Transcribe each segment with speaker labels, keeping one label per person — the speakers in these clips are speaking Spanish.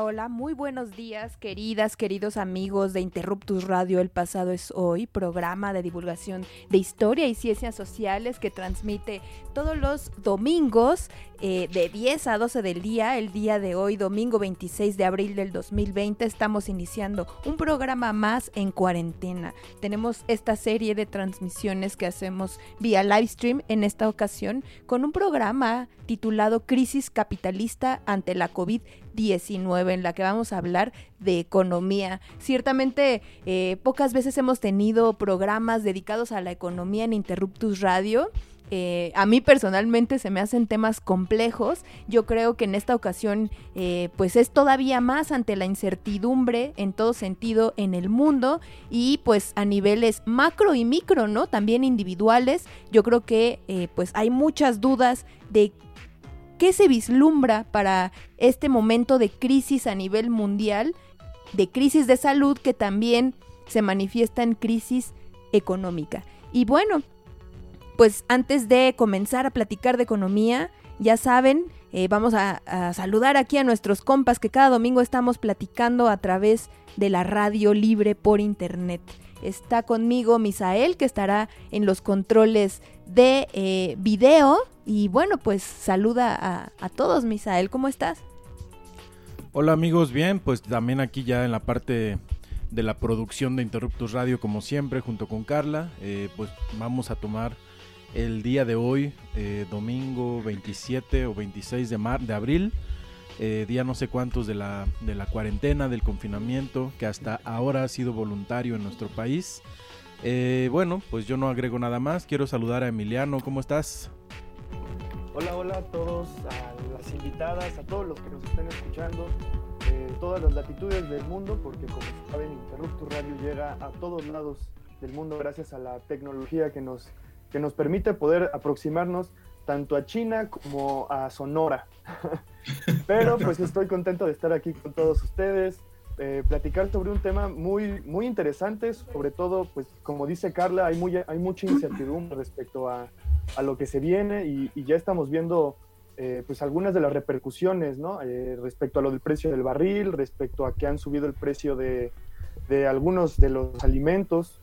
Speaker 1: Hola, muy buenos días, queridas, queridos amigos de Interruptus Radio. El pasado es hoy, programa de divulgación de historia y ciencias sociales que transmite todos los domingos eh, de 10 a 12 del día. El día de hoy, domingo 26 de abril del 2020, estamos iniciando un programa más en cuarentena. Tenemos esta serie de transmisiones que hacemos vía live stream en esta ocasión con un programa titulado Crisis Capitalista ante la COVID-19, en la que vamos a hablar de economía. Ciertamente, eh, pocas veces hemos tenido programas dedicados a la economía en Interruptus Radio. Eh, a mí personalmente se me hacen temas complejos. Yo creo que en esta ocasión eh, pues es todavía más ante la incertidumbre en todo sentido en el mundo y pues a niveles macro y micro, ¿no? También individuales. Yo creo que pues hay muchas dudas de qué se vislumbra para este momento de crisis a nivel mundial, de crisis de salud que también se manifiesta en crisis económica. Y bueno, pues antes de comenzar a platicar de economía, ya saben, eh, vamos a, a, saludar aquí a nuestros compas que cada domingo estamos platicando a través de la radio libre por internet. Está conmigo Misael, que estará en los controles de eh, video. Y bueno, pues saluda a, a todos, Misael, ¿cómo estás?
Speaker 2: Hola amigos, bien, pues también aquí ya en la parte de la producción de Interruptus Radio, como siempre, junto con Carla, eh, pues vamos a tomar el día de hoy, eh, domingo 27 o 26 de, mar de abril, día no sé cuántos de la, de la cuarentena, del confinamiento, que hasta ahora ha sido voluntario en nuestro país. Eh, bueno, pues yo no agrego nada más, quiero saludar a Emiliano, ¿cómo estás?
Speaker 3: Hola, hola a todos, a las invitadas, a todos los que nos están escuchando, de todas las latitudes del mundo, porque como saben, Interruptus Radio llega a todos lados del mundo gracias a la tecnología que nos que nos permite poder aproximarnos tanto a China como a Sonora. Pero pues estoy contento de estar aquí con todos ustedes, eh, platicar sobre un tema muy, muy interesante, sobre todo, pues como dice Carla, hay, muy, hay mucha incertidumbre respecto a, a lo que se viene y, ya estamos viendo eh, pues algunas de las repercusiones, ¿no? Eh, respecto a lo del precio del barril, respecto a que han subido el precio de, de algunos de los alimentos.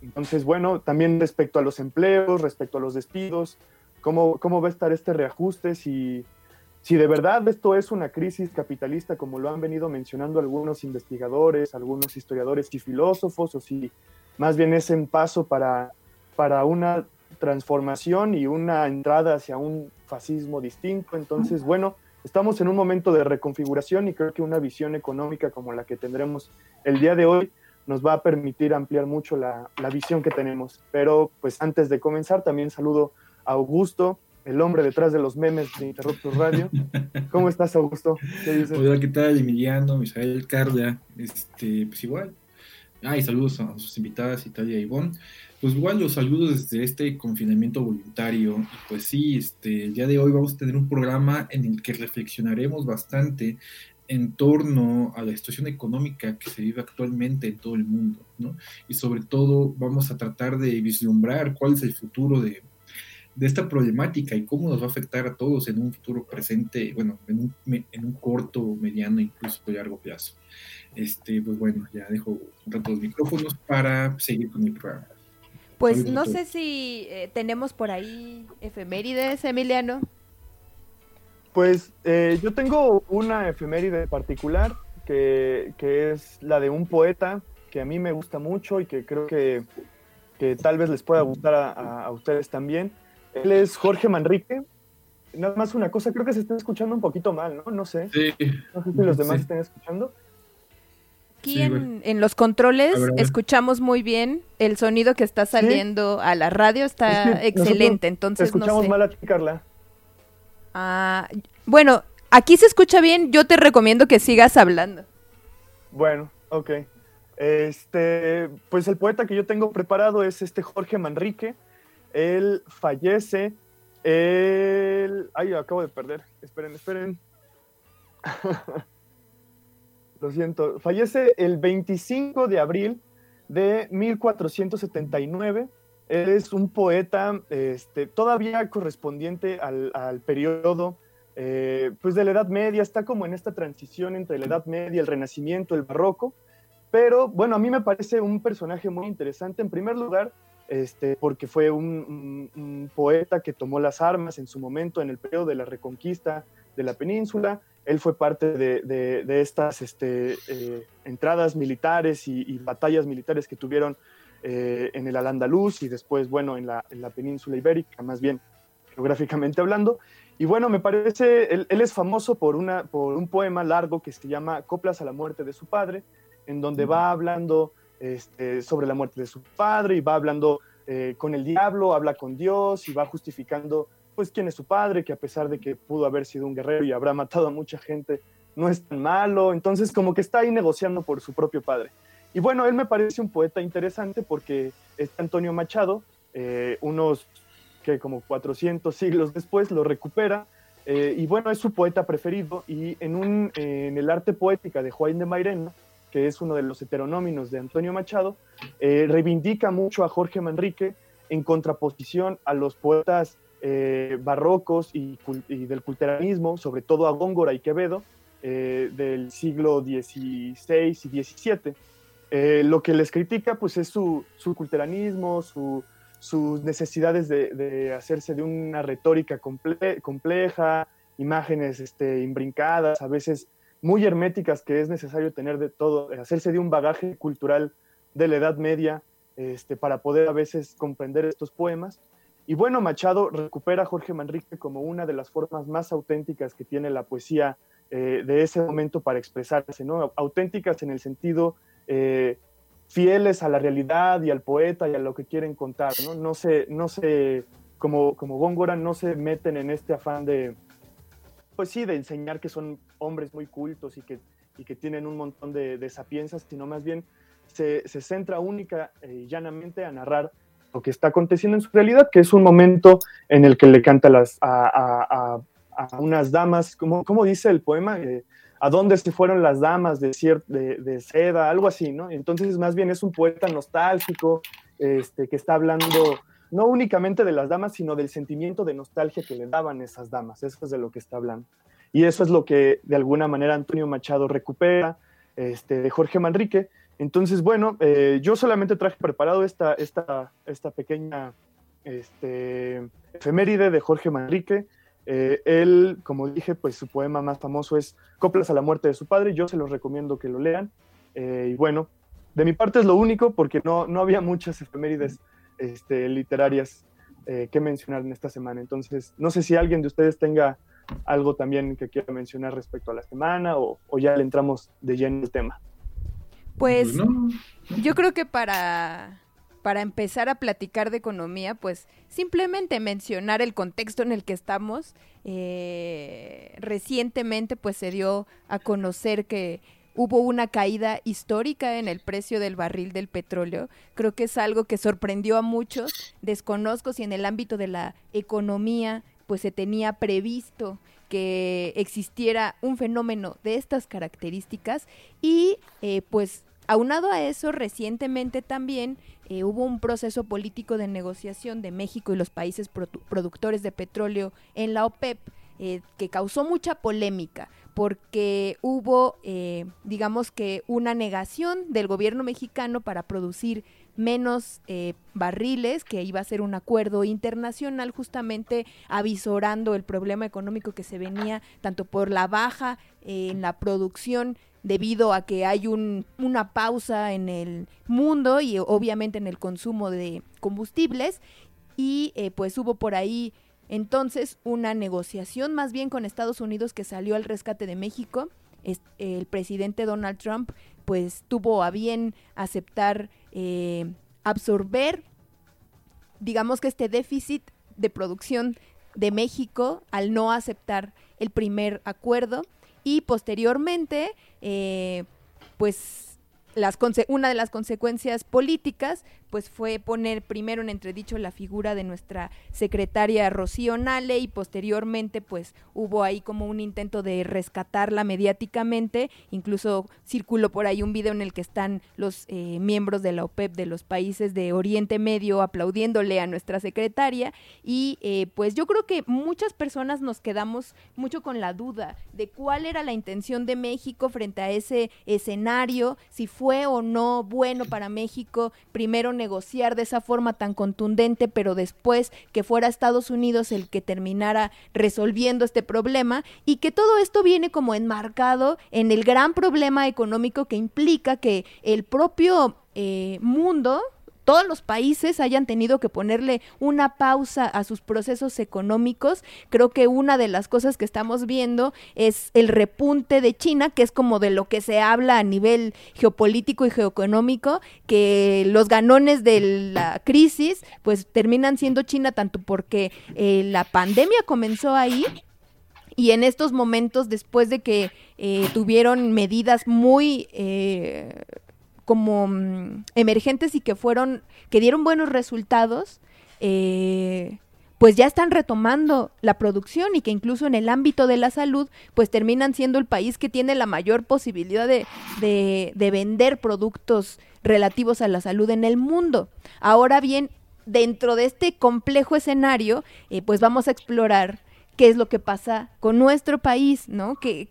Speaker 3: Entonces, bueno, también respecto a los empleos, respecto a los despidos, ¿cómo, cómo va a estar este reajuste? Si, si de verdad esto es una crisis capitalista, como lo han venido mencionando algunos investigadores, algunos historiadores y filósofos, o si más bien es un paso para, para una transformación y una entrada hacia un fascismo distinto. Entonces, bueno, estamos en un momento de reconfiguración y creo que una visión económica como la que tendremos el día de hoy nos va a permitir ampliar mucho la, la, visión que tenemos. Pero pues antes de comenzar también saludo a Augusto, el hombre detrás de los memes de Interruptus Radio. ¿Cómo estás, Augusto?
Speaker 4: ¿Qué dices? Hola, ¿qué tal? Emiliano, Misael, Carla, este, pues igual. Ah, y saludos a sus invitadas, Italia y Ivonne. Pues igual los saludos desde este confinamiento voluntario. Y pues sí, este, el día de hoy vamos a tener un programa en el que reflexionaremos bastante en torno a la situación económica que se vive actualmente en todo el mundo, ¿no? Y sobre todo vamos a tratar de vislumbrar cuál es el futuro de, de esta problemática y cómo nos va a afectar a todos en un futuro presente, bueno, en un, en un corto, mediano, incluso largo plazo. Este, pues bueno, ya dejo un rato los micrófonos para seguir con mi programa.
Speaker 1: Pues no sé si eh, tenemos por ahí efemérides, Emiliano.
Speaker 3: Pues eh, yo tengo una efeméride particular que, que, es la de un poeta que a mí me gusta mucho y que creo que, que tal vez les pueda gustar a, a, a, ustedes también. Él es Jorge Manrique. Nada más una cosa, creo que se está escuchando un poquito mal, ¿no? No sé.
Speaker 4: Sí.
Speaker 3: No sé si los demás sí. estén escuchando.
Speaker 1: Aquí en, los controles escuchamos muy bien el sonido que está saliendo a la radio, está excelente, entonces
Speaker 3: escuchamos
Speaker 1: no
Speaker 3: mal a ti, Carla.
Speaker 1: Ah, bueno, aquí se escucha bien, yo te recomiendo que sigas hablando.
Speaker 3: Bueno, ok. Este, pues el poeta que yo tengo preparado es este Jorge Manrique. Él fallece. Él. Ay, acabo de perder. Esperen, esperen. Lo siento. Fallece el 25 de abril de 1479. Él es un poeta este, todavía correspondiente al, al periodo eh, pues de la Edad Media. Está como en esta transición entre la Edad Media, el Renacimiento, el Barroco. Pero bueno, a mí me parece un personaje muy interesante. En primer lugar, este, porque fue un, poeta que tomó las armas en su momento en el periodo de la reconquista de la península. Él fue parte de, estas este, eh, entradas militares y, batallas militares que tuvieron eh, en el Al-Andalus y después, bueno, en la, península ibérica, más bien geográficamente hablando. Y bueno, me parece, él, es famoso por, una, por un poema largo que se llama Coplas a la muerte de su padre, en donde va hablando este, sobre la muerte de su padre y va hablando eh, con el diablo, habla con Dios y va justificando pues quién es su padre, que a pesar de que pudo haber sido un guerrero y habrá matado a mucha gente, no es tan malo, entonces como que está ahí negociando por su propio padre. Y bueno, él me parece un poeta interesante porque este Antonio Machado, eh, unos que como 400 siglos después, lo recupera eh, y bueno, es su poeta preferido y en, un, en el arte poética de Juan de Mairena, que es uno de los heteronóminos de Antonio Machado, eh, reivindica mucho a Jorge Manrique en contraposición a los poetas eh, barrocos y, del culturalismo, sobre todo a Góngora y Quevedo, eh, del siglo XVI y XVII. lo que les critica pues, es su, su culteranismo, sus necesidades de, hacerse de una retórica compleja, imágenes este, imbrincadas, a veces muy herméticas que es necesario tener de todo, hacerse de un bagaje cultural de la Edad Media este, para poder a veces comprender estos poemas. Y bueno, Machado recupera a Jorge Manrique como una de las formas más auténticas que tiene la poesía eh, de ese momento para expresarse, ¿no? Auténticas en el sentido eh, fieles a la realidad y al poeta y a lo que quieren contar, ¿no? No se, no se como, como Góngora, no se meten en este afán de, pues sí, de enseñar que son hombres muy cultos y que, y que tienen un montón de, de sapienzas, sino más bien se, se centra única y llanamente a narrar lo que está aconteciendo en su realidad, que es un momento en el que le canta las, a, a, unas damas, como, como dice el poema, eh, a dónde se fueron las damas de, de, de, seda, algo así, ¿no? Entonces, más bien es un poeta nostálgico, este, que está hablando no únicamente de las damas, sino del sentimiento de nostalgia que le daban esas damas. Eso es de lo que está hablando. Y eso es lo que de alguna manera Antonio Machado recupera este, de Jorge Manrique. Entonces, bueno, eh, yo solamente traje preparado esta, esta, esta pequeña este, efeméride de Jorge Manrique. Eh, él, como dije, pues su poema más famoso es Coplas a la muerte de su padre. Yo se los recomiendo que lo lean. Eh, y bueno, de mi parte es lo único porque no, no había muchas efemérides este, literarias eh, que mencionar en esta semana. Entonces, no sé si alguien de ustedes tenga algo también que quiera mencionar respecto a la semana o, ya le entramos de lleno el tema.
Speaker 1: Pues, pues yo creo que para, para empezar a platicar de economía, pues simplemente mencionar el contexto en el que estamos. Eh, recientemente pues se dio a conocer que hubo una caída histórica en el precio del barril del petróleo. Creo que es algo que sorprendió a muchos. Desconozco si en el ámbito de la economía pues se tenía previsto que existiera un fenómeno de estas características y eh, pues aunado a eso recientemente también eh, hubo un proceso político de negociación de México y los países productores de petróleo en la OPEP eh, que causó mucha polémica porque hubo, eh, digamos que, una negación del gobierno mexicano para producir menos eh, barriles, que iba a ser un acuerdo internacional justamente avisorando el problema económico que se venía tanto por la baja en la producción debido a que hay un, una pausa en el mundo y obviamente en el consumo de combustibles. Y eh, pues hubo por ahí entonces, una negociación más bien con Estados Unidos que salió al rescate de México el presidente Donald Trump pues tuvo a bien aceptar eh, absorber digamos que este déficit de producción de México al no aceptar el primer acuerdo y posteriormente eh, pues una de las consecuencias políticas pues fue poner primero en entredicho la figura de nuestra secretaria Rocío Nale y posteriormente pues hubo ahí como un intento de rescatarla mediáticamente, incluso circuló por ahí un video en el que están los eh, miembros de la OPEP de los países de Oriente Medio aplaudiéndole a nuestra secretaria. Y eh, pues yo creo que muchas personas nos quedamos mucho con la duda de cuál era la intención de México frente a ese escenario, si fue o no bueno para México primero negociar de esa forma tan contundente, pero después que fuera Estados Unidos el que terminara resolviendo este problema y que todo esto viene como enmarcado en el gran problema económico que implica que el propio eh, mundo todos los países hayan tenido que ponerle una pausa a sus procesos económicos. Creo que una de las cosas que estamos viendo es el repunte de China, que es como de lo que se habla a nivel geopolítico y geoeconómico, que los ganones de la crisis pues terminan siendo China tanto porque eh, la pandemia comenzó ahí y en estos momentos, después de que eh, tuvieron medidas muy eh, como mm, emergentes y que fueron, que dieron buenos resultados, eh, pues ya están retomando la producción y que incluso en el ámbito de la salud, pues terminan siendo el país que tiene la mayor posibilidad de, de vender productos relativos a la salud en el mundo. Ahora bien, dentro de este complejo escenario, eh, pues vamos a explorar qué es lo que pasa con nuestro país, ¿no? ¿Qué,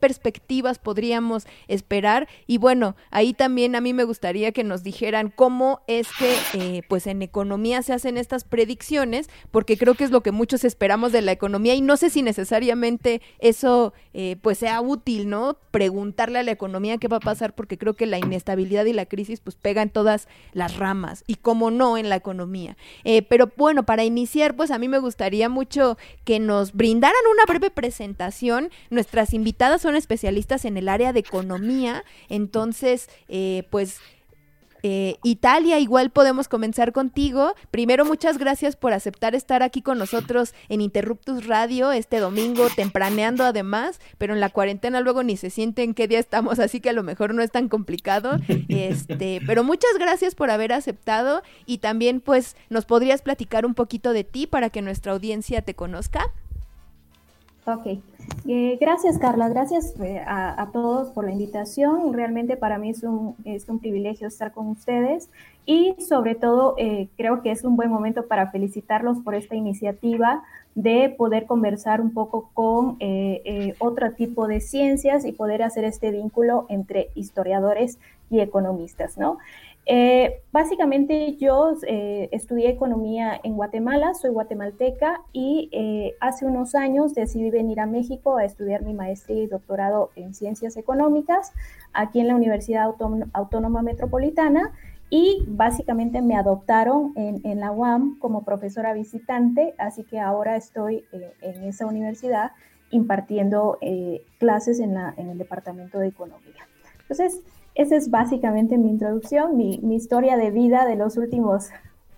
Speaker 1: perspectivas podríamos esperar? Y bueno, ahí también a mí me gustaría que nos dijeran cómo es que, eh, pues en economía se hacen estas predicciones, porque creo que es lo que muchos esperamos de la economía y no sé si necesariamente eso, eh, pues sea útil, ¿no? Preguntarle a la economía qué va a pasar, porque creo que la inestabilidad y la crisis, pues pegan todas las ramas y cómo no en la economía. Eh, pero bueno, para iniciar, pues a mí me gustaría mucho que nos brindaran una breve presentación. Nuestras invitadas son especialistas en el área de economía, entonces, eh, pues... Eh, Italia, igual podemos comenzar contigo. Primero, muchas gracias por aceptar estar aquí con nosotros en Interruptus Radio este domingo, tempraneando además, pero en la cuarentena luego ni se siente en qué día estamos, así que a lo mejor no es tan complicado. Este, pero muchas gracias por haber aceptado y también pues nos podrías platicar un poquito de ti para que nuestra audiencia te conozca.
Speaker 5: Ok, eh, gracias Carla, gracias eh, a, todos por la invitación. Realmente para mí es un, es un privilegio estar con ustedes y sobre todo eh, creo que es un buen momento para felicitarlos por esta iniciativa de poder conversar un poco con otro tipo de ciencias y poder hacer este vínculo entre historiadores y economistas, ¿no? Eh, básicamente yo eh, estudié economía en Guatemala, soy guatemalteca y eh, hace unos años decidí venir a México a estudiar mi maestría y doctorado en ciencias económicas aquí en la Universidad Autónoma Metropolitana y básicamente me adoptaron en, la UAM como profesora visitante, así que ahora estoy en esa universidad impartiendo clases en, la, en el Departamento de Economía. Entonces, esa es básicamente mi introducción, mi, historia de vida de los últimos,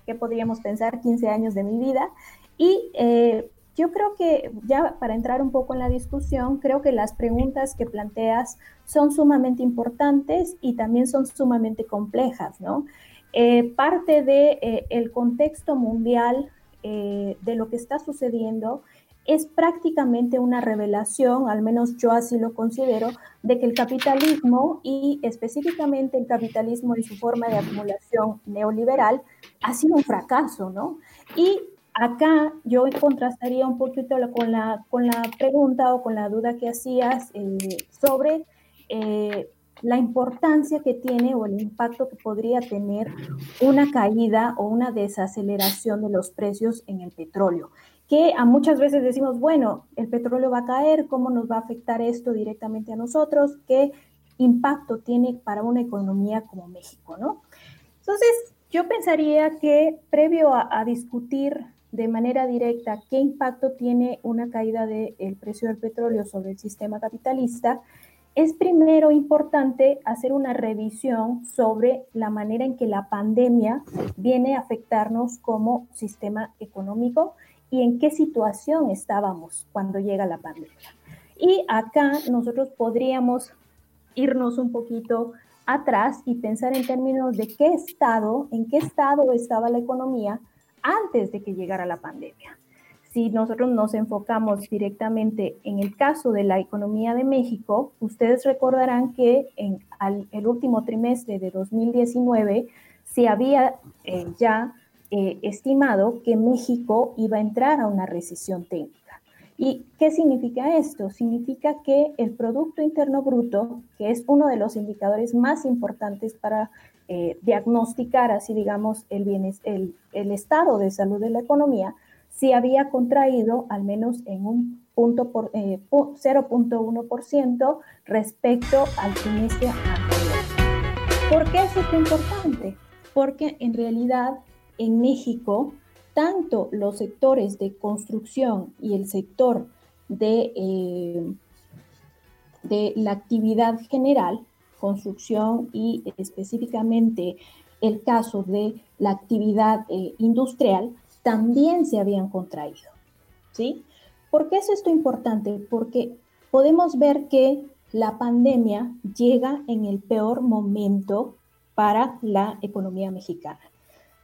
Speaker 5: ¿qué podríamos pensar? 15 años de mi vida. Y eh, yo creo que ya para entrar un poco en la discusión, creo que las preguntas que planteas son sumamente importantes y también son sumamente complejas, ¿no? Eh, parte del de, eh, contexto mundial de lo que está sucediendo es prácticamente una revelación, al menos yo así lo considero, de que el capitalismo y específicamente el capitalismo en su forma de acumulación neoliberal ha sido un fracaso, ¿no? Y acá yo contrastaría un poquito con la, con la pregunta o con la duda que hacías eh, sobre eh, la importancia que tiene o el impacto que podría tener una caída o una desaceleración de los precios en el petróleo que a muchas veces decimos, bueno, el petróleo va a caer, ¿cómo nos va a afectar esto directamente a nosotros? ¿Qué impacto tiene para una economía como México, no? Entonces, yo pensaría que previo a, discutir de manera directa qué impacto tiene una caída del precio del petróleo sobre el sistema capitalista, es primero importante hacer una revisión sobre la manera en que la pandemia viene a afectarnos como sistema económico y en qué situación estábamos cuando llega la pandemia. Y acá nosotros podríamos irnos un poquito atrás y pensar en términos de qué estado, en qué estado estaba la economía antes de que llegara la pandemia si nosotros nos enfocamos directamente en el caso de la economía de México, ustedes recordarán que en el último trimestre de 2019 se había eh, ya eh, estimado que México iba a entrar a una recesión técnica. ¿Y qué significa esto? Significa que el Producto Interno Bruto, que es uno de los indicadores más importantes para eh, diagnosticar, así digamos, el, el, el estado de salud de la economía, si había contraído al menos en un punto por 0.1% eh, respecto al trimestre anterior. ¿Por qué es importante? Porque en realidad en México, tanto los sectores de construcción y el sector de, eh, de la actividad general, construcción y específicamente el caso de la actividad eh, industrial, también se habían contraído. ¿Sí? ¿Por qué es esto importante? Porque podemos ver que la pandemia llega en el peor momento para la economía mexicana.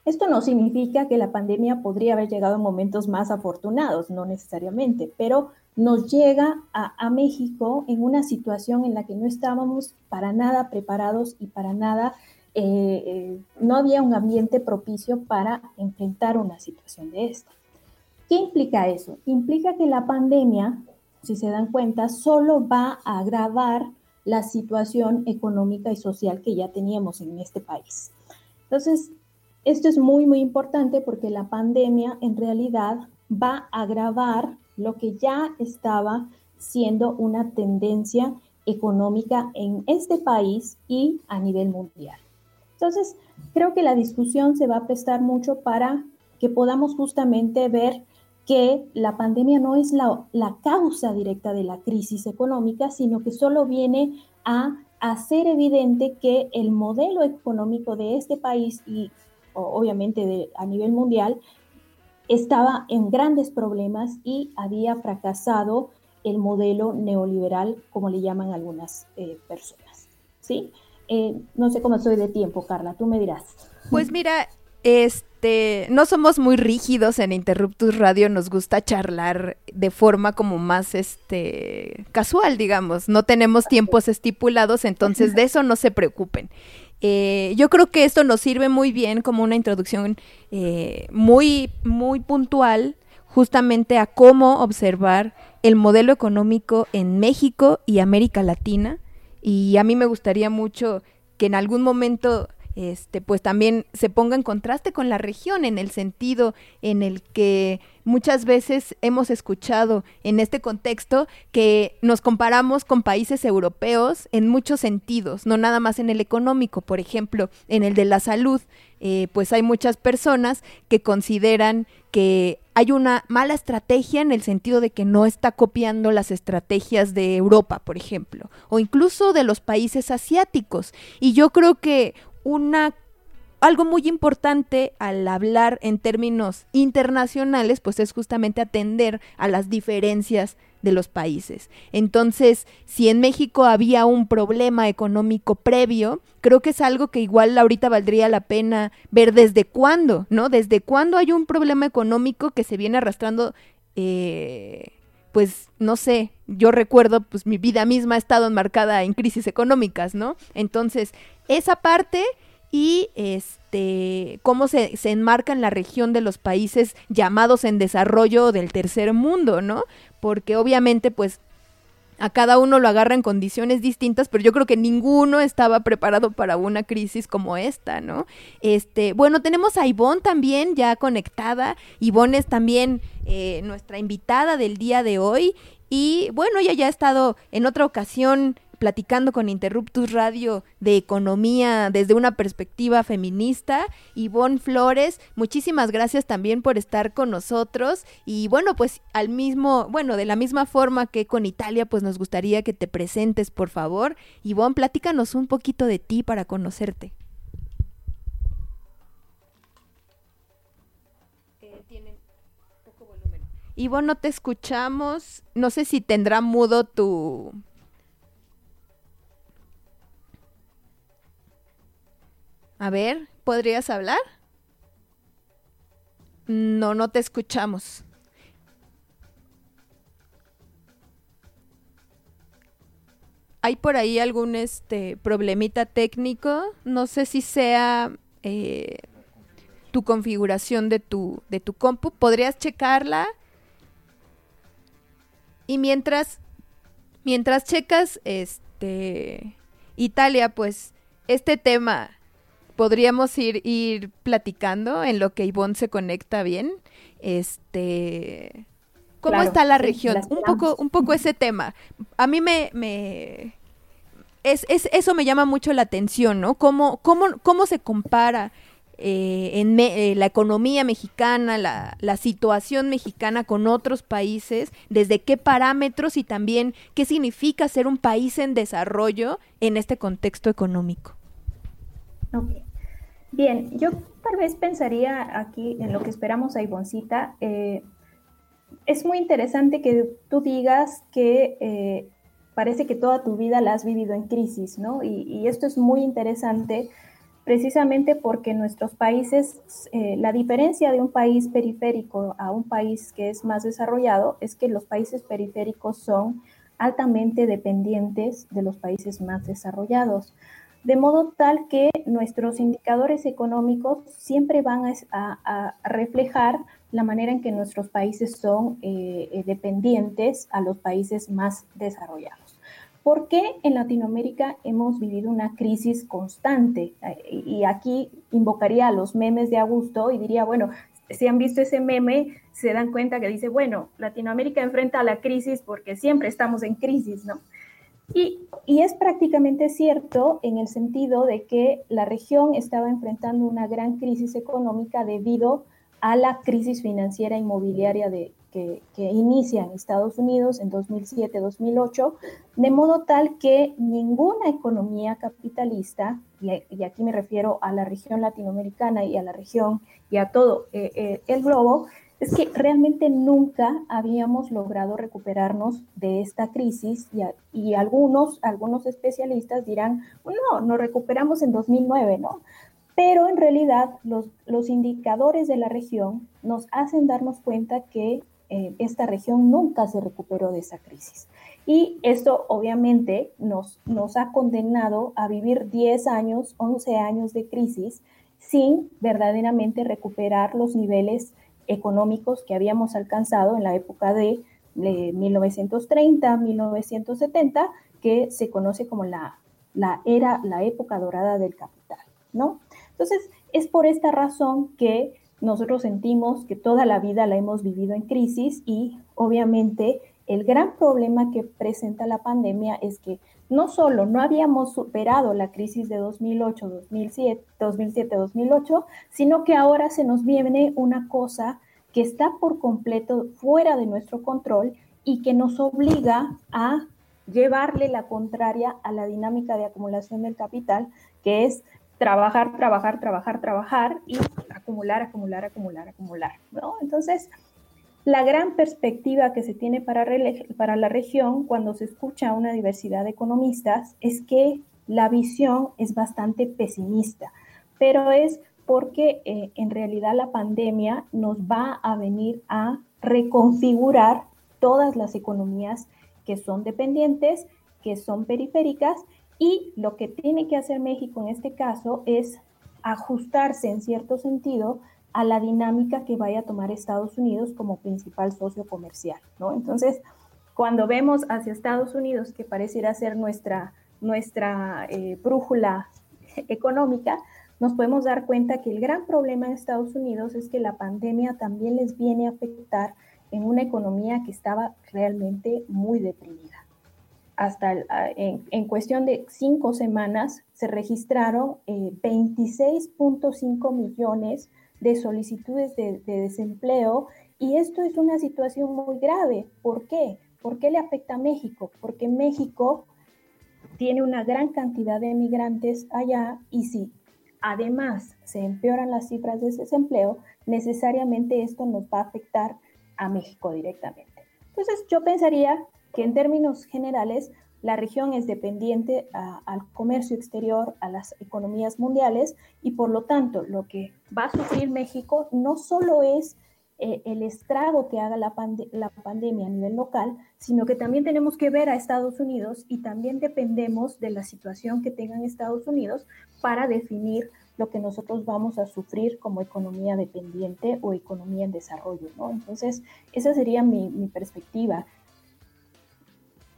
Speaker 5: Esto no significa que la pandemia podría haber llegado en momentos más afortunados, no necesariamente, pero nos llega a, México en una situación en la que no estábamos para nada preparados y para nada eh, eh, no había un ambiente propicio para enfrentar una situación de esta. ¿Qué implica eso? Implica que la pandemia, si se dan cuenta, solo va a agravar la situación económica y social que ya teníamos en este país. Entonces, esto es muy, muy importante porque la pandemia en realidad va a agravar lo que ya estaba siendo una tendencia económica en este país y a nivel mundial. Entonces, creo que la discusión se va a prestar mucho para que podamos justamente ver que la pandemia no es la, causa directa de la crisis económica, sino que solo viene a hacer evidente que el modelo económico de este país y obviamente a nivel mundial estaba en grandes problemas y había fracasado el modelo neoliberal, como le llaman algunas eh, personas. ¿sí? Eh, no sé cómo soy de tiempo, Carla, tú me dirás.
Speaker 1: Pues mira, este, no somos muy rígidos en Interruptus Radio, nos gusta charlar de forma como más, este, casual, digamos. No tenemos tiempos estipulados, entonces de eso no se preocupen. Eh, yo creo que esto nos sirve muy bien como una introducción eh, muy, muy puntual justamente a cómo observar el modelo económico en México y América Latina. Y a mí me gustaría mucho que en algún momento este, pues también se ponga en contraste con la región en el sentido en el que muchas veces hemos escuchado en este contexto que nos comparamos con países europeos en muchos sentidos, no nada más en el económico, por ejemplo, en el de la salud, eh, pues hay muchas personas que consideran que hay una mala estrategia en el sentido de que no está copiando las estrategias de Europa, por ejemplo, o incluso de los países asiáticos. Y yo creo que una algo muy importante al hablar en términos internacionales, pues es justamente atender a las diferencias de los países. Entonces, si en México había un problema económico previo, creo que es algo que igual ahorita valdría la pena ver desde cuándo, ¿no? Desde cuándo hay un problema económico que se viene arrastrando, eh, pues, no sé, yo recuerdo, pues mi vida misma ha estado enmarcada en crisis económicas, ¿no? Entonces, esa parte y este cómo se, se, enmarca en la región de los países llamados en desarrollo del tercer mundo, ¿no? Porque obviamente pues a cada uno lo agarra en condiciones distintas, pero yo creo que ninguno estaba preparado para una crisis como esta, ¿no? Este, bueno, tenemos a Ivonne también ya conectada. Ivonne es también eh, nuestra invitada del día de hoy. Y bueno, ella ya ha estado en otra ocasión platicando con Interruptus Radio de economía desde una perspectiva feminista. Ivonne Flores, muchísimas gracias también por estar con nosotros. Y bueno, pues al mismo, bueno, de la misma forma que con Italia, pues nos gustaría que te presentes, por favor. Ivonne, platícanos un poquito de ti para conocerte. Ivo, no te escuchamos. No sé si tendrá mudo tu... A ver, ¿podrías hablar? No, no te escuchamos. ¿Hay por ahí algún este problemita técnico? No sé si sea eh, tu configuración de tu, de tu compu. ¿Podrías checarla? Y mientras, mientras checas, este, Italia, pues, este tema podríamos ir, ir platicando en lo que Ivonne se conecta bien. Este, ¿cómo está la región? un poco, un poco ese tema. A mí me, me es, es, eso me llama mucho la atención, ¿no? ¿Cómo, cómo, cómo se compara eh, en eh, la economía mexicana, la, la, situación mexicana con otros países, desde qué parámetros y también qué significa ser un país en desarrollo en este contexto económico.
Speaker 5: Bien, yo tal vez pensaría aquí en lo que esperamos a Ivoncita. Eh, es muy interesante que tú digas que parece que toda tu vida la has vivido en crisis, ¿no? Y, y esto es muy interesante precisamente porque nuestros países, eh, la diferencia de un país periférico a un país que es más desarrollado es que los países periféricos son altamente dependientes de los países más desarrollados, de modo tal que nuestros indicadores económicos siempre van a, reflejar la manera en que nuestros países son eh, eh, dependientes a los países más desarrollados. ¿Por qué en Latinoamérica hemos vivido una crisis constante? Y aquí invocaría a los memes de Augusto y diría, bueno, si han visto ese meme, se dan cuenta que dice, bueno, Latinoamérica enfrenta la crisis porque siempre estamos en crisis, ¿no? Y, es prácticamente cierto en el sentido de que la región estaba enfrentando una gran crisis económica debido a la crisis financiera inmobiliaria de, que, inicia en Estados Unidos en 2007-2008, de modo tal que ninguna economía capitalista, y, aquí me refiero a la región latinoamericana y a la región y a todo eh, eh, el globo, es que realmente nunca habíamos logrado recuperarnos de esta crisis y, algunos, algunos especialistas dirán, no, nos recuperamos en 2009, ¿no? Pero en realidad los, los indicadores de la región nos hacen darnos cuenta que eh, esta región nunca se recuperó de esa crisis. Y esto obviamente nos, nos ha condenado a vivir 10 años, 11 años de crisis sin verdaderamente recuperar los niveles económicos que habíamos alcanzado en la época de, 1930, 1970, que se conoce como la, la era, la época dorada del capital, ¿no? Entonces, es por esta razón que nosotros sentimos que toda la vida la hemos vivido en crisis y obviamente el gran problema que presenta la pandemia es que no solo no habíamos superado la crisis de 2008, 2007, 2007, 2008, sino que ahora se nos viene una cosa que está por completo fuera de nuestro control y que nos obliga a llevarle la contraria a la dinámica de acumulación del capital, que es trabajar, trabajar, trabajar, trabajar y acumular, acumular, acumular, acumular. Entonces, la gran perspectiva que se tiene para, la región cuando se escucha a una diversidad de economistas es que la visión es bastante pesimista, pero es porque eh, en realidad la pandemia nos va a venir a reconfigurar todas las economías que son dependientes, que son periféricas y lo que tiene que hacer México en este caso es ajustarse en cierto sentido a la dinámica que vaya a tomar Estados Unidos como principal socio comercial, ¿no? Entonces, cuando vemos hacia Estados Unidos, que pareciera ser nuestra, nuestra eh, brújula económica, nos podemos dar cuenta que el gran problema en Estados Unidos es que la pandemia también les viene a afectar en una economía que estaba realmente muy deprimida. hasta en, cuestión de cinco semanas se registraron 26.5 millones de solicitudes de, de, desempleo y esto es una situación muy grave. ¿Por qué? ¿Por qué le afecta a México? Porque México tiene una gran cantidad de migrantes allá y si además se empeoran las cifras de desempleo, necesariamente esto nos va a afectar a México directamente. Entonces yo pensaría que en términos generales la región es dependiente al comercio exterior, a las economías mundiales y por lo tanto lo que va a sufrir México no solo es eh, el estrago que haga la, pandemia a nivel local, sino que también tenemos que ver a Estados Unidos y también dependemos de la situación que tengan Estados Unidos para definir lo que nosotros vamos a sufrir como economía dependiente o economía en desarrollo, ¿no? Entonces, esa sería mi perspectiva.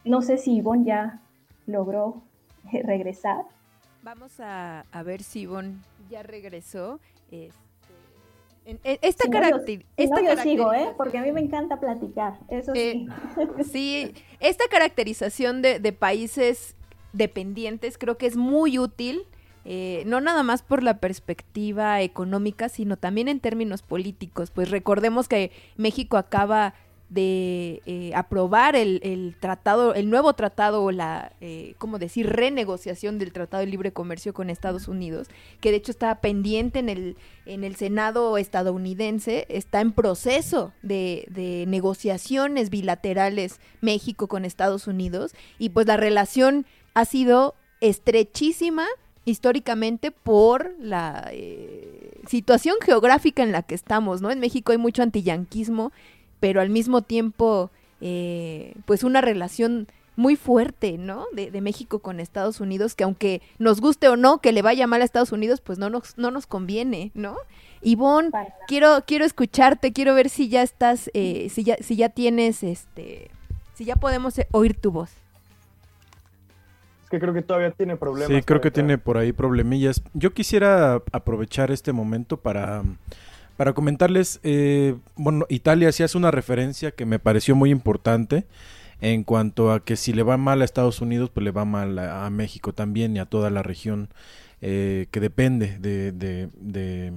Speaker 5: No sé si Ivonne ya logró regresar.
Speaker 1: Vamos a, a ver si Ivonne ya regresó. Este, esta,
Speaker 5: yo, sigo, ¿eh? Porque a mí me encanta platicar, eso sí.
Speaker 1: Eh, sí, esta caracterización de, de, países dependientes creo que es muy útil, eh, no nada más por la perspectiva económica, sino también en términos políticos. Pues recordemos que México acaba de eh, aprobar el, tratado, el nuevo tratado o la, eh, ¿cómo decir?, renegociación del Tratado de Libre Comercio con Estados Unidos, que de hecho está pendiente en el, en el Senado estadounidense, está en proceso de, de negociaciones bilaterales México con Estados Unidos, y pues la relación ha sido estrechísima históricamente por la eh, situación geográfica en la que estamos, ¿no? En México hay mucho antiyanquismo pero al mismo tiempo, eh, pues una relación muy fuerte, ¿no? De, México con Estados Unidos, que aunque nos guste o no que le vaya mal a Estados Unidos, pues no nos, no nos conviene, ¿no? Ivonne, quiero, quiero escucharte, quiero ver si ya estás, eh, si ya, si ya tienes, este, si ya podemos eh, oír tu voz.
Speaker 3: Es que creo que todavía tiene problemas.
Speaker 2: Sí, creo que tiene por ahí problemillas. Yo quisiera aprovechar este momento para para comentarles, eh, bueno, Italia sí hace una referencia que me pareció muy importante en cuanto a que si le va mal a Estados Unidos, pues le va mal a, México también y a toda la región eh, que depende de, de, de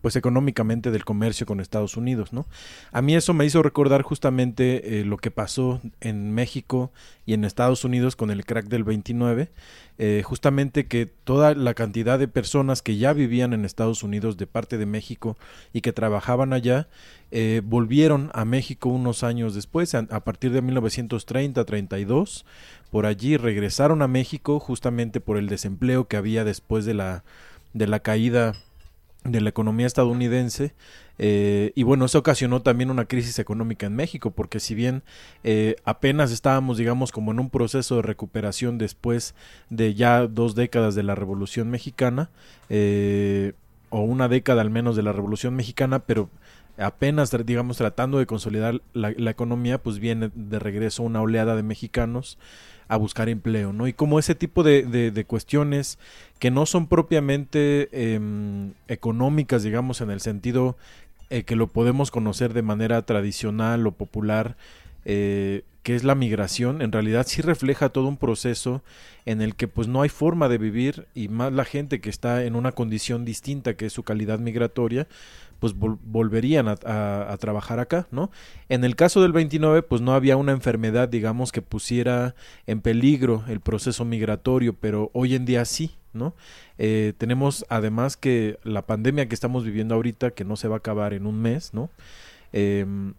Speaker 2: pues económicamente del comercio con Estados Unidos, ¿no? A mí eso me hizo recordar justamente eh, lo que pasó en México y en Estados Unidos con el crack del 29, eh, justamente que toda la cantidad de personas que ya vivían en Estados Unidos de parte de México y que trabajaban allá, eh, volvieron a México unos años después, a, a partir de 1930-32, por allí regresaron a México justamente por el desempleo que había después de la, de la caída de la economía estadounidense eh, y bueno, eso ocasionó también una crisis económica en México, porque si bien eh, apenas estábamos, digamos, como en un proceso de recuperación después de ya dos décadas de la Revolución Mexicana, eh, o una década al menos de la Revolución Mexicana, pero apenas, digamos, tratando de consolidar la, economía, pues viene de regreso una oleada de mexicanos a buscar empleo, ¿no? Y como ese tipo de, de, cuestiones que no son propiamente em, económicas, digamos, en el sentido eh, que lo podemos conocer de manera tradicional o popular, eh, que es la migración, en realidad sí refleja todo un proceso en el que pues no hay forma de vivir y más la gente que está en una condición distinta que es su calidad migratoria, pues volverían a, trabajar acá, ¿no? En el caso del 29, pues no había una enfermedad, digamos, que pusiera en peligro el proceso migratorio, pero hoy en día sí, ¿no? Eh, tenemos además que la pandemia que estamos viviendo ahorita, que no se va a acabar en un mes, ¿no? Em,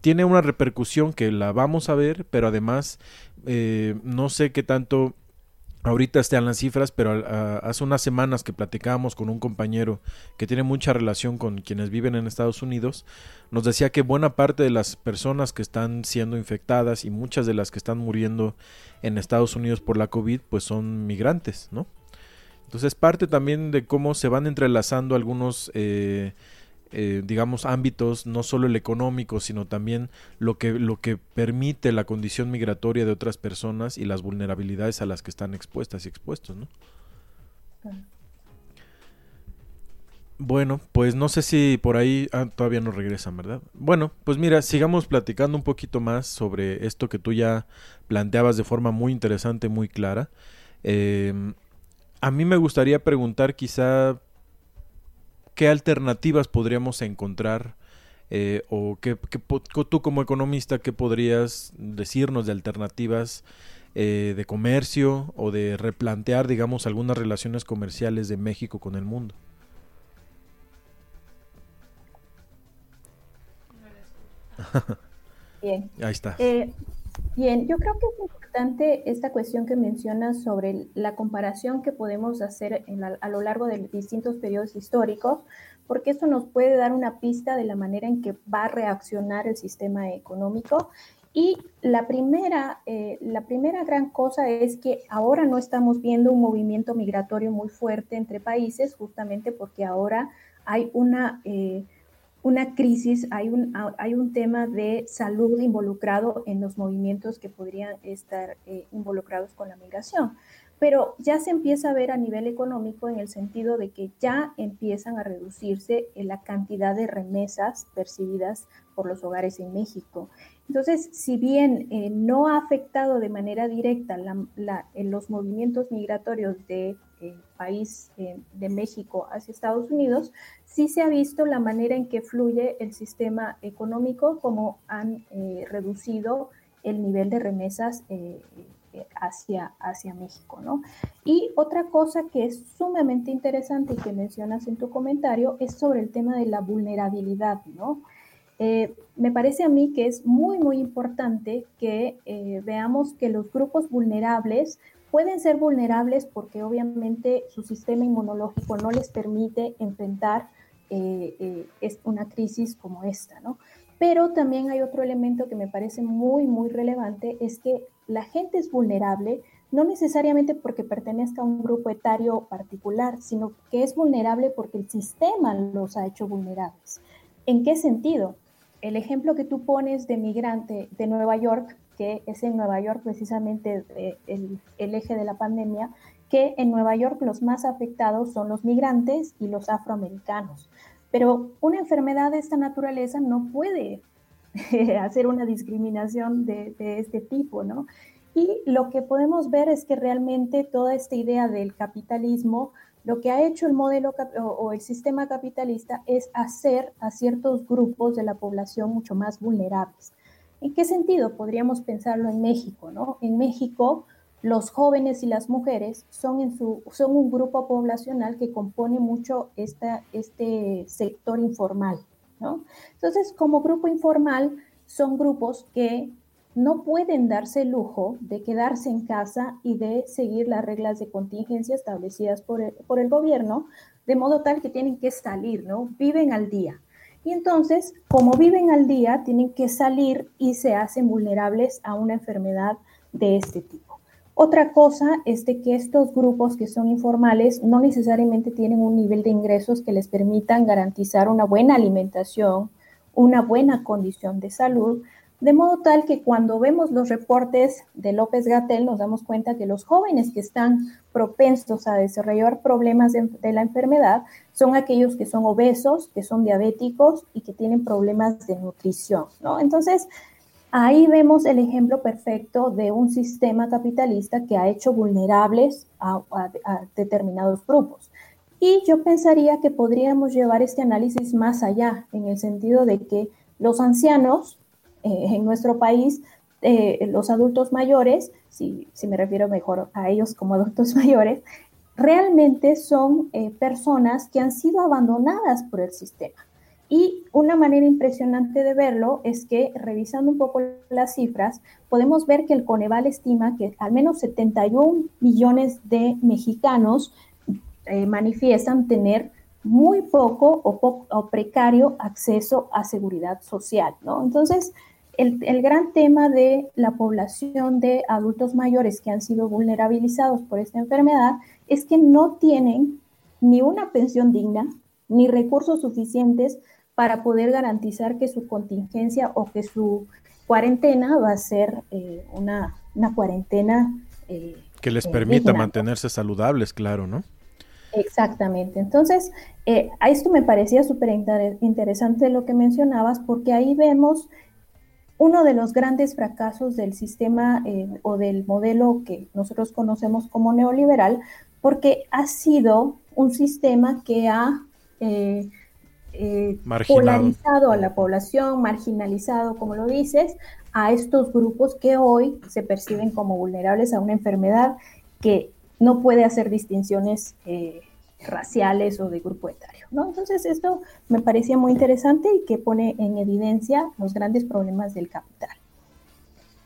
Speaker 2: tiene una repercusión que la vamos a ver, pero además eh, no sé qué tanto ahorita están las cifras, pero hace unas semanas que platicábamos con un compañero que tiene mucha relación con quienes viven en Estados Unidos, nos decía que buena parte de las personas que están siendo infectadas y muchas de las que están muriendo en Estados Unidos por la COVID, pues son migrantes, ¿no? Entonces parte también de cómo se van entrelazando algunos eh, eh, digamos, ámbitos, no solo el económico, sino también lo que, lo que permite la condición migratoria de otras personas y las vulnerabilidades a las que están expuestas y expuestos, ¿no? Bueno, pues no sé si por ahí ah, todavía no regresan, ¿verdad? Bueno, pues mira, sigamos platicando un poquito más sobre esto que tú ya planteabas de forma muy interesante, muy clara. Em, a mí me gustaría preguntar quizá qué alternativas podríamos encontrar eh, o qué, tú como economista, qué podrías decirnos de alternativas eh, de comercio o de replantear, digamos, algunas relaciones comerciales de México con el mundo.
Speaker 5: Bien.
Speaker 2: Ahí está.
Speaker 5: Eh, bien, yo creo que importante esta cuestión que mencionas sobre la comparación que podemos hacer a lo largo de distintos periodos históricos, porque esto nos puede dar una pista de la manera en que va a reaccionar el sistema económico. Y la primera, eh, la primera gran cosa es que ahora no estamos viendo un movimiento migratorio muy fuerte entre países, justamente porque ahora hay una... Eh, una crisis, hay un, hay un tema de salud involucrado en los movimientos que podrían estar eh, involucrados con la migración. Pero ya se empieza a ver a nivel económico en el sentido de que ya empiezan a reducirse la cantidad de remesas percibidas por los hogares en México. Entonces, si bien eh, no ha afectado de manera directa los movimientos migratorios de eh, país eh, de México hacia Estados Unidos, sí se ha visto la manera en que fluye el sistema económico, como han reducido el nivel de remesas hacia, hacia México. ¿no? Y otra cosa que es sumamente interesante y que mencionas en tu comentario es sobre el tema de la vulnerabilidad. ¿no? Eh, me parece a mí que es muy, muy importante que eh, veamos que los grupos vulnerables pueden ser vulnerables porque obviamente su sistema inmunológico no les permite enfrentar eh, es una crisis como esta, ¿no? Pero también hay otro elemento que me parece muy, muy relevante, es que la gente es vulnerable no necesariamente porque pertenezca a un grupo etario particular, sino que es vulnerable porque el sistema los ha hecho vulnerables. ¿En qué sentido? el ejemplo que tú pones de migrante de Nueva York, que es en Nueva York precisamente eh, el, eje de la pandemia, que en Nueva York los más afectados son los migrantes y los afroamericanos. Pero una enfermedad de esta naturaleza no puede hacer una discriminación de, de, este tipo, ¿no? Y lo que podemos ver es que realmente toda esta idea del capitalismo lo que ha hecho el modelo o el sistema capitalista es hacer a ciertos grupos de la población mucho más vulnerables. ¿En qué sentido? Podríamos pensarlo en México, ¿no? En México, los jóvenes y las mujeres son, un grupo poblacional que compone mucho esta, este sector informal, ¿no? Entonces, como grupo informal, son grupos que no pueden darse el lujo de quedarse en casa y de seguir las reglas de contingencia establecidas por el, gobierno, de modo tal que tienen que salir, ¿no? Viven al día. Y entonces, como viven al día, tienen que salir y se hacen vulnerables a una enfermedad de este tipo. Otra cosa es de que estos grupos que son informales no necesariamente tienen un nivel de ingresos que les permitan garantizar una buena alimentación, una buena condición de salud, de modo tal que cuando vemos los reportes de López Gatel nos damos cuenta que los jóvenes que están propensos a desarrollar problemas de, la enfermedad son aquellos que son obesos, que son diabéticos y que tienen problemas de nutrición, ¿no? Entonces, ahí vemos el ejemplo perfecto de un sistema capitalista que ha hecho vulnerables a determinados grupos. Y yo pensaría que podríamos llevar este análisis más allá, en el sentido de que los ancianos eh, en nuestro país, eh, los adultos mayores, si, me refiero mejor a ellos como adultos mayores, realmente son eh, personas que han sido abandonadas por el sistema. Y una manera impresionante de verlo es que, revisando un poco las cifras, podemos ver que el Coneval estima que al menos 71 millones de mexicanos manifiestan tener muy poco o, o, precario acceso a seguridad social, ¿no? Entonces, el, gran tema de la población de adultos mayores que han sido vulnerabilizados por esta enfermedad es que no tienen ni una pensión digna ni recursos suficientes para poder garantizar que su contingencia o que su cuarentena va a ser eh, una, cuarentena
Speaker 2: eh, que les permita mantenerse saludables, claro, ¿no?
Speaker 5: Exactamente. Entonces, eh, a esto me parecía súper interesante lo que mencionabas, porque ahí vemos uno de los grandes fracasos del sistema eh, o del modelo que nosotros conocemos como neoliberal, porque ha sido un sistema que ha eh, eh, polarizado a la población, marginalizado, como lo dices, a estos grupos que hoy se perciben como vulnerables a una enfermedad que no puede hacer distinciones raciales o de grupo etario. ¿No? Entonces, esto me parecía muy interesante y que pone en evidencia los grandes problemas del capital.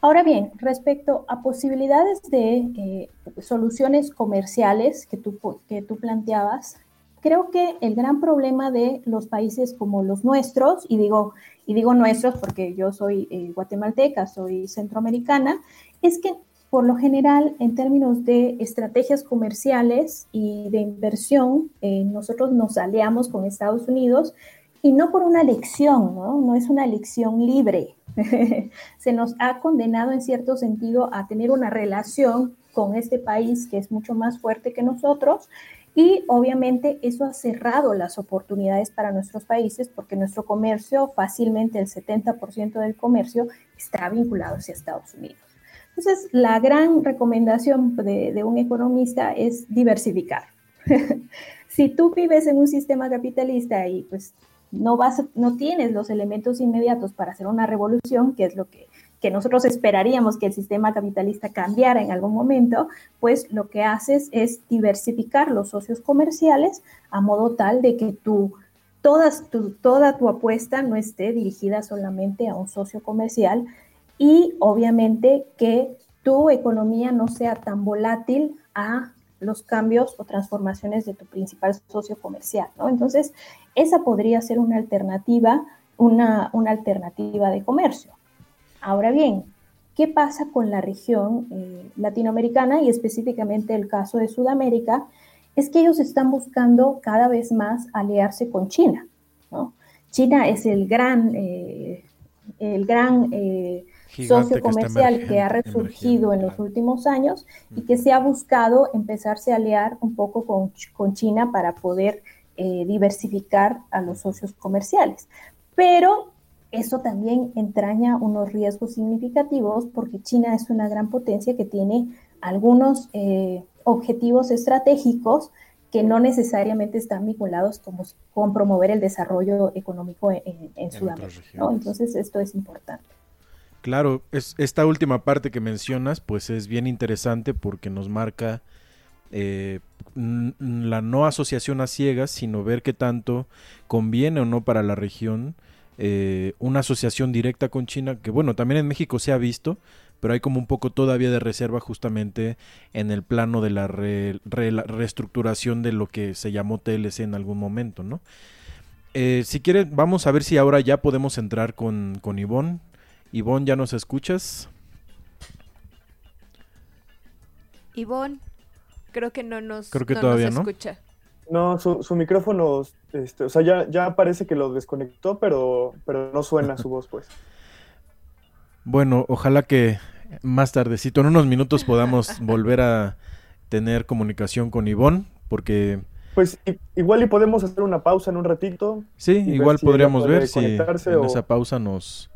Speaker 5: Ahora bien, respecto a posibilidades de eh, soluciones comerciales que tú, que tú planteabas, creo que el gran problema de los países como los nuestros, y digo, y digo nuestros porque yo soy eh, guatemalteca, soy centroamericana, es que por lo general, en términos de estrategias comerciales y de inversión, eh, nosotros nos aliamos con Estados Unidos y no por una elección, ¿no? No es una elección libre. Se nos ha condenado en cierto sentido a tener una relación con este país que es mucho más fuerte que nosotros y obviamente eso ha cerrado las oportunidades para nuestros países porque nuestro comercio, fácilmente el 70% del comercio, está vinculado hacia Estados Unidos. Entonces, la gran recomendación de, un economista es diversificar. si tú vives en un sistema capitalista y pues no, vas, no tienes los elementos inmediatos para hacer una revolución, que es lo que, que nosotros esperaríamos que el sistema capitalista cambiara en algún momento, pues lo que haces es diversificar los socios comerciales a modo tal de que tú todas toda tu apuesta no esté dirigida solamente a un socio comercial, y obviamente que tu economía no sea tan volátil a los cambios o transformaciones de tu principal socio comercial, ¿no? Entonces, esa podría ser una alternativa, una, una alternativa de comercio. Ahora bien, ¿qué pasa con la región eh, latinoamericana y específicamente el caso de Sudamérica? Es que ellos están buscando cada vez más aliarse con China, ¿no? China es el gran, eh, el gran eh, socio comercial que, ha resurgido en los últimos años y que se ha buscado empezarse a aliar un poco con, con China para poder eh, diversificar a los socios comerciales. Pero eso también entraña unos riesgos significativos porque China es una gran potencia que tiene algunos eh, objetivos estratégicos que no necesariamente están vinculados como, con promover el desarrollo económico en, Sudamérica. Entonces, esto es importante.
Speaker 2: Claro, es, esta última parte que mencionas, pues es bien interesante porque nos marca eh, la no asociación a ciegas, sino ver qué tanto conviene o no para la región eh, una asociación directa con China, que bueno, también en México se ha visto, pero hay como un poco todavía de reserva justamente en el plano de la, reestructuración de lo que se llamó TLC en algún momento, ¿no? Eh, si quieren, vamos a ver si ahora ya podemos entrar con, con Ivonne. Ivonne, ¿ya nos escuchas?
Speaker 1: Ivonne, creo que no nos,
Speaker 2: creo que todavía no.
Speaker 1: escucha.
Speaker 3: No, su, su micrófono, este, o sea, ya, ya parece que lo desconectó, pero, pero no suena su voz, pues.
Speaker 2: Bueno, ojalá que más tardecito, en unos minutos, podamos volver a tener comunicación con Ivonne, porque...
Speaker 3: Pues igual y podemos hacer una pausa en un ratito.
Speaker 2: Sí, igual podríamos ver si en esa pausa nos,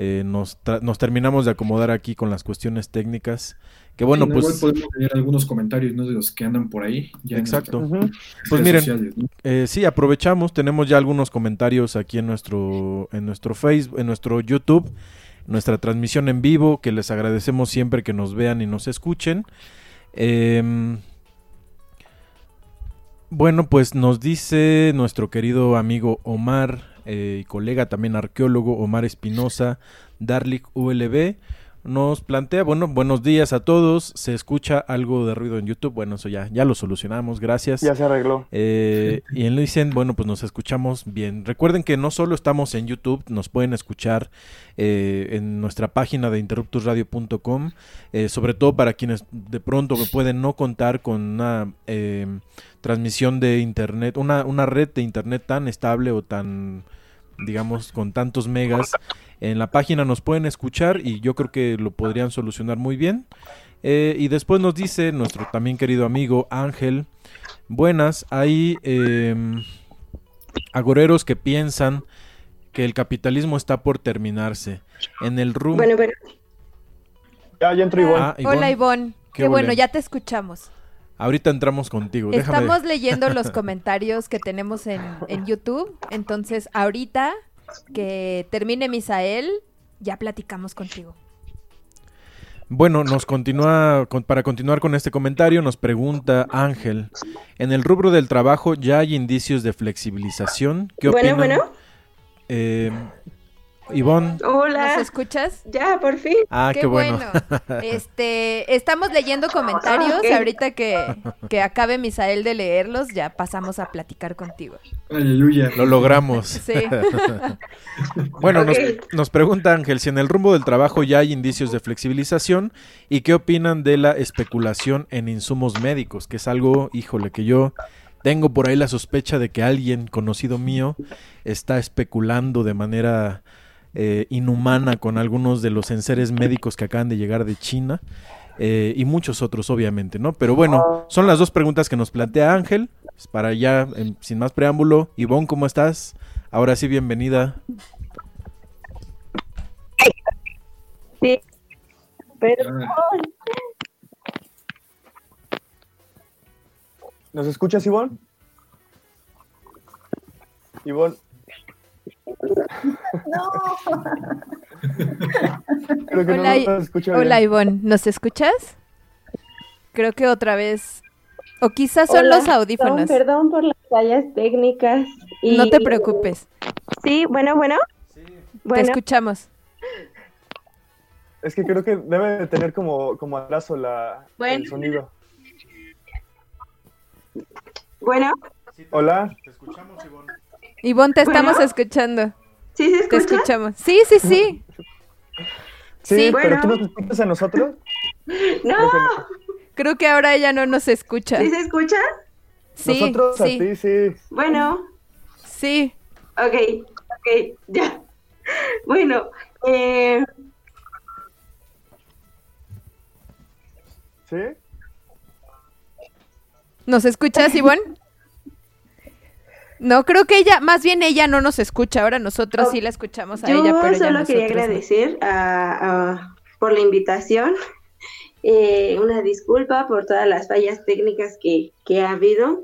Speaker 2: eh, nos, nos, terminamos de acomodar aquí con las cuestiones técnicas. Que bueno, pues.
Speaker 4: Igual podemos tener algunos comentarios, ¿no? De los que andan por ahí.
Speaker 2: exacto. Pues miren, eh, sí, aprovechamos. Tenemos ya algunos comentarios aquí en nuestro, en nuestro Facebook, en nuestro YouTube, nuestra transmisión en vivo, que les agradecemos siempre que nos vean y nos escuchen. Em, bueno, pues nos dice nuestro querido amigo Omar eh, y colega también arqueólogo Omar Espinosa, Darlik ULB, nos plantea, bueno, buenos días a todos, se escucha algo de ruido en YouTube, bueno, eso ya, ya lo solucionamos, gracias.
Speaker 3: Ya se arregló.
Speaker 2: Eh, y en dicen, bueno, pues nos escuchamos bien. Recuerden que no solo estamos en YouTube, nos pueden escuchar eh, en nuestra página de interruptusradio.com, sobre todo para quienes de pronto pueden no contar con una transmisión de internet, una, una red de internet tan estable o tan digamos, con tantos megas. En la página nos pueden escuchar y yo creo que lo podrían solucionar muy bien. Eh, y después nos dice nuestro también querido amigo Ángel, buenas, hay em, agoreros que piensan que el capitalismo está por terminarse. En el rumbo...
Speaker 6: Bueno, bueno.
Speaker 3: Ya, ya entró Ivonne.
Speaker 2: Ah, Ivonne.
Speaker 1: Hola Ivonne,
Speaker 2: Qué
Speaker 1: qué, bueno, ya te escuchamos.
Speaker 2: Ahorita entramos contigo. Déjame...
Speaker 1: Estamos leyendo los comentarios que tenemos en, en YouTube, entonces ahorita que termine Misael, ya platicamos contigo.
Speaker 2: Bueno, nos continúa, con- para continuar con este comentario, nos pregunta Ángel, en el rubro del trabajo ya hay indicios de flexibilización. ¿Qué
Speaker 6: Bueno,
Speaker 2: opinan?
Speaker 6: bueno.
Speaker 2: Eh, Ivonne,
Speaker 6: Hola.
Speaker 1: ¿Nos escuchas?
Speaker 6: Ya, por fin.
Speaker 2: ah, qué, bueno.
Speaker 1: Este, estamos leyendo comentarios.
Speaker 6: Ah.
Speaker 1: Ahorita que, que acabe Misael de leerlos, ya pasamos a platicar contigo.
Speaker 4: Aleluya.
Speaker 2: Lo logramos.
Speaker 1: Sí.
Speaker 2: Bueno, nos, nos pregunta Ángel si en el rumbo del trabajo ya hay indicios de flexibilización y qué opinan de la especulación en insumos médicos, que es algo, híjole, que yo tengo por ahí la sospecha de que alguien conocido mío está especulando de manera eh, inhumana con algunos de los enseres médicos que acaban de llegar de China. eh, y muchos otros, obviamente, ¿no? Pero bueno, son las dos preguntas que nos plantea Ángel. Pues Para ya, em, sin más preámbulo, Ivonne, ¿cómo estás? Ahora sí, bienvenida.
Speaker 6: Sí. Pero
Speaker 4: Ah,
Speaker 3: ¿Nos escuchas, Ivonne? Ivonne. Creo que
Speaker 1: Hola,
Speaker 3: no nos
Speaker 1: Hola. Ivonne, ¿nos escuchas? Creo que otra vez. O quizás son
Speaker 6: Hola,
Speaker 1: los audífonos.
Speaker 6: Perdón, perdón por las fallas técnicas. y-
Speaker 1: No te preocupes,
Speaker 6: Sí, bueno, bueno.
Speaker 1: te
Speaker 6: Bueno,
Speaker 1: escuchamos.
Speaker 3: Es que creo que debe de tener como, como atraso la,
Speaker 6: Bueno.
Speaker 3: el sonido.
Speaker 6: bueno.
Speaker 3: Hola.
Speaker 2: Te escuchamos, Ivonne.
Speaker 1: Ivonne, te
Speaker 6: Bueno.
Speaker 1: estamos escuchando.
Speaker 6: ¿Sí se
Speaker 1: Te
Speaker 6: escucha?
Speaker 1: escuchamos. Sí, sí, sí.
Speaker 3: Sí,
Speaker 1: Sí.
Speaker 3: pero tú nos escuchas a nosotros.
Speaker 6: No,
Speaker 3: Creo que
Speaker 1: ahora ella no nos escucha.
Speaker 6: ¿sí se escucha?
Speaker 1: Sí,
Speaker 3: Nosotros a
Speaker 1: sí,
Speaker 3: ti, sí.
Speaker 6: Bueno,
Speaker 1: sí.
Speaker 6: ok, ok, ya. Bueno, eh,
Speaker 3: ¿Sí?
Speaker 1: ¿Nos escuchas, Ivonne? No, creo que ella, más bien ella no nos escucha. Ahora nosotros
Speaker 6: Oh,
Speaker 1: sí la escuchamos a
Speaker 6: yo
Speaker 1: ella, pero ella
Speaker 6: solo quería
Speaker 1: no.
Speaker 6: agradecer a- a- por la invitación. Eh, una disculpa por todas las fallas técnicas que, que ha habido.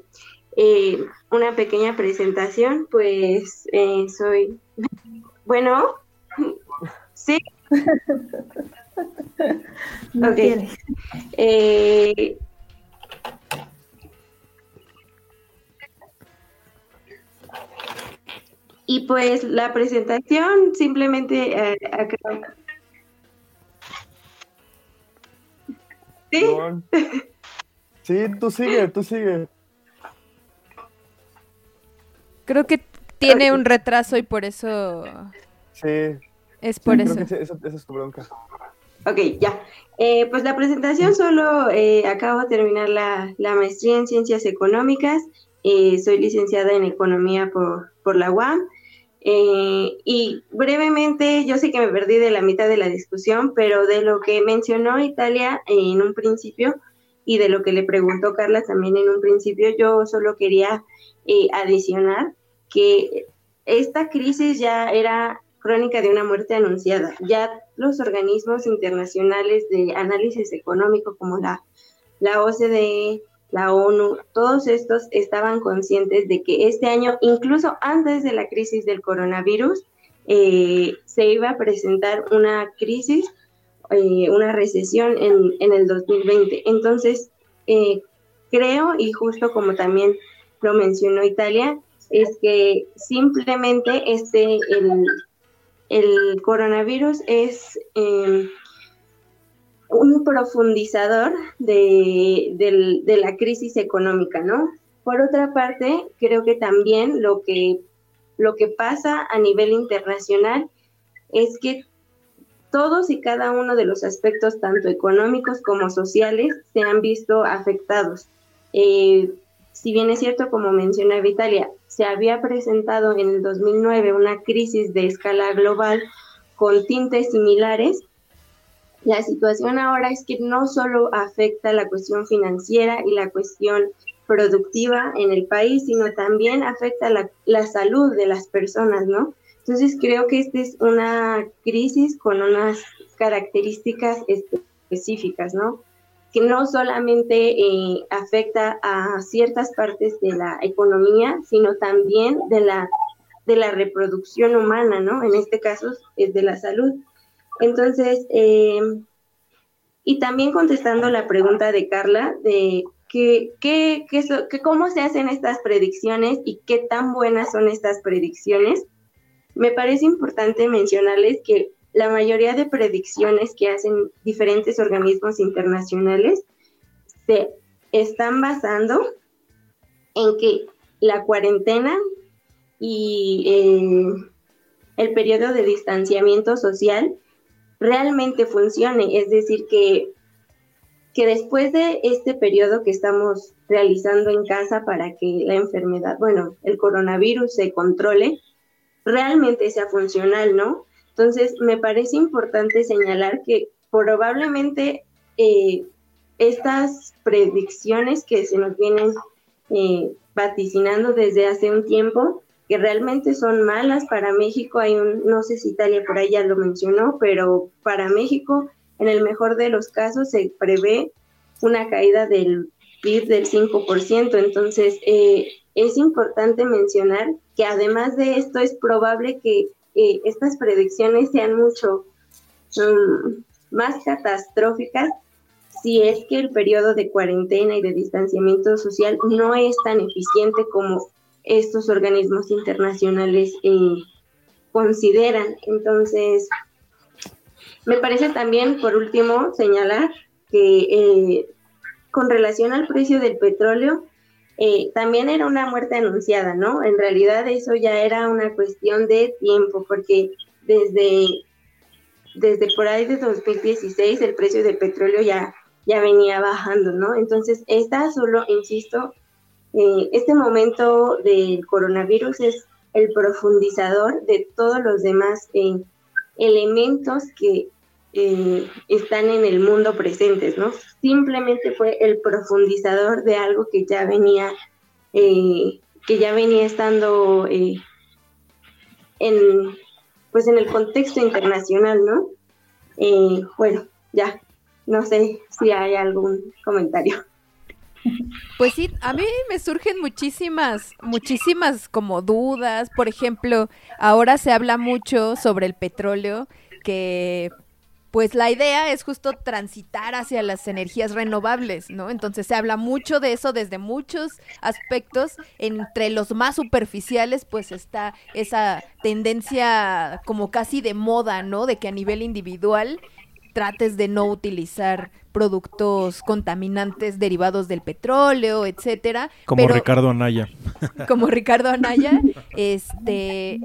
Speaker 6: Eh, una pequeña presentación, pues eh, soy... Bueno, sí,
Speaker 5: No
Speaker 6: Ok. Eh, y pues la presentación simplemente eh, acá- Sí.
Speaker 3: Sí, tú sigue, tú sigue.
Speaker 1: Creo que tiene un retraso y por eso
Speaker 3: Sí,
Speaker 1: es por
Speaker 3: creo
Speaker 1: eso.
Speaker 3: que sí, eso, esa es tu bronca.
Speaker 6: ok, ya. Eh, pues la presentación solo eh, acabo de terminar la, la maestría en ciencias económicas. Eh, soy licenciada en economía por, por la UAM. Eh, y brevemente, yo sé que me perdí de la mitad de la discusión, pero de lo que mencionó Italia en un principio y de lo que le preguntó Carla también en un principio, yo solo quería eh, adicionar que esta crisis ya era crónica de una muerte anunciada. Ya los organismos internacionales de análisis económico como la, la OCDE, la ONU, todos estos estaban conscientes de que este año, incluso antes de la crisis del coronavirus, eh, se iba a presentar una crisis, eh, una recesión en, en el 2020. Entonces, eh, creo, y justo como también lo mencionó Italia, es que simplemente este, el, el coronavirus es eh, un profundizador de, la crisis económica, ¿no? Por otra parte, creo que también lo que, lo que pasa a nivel internacional es que todos y cada uno de los aspectos, tanto económicos como sociales, se han visto afectados. Eh, si bien es cierto, como menciona Vitalia, se había presentado en el 2009 una crisis de escala global con tintes similares, la situación ahora es que no solo afecta la cuestión financiera y la cuestión productiva en el país, sino también afecta la, la salud de las personas, ¿no? Entonces creo que esta es una crisis con unas características específicas, ¿no? Que no solamente eh, afecta a ciertas partes de la economía, sino también de la, de la reproducción humana, ¿no? En este caso es de la salud. Entonces, eh, y también contestando la pregunta de Carla de que, que, que, cómo se hacen estas predicciones y qué tan buenas son estas predicciones, me parece importante mencionarles que la mayoría de predicciones que hacen diferentes organismos internacionales se están basando en que la cuarentena y eh, el periodo de distanciamiento social realmente funcione, es decir, que, que después de este periodo que estamos realizando en casa para que la enfermedad, bueno, el coronavirus se controle, realmente sea funcional, ¿no? Entonces, me parece importante señalar que probablemente eh, estas predicciones que se nos vienen eh, vaticinando desde hace un tiempo, que realmente son malas para México, hay un, no sé si Italia por ahí ya lo mencionó, pero para México, en el mejor de los casos, se prevé una caída del PIB del 5%, entonces eh, es importante mencionar que además de esto es probable que estas predicciones sean mucho mm, más catastróficas si es que el periodo de cuarentena y de distanciamiento social no es tan eficiente como estos organismos internacionales eh, consideran. Entonces, me parece también, por último, señalar que eh, con relación al precio del petróleo, eh, también era una muerte anunciada, ¿no? En realidad eso ya era una cuestión de tiempo, porque desde, desde por ahí de 2016 el precio del petróleo ya, ya venía bajando, ¿no? Entonces, esta solo, insisto, eh, este momento del coronavirus es el profundizador de todos los demás eh, elementos que están en el mundo presentes, ¿no? Simplemente fue el profundizador de algo que ya venía, eh, que ya venía estando eh, en, pues en el contexto internacional, ¿no? Eh, bueno, ya, no sé si hay algún comentario.
Speaker 1: Pues sí, a mí me surgen muchísimas, muchísimas como dudas. Por ejemplo, ahora se habla mucho sobre el petróleo, que pues la idea es justo transitar hacia las energías renovables, ¿no? Entonces se habla mucho de eso desde muchos aspectos. Entre los más superficiales, pues está esa tendencia como casi de moda, ¿no? De que a nivel individual trates de no utilizar productos contaminantes derivados del petróleo, etcétera.
Speaker 2: Como Ricardo Anaya.
Speaker 1: Como Ricardo Anaya, este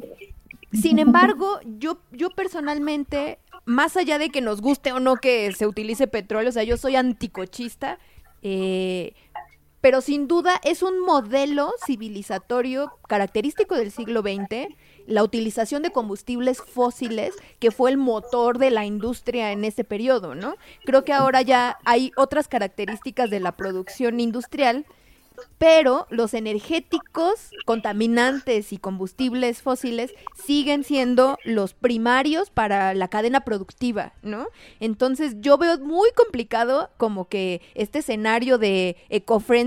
Speaker 1: sin embargo, yo, yo personalmente más allá de que nos guste o no que se utilice petróleo, o sea, yo soy anticochista, eh, pero sin duda es un modelo civilizatorio característico del siglo XX, la utilización de combustibles fósiles, que fue el motor de la industria en ese periodo, ¿no? Creo que ahora ya hay otras características de la producción industrial pero los energéticos contaminantes y combustibles fósiles siguen siendo los primarios para la cadena productiva, ¿no? Entonces yo veo muy complicado como que este escenario de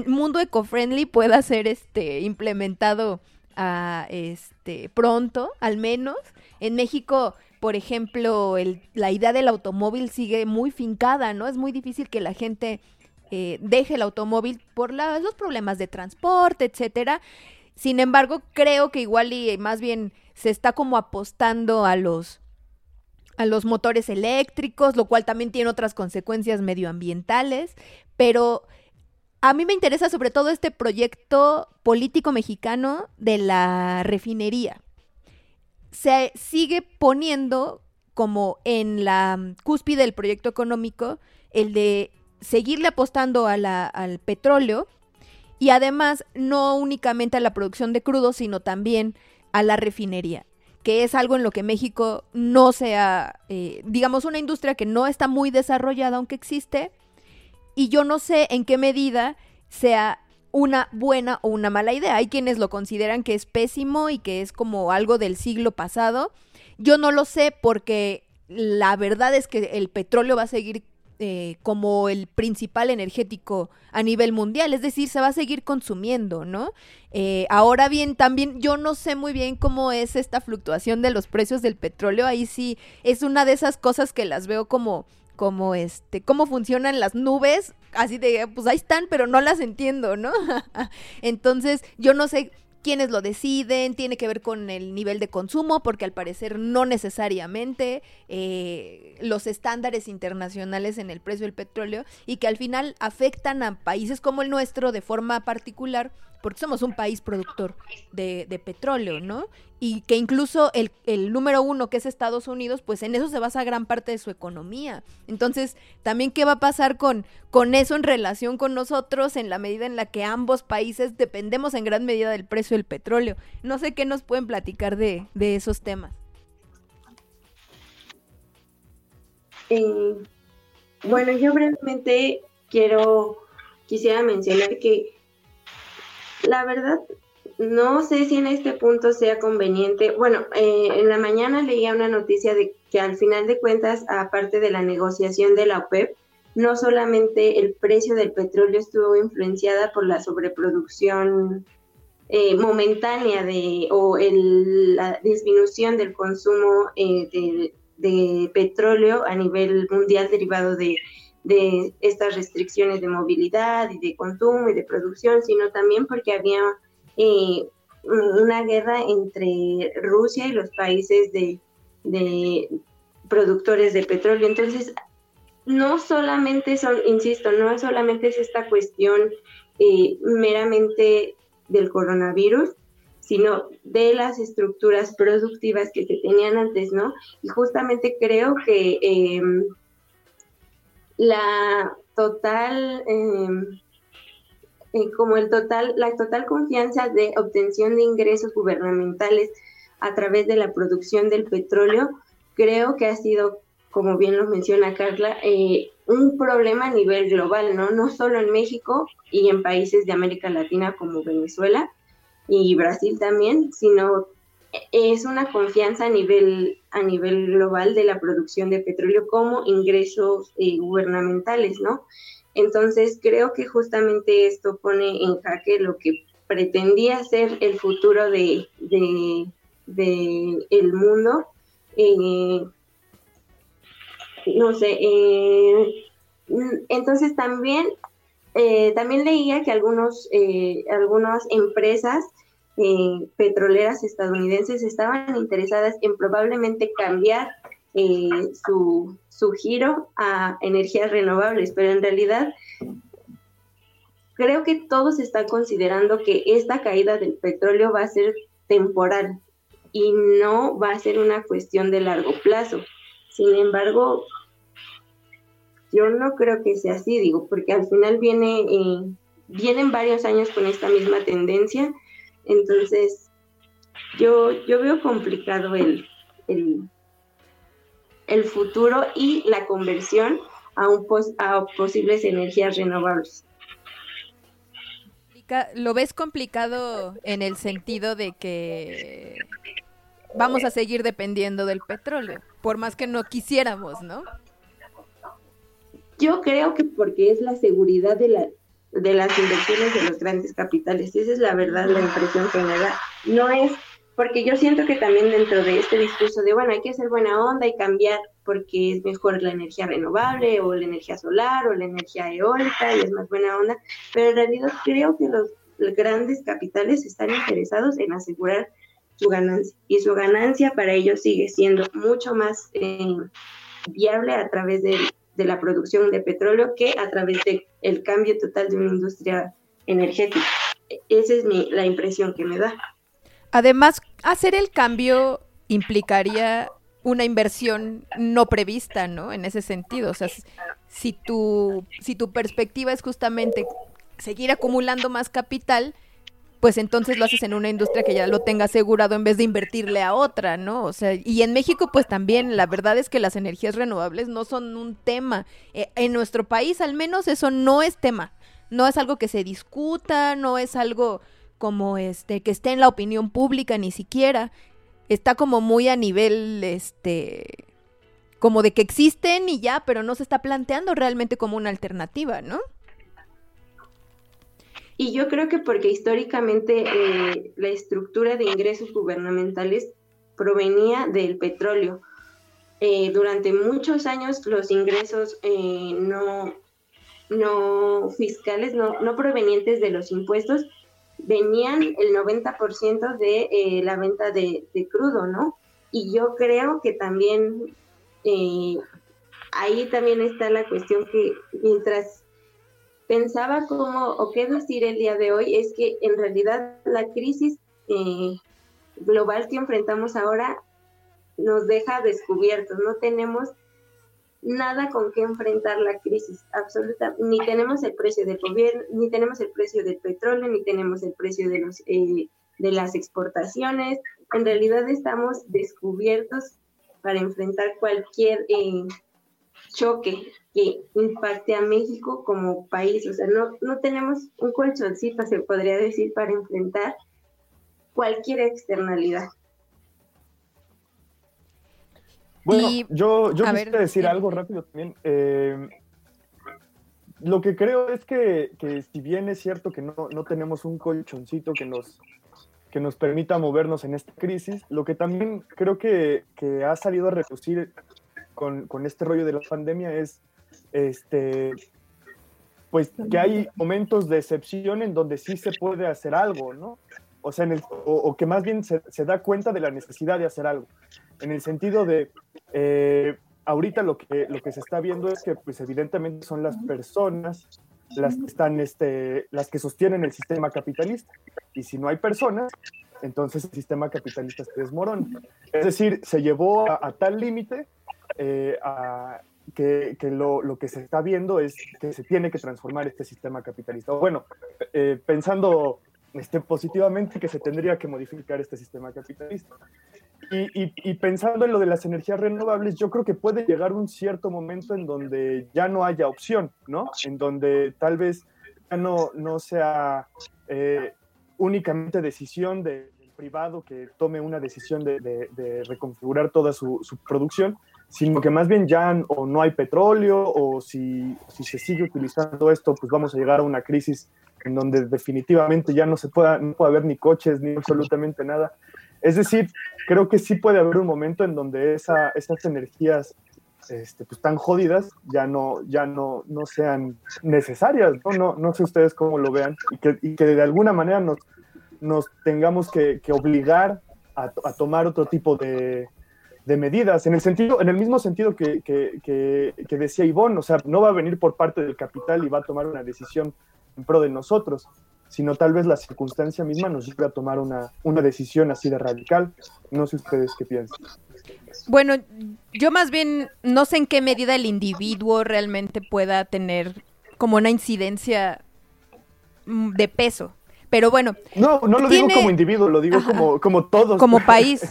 Speaker 1: mundo eco-friendly pueda ser este implementado a este pronto, al menos. En México, por ejemplo, la idea del automóvil sigue muy fincada, ¿no? Es muy difícil que la gente eh, deje el automóvil por los problemas de transporte, etcétera. Sin embargo, creo que igual y más bien se está como apostando a los a los motores eléctricos, lo cual también tiene otras consecuencias medioambientales, pero a mí me interesa sobre todo este proyecto político mexicano de la refinería. Se sigue poniendo como en la cúspide del proyecto económico el de seguirle apostando al petróleo y además no únicamente a la producción de crudo, sino también a la refinería. que es algo en lo que México no sea, eh, digamos, una industria que no está muy desarrollada, aunque existe, y yo no sé en qué medida sea una buena o una mala idea. Hay quienes lo consideran que es pésimo y que es como algo del siglo pasado. Yo no lo sé porque la verdad es que el petróleo va a seguir eh, como el principal energético a nivel mundial, es decir, se va a seguir consumiendo, ¿no? Eh, ahora bien, también yo no sé muy bien cómo es esta fluctuación de los precios del petróleo, ahí sí es una de esas cosas que las veo como como este, cómo funcionan las nubes, así de, pues ahí están, pero no las entiendo, ¿no? Entonces, yo no sé quiénes lo deciden, tiene que ver con el nivel de consumo, porque al parecer no necesariamente eh, los estándares internacionales en el precio del petróleo y que al final afectan a países como el nuestro de forma particular porque somos un país productor de, de petróleo, ¿no? Y que incluso el, el, número uno, que es Estados Unidos, pues en eso se basa gran parte de su economía. Entonces, también qué va a pasar con, con eso en relación con nosotros en la medida en la que ambos países dependemos en gran medida del precio del petróleo. No sé qué nos pueden platicar de, de esos temas.
Speaker 6: Eh, bueno, yo brevemente quiero, quisiera mencionar que la verdad, no sé si en este punto sea conveniente. Bueno, eh, en la mañana leía una noticia de que al final de cuentas, aparte de la negociación de la OPEP, no solamente el precio del petróleo estuvo influenciada por la sobreproducción eh, momentánea de, o el, la disminución del consumo eh, de, petróleo a nivel mundial derivado de de estas restricciones de movilidad y de consumo y de producción, sino también porque había eh, una guerra entre Rusia y los países de, productores de petróleo. Entonces, no solamente son, insisto, no solamente es esta cuestión eh, meramente del coronavirus, sino de las estructuras productivas que se tenían antes, ¿no? Y justamente creo que em, la total, em, eh, como el total, la total confianza de obtención de ingresos gubernamentales a través de la producción del petróleo, creo que ha sido, como bien lo menciona Carla, eh, un problema a nivel global, ¿no? No solo en México y en países de América Latina como Venezuela y Brasil también, sino es una confianza a nivel, a nivel global de la producción de petróleo como ingresos eh, gubernamentales, ¿no? Entonces creo que justamente esto pone en jaque lo que pretendía ser el futuro de, el mundo. Eh, no sé, eh, entonces también, también leía que algunos, algunas empresas eh, petroleras estadounidenses estaban interesadas en probablemente cambiar eh, su, su giro a energías renovables, pero en realidad creo que todos están considerando que esta caída del petróleo va a ser temporal y no va a ser una cuestión de largo plazo. Sin embargo, yo no creo que sea así, digo, porque al final viene, eh, vienen varios años con esta misma tendencia entonces, yo, yo veo complicado el, el, futuro y la conversión a, un a posibles energías renovables.
Speaker 1: ¿Lo ves complicado en el sentido de que vamos a seguir dependiendo del petróleo, por más que no quisiéramos, ¿no?
Speaker 6: Yo creo que porque es la seguridad de la, de las inversiones de los grandes capitales. Esa es la verdad, la impresión que me da. No es, porque yo siento que también dentro de este discurso de, bueno, hay que hacer buena onda y cambiar porque es mejor la energía renovable o la energía solar o la energía eólica y es más buena onda, pero en realidad creo que los, grandes capitales están interesados en asegurar su ganancia y su ganancia para ellos sigue siendo mucho más eh, viable a través del de la producción de petróleo que a través del el cambio total de una industria energética. Esa es mi, la impresión que me da.
Speaker 1: Además, hacer el cambio implicaría una inversión no prevista, ¿no? En ese sentido, o sea, si tu, si tu perspectiva es justamente seguir acumulando más capital, pues entonces lo haces en una industria que ya lo tenga asegurado en vez de invertirle a otra, ¿no? O sea, y en México pues también la verdad es que las energías renovables no son un tema. Eh, en nuestro país al menos eso no es tema. No es algo que se discuta, no es algo como este que esté en la opinión pública ni siquiera. Está como muy a nivel este como de que existen y ya, pero no se está planteando realmente como una alternativa, ¿no?
Speaker 6: Y yo creo que porque históricamente eh, la estructura de ingresos gubernamentales provenía del petróleo. Eh, durante muchos años los ingresos eh, no, no fiscales, no, no provenientes de los impuestos, venían el 90% de la venta de, crudo, ¿no? Y yo creo que también ahí también está la cuestión que mientras pensaba cómo o qué decir el día de hoy, es que en realidad la crisis eh, global que enfrentamos ahora nos deja descubiertos, no tenemos nada con qué enfrentar la crisis, absoluta, ni tenemos el precio del gobierno, ni tenemos el precio del petróleo, ni tenemos el precio de, los, eh, de las exportaciones. En realidad estamos descubiertos para enfrentar cualquier eh, choque que impacte a México como país. O sea, no, no tenemos un colchoncito, se podría decir, para enfrentar cualquier externalidad.
Speaker 3: Bueno, yo, yo quisiera decir algo rápido también. Eh, lo que creo es que, que, si bien es cierto que no, no, tenemos un colchoncito que nos, que nos permita movernos en esta crisis, lo que también creo que, que ha salido a reducir con, con, este rollo de la pandemia es este, pues que hay momentos de excepción en donde sí se puede hacer algo, ¿no? O sea, o, que más bien se, da cuenta de la necesidad de hacer algo en el sentido de, eh, ahorita lo que, lo que se está viendo es que, pues evidentemente son las personas las que están, este, las que sostienen el sistema capitalista. Y si no hay personas, entonces el sistema capitalista se desmorona. Es decir, se llevó a, tal límite eh, que, que lo, lo, que se está viendo es que se tiene que transformar este sistema capitalista. Bueno, eh, pensando este, positivamente que se tendría que modificar este sistema capitalista. Y, pensando en lo de las energías renovables, yo creo que puede llegar un cierto momento en donde ya no haya opción, ¿no? En donde tal vez ya no, no sea eh, únicamente decisión del privado que tome una decisión de, reconfigurar toda su, producción, sino que más bien ya o no hay petróleo o si, se sigue utilizando esto, pues vamos a llegar a una crisis en donde definitivamente ya no se pueda, no puede haber ni coches ni absolutamente nada. Es decir, creo que sí puede haber un momento en donde esa, esas energías este, pues, tan jodidas ya no, ya no, no sean necesarias. ¿no? No, no sé ustedes cómo lo vean y que, y que de alguna manera nos, nos tengamos que, que obligar a, a, tomar otro tipo de, de, medidas, en el, sentido, en el mismo sentido que, que, que, decía Ivonne, o sea, no va a venir por parte del capital y va a tomar una decisión en pro de nosotros, sino tal vez la circunstancia misma nos lleve a tomar una, una decisión así de radical. No sé ustedes qué piensan.
Speaker 1: Bueno, yo más bien no sé en qué medida el individuo realmente pueda tener como una incidencia mm, de peso. Pero bueno.
Speaker 3: No, no lo digo como individuo, lo digo como, como todos.
Speaker 1: Como país.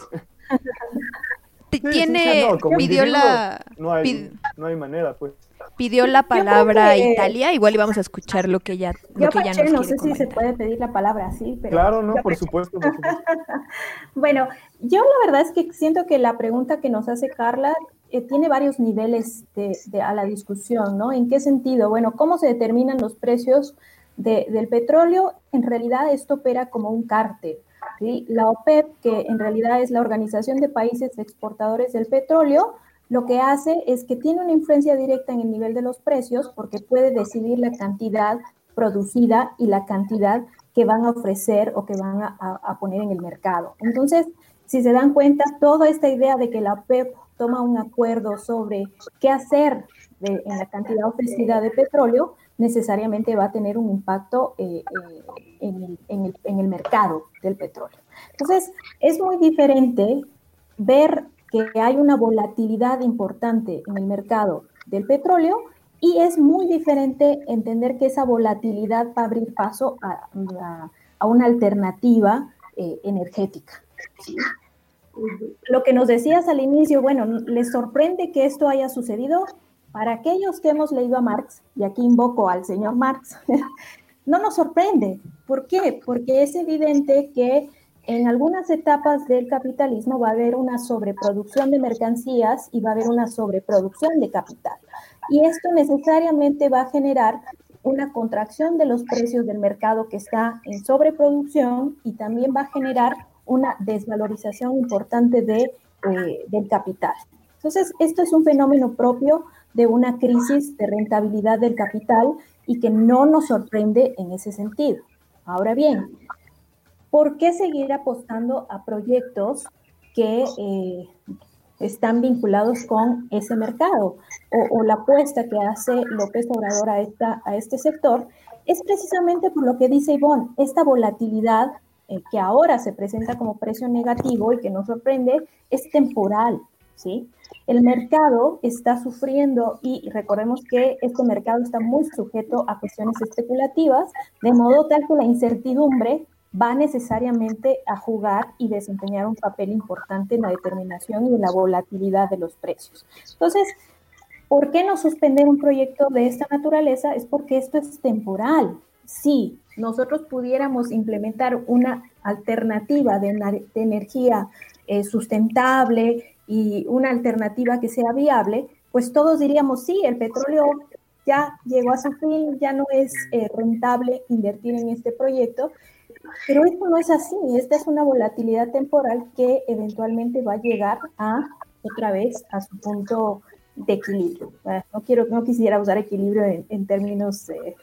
Speaker 1: tiene, pidió la...
Speaker 3: No hay, no hay manera, pues
Speaker 1: pidió la palabra Italia, igual íbamos a escuchar lo que ya, lo que ya
Speaker 5: nos No sé si se puede pedir la palabra así, pero...
Speaker 3: Claro, no, por supuesto.
Speaker 5: bueno, yo la verdad es que siento que la pregunta que nos hace Carla eh, tiene varios niveles de, a la discusión, ¿no? ¿En qué sentido? Bueno, ¿cómo se determinan los precios del petróleo? En realidad esto opera como un cártel. La OPEP, que en realidad es la Organización de Países Exportadores del Petróleo, lo que hace es que tiene una influencia directa en el nivel de los precios porque puede decidir la cantidad producida y la cantidad que van a ofrecer o que van a, poner en el mercado. Entonces, si se dan cuenta, toda esta idea de que la OPEP toma un acuerdo sobre qué hacer en la cantidad ofrecida de petróleo, necesariamente va a tener un impacto eh, eh, en el mercado del petróleo. Entonces, es muy diferente ver que hay una volatilidad importante en el mercado del petróleo y es muy diferente entender que esa volatilidad va a abrir paso a, a una alternativa eh, energética. Lo que nos decías al inicio, bueno, ¿les sorprende que esto haya sucedido? Para aquellos que hemos leído a Marx, y aquí invoco al señor Marx, no nos sorprende. ¿Por qué? Porque es evidente que en algunas etapas del capitalismo va a haber una sobreproducción de mercancías y va a haber una sobreproducción de capital. Y esto necesariamente va a generar una contracción de los precios del mercado que está en sobreproducción y también va a generar una desvalorización importante de, eh, del capital. Entonces, esto es un fenómeno propio de una crisis de rentabilidad del capital y que no nos sorprende en ese sentido. Ahora bien, ¿por qué seguir apostando a proyectos que eh, están vinculados con ese mercado? O, la apuesta que hace López Obrador a, esta, a este sector es precisamente por lo que dice Ivonne, esta volatilidad eh, que ahora se presenta como precio negativo y que nos sorprende, es temporal, ¿sí? El mercado está sufriendo y recordemos que este mercado está muy sujeto a cuestiones especulativas, de modo tal que la incertidumbre va necesariamente a jugar y desempeñar un papel importante en la determinación y en la volatilidad de los precios. Entonces, ¿por qué no suspender un proyecto de esta naturaleza? Es porque esto es temporal. Si nosotros pudiéramos implementar una alternativa de, energía eh, sustentable y una alternativa que sea viable, pues todos diríamos, sí, el petróleo ya llegó a su fin, ya no es eh, rentable invertir en este proyecto pero esto no es así, esta es una volatilidad temporal que eventualmente va a llegar a otra vez a su punto de equilibrio. No quiero, no quisiera usar equilibrio en, términos eh,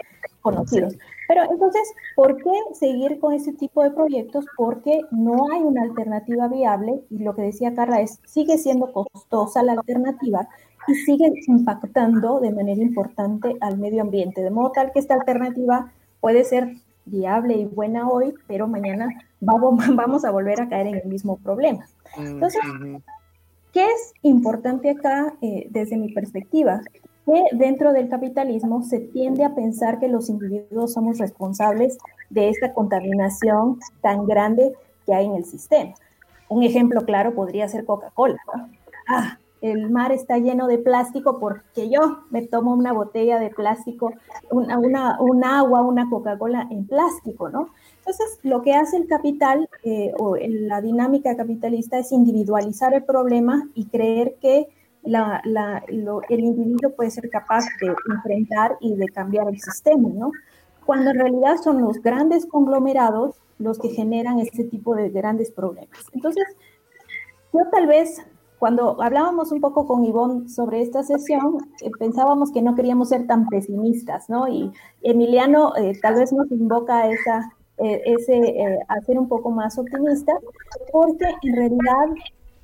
Speaker 5: conocidos. Pero entonces, ¿por qué seguir con ese tipo de proyectos? Porque no hay una alternativa viable y lo que decía Carla es, sigue siendo costosa la alternativa y sigue impactando de manera importante al medio ambiente, de modo tal que esta alternativa puede ser viable y buena hoy, pero mañana vamos a volver a caer en el mismo problema. Entonces, ¿qué es importante acá eh, desde mi perspectiva? Que dentro del capitalismo se tiende a pensar que los individuos somos responsables de esta contaminación tan grande que hay en el sistema. Un ejemplo claro podría ser Coca-Cola. Ah, el mar está lleno de plástico porque yo me tomo una botella de plástico, una, una, un agua, una Coca-Cola en plástico, ¿no? Entonces, lo que hace el capital eh, o la dinámica capitalista es individualizar el problema y creer que la, la, el individuo puede ser capaz de enfrentar y de cambiar el sistema, ¿no? Cuando en realidad son los grandes conglomerados los que generan este tipo de grandes problemas. Entonces, yo tal vez cuando hablábamos un poco con Ivonne sobre esta sesión, eh, pensábamos que no queríamos ser tan pesimistas, ¿no? Y Emiliano eh, tal vez nos invoca a, esa, eh, ese, a ser un poco más optimista, porque en realidad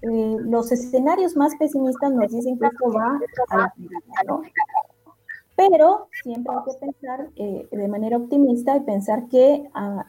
Speaker 5: los escenarios más pesimistas nos dicen que esto va a la final, ¿no? Pero siempre hay que pensar de manera optimista y pensar que ah,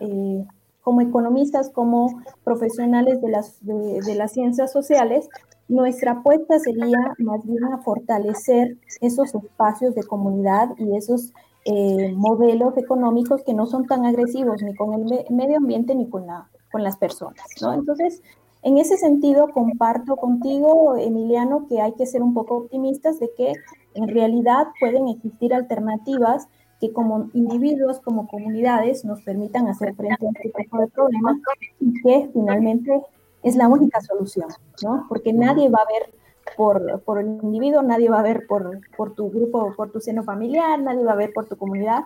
Speaker 5: como economistas, como profesionales de las, de las ciencias sociales, nuestra apuesta sería más bien a fortalecer esos espacios de comunidad y esos eh, modelos económicos que no son tan agresivos ni con el medio ambiente ni con, la, con las personas. ¿no? Entonces, en ese sentido, comparto contigo, Emiliano, que hay que ser un poco optimistas de que en realidad pueden existir alternativas que como individuos, como comunidades, nos permitan hacer frente a este tipo de problemas y que finalmente es la única solución, ¿no? Porque nadie va a ver por, por el individuo, nadie va a ver por, por tu grupo, por tu seno familiar, nadie va a ver por tu comunidad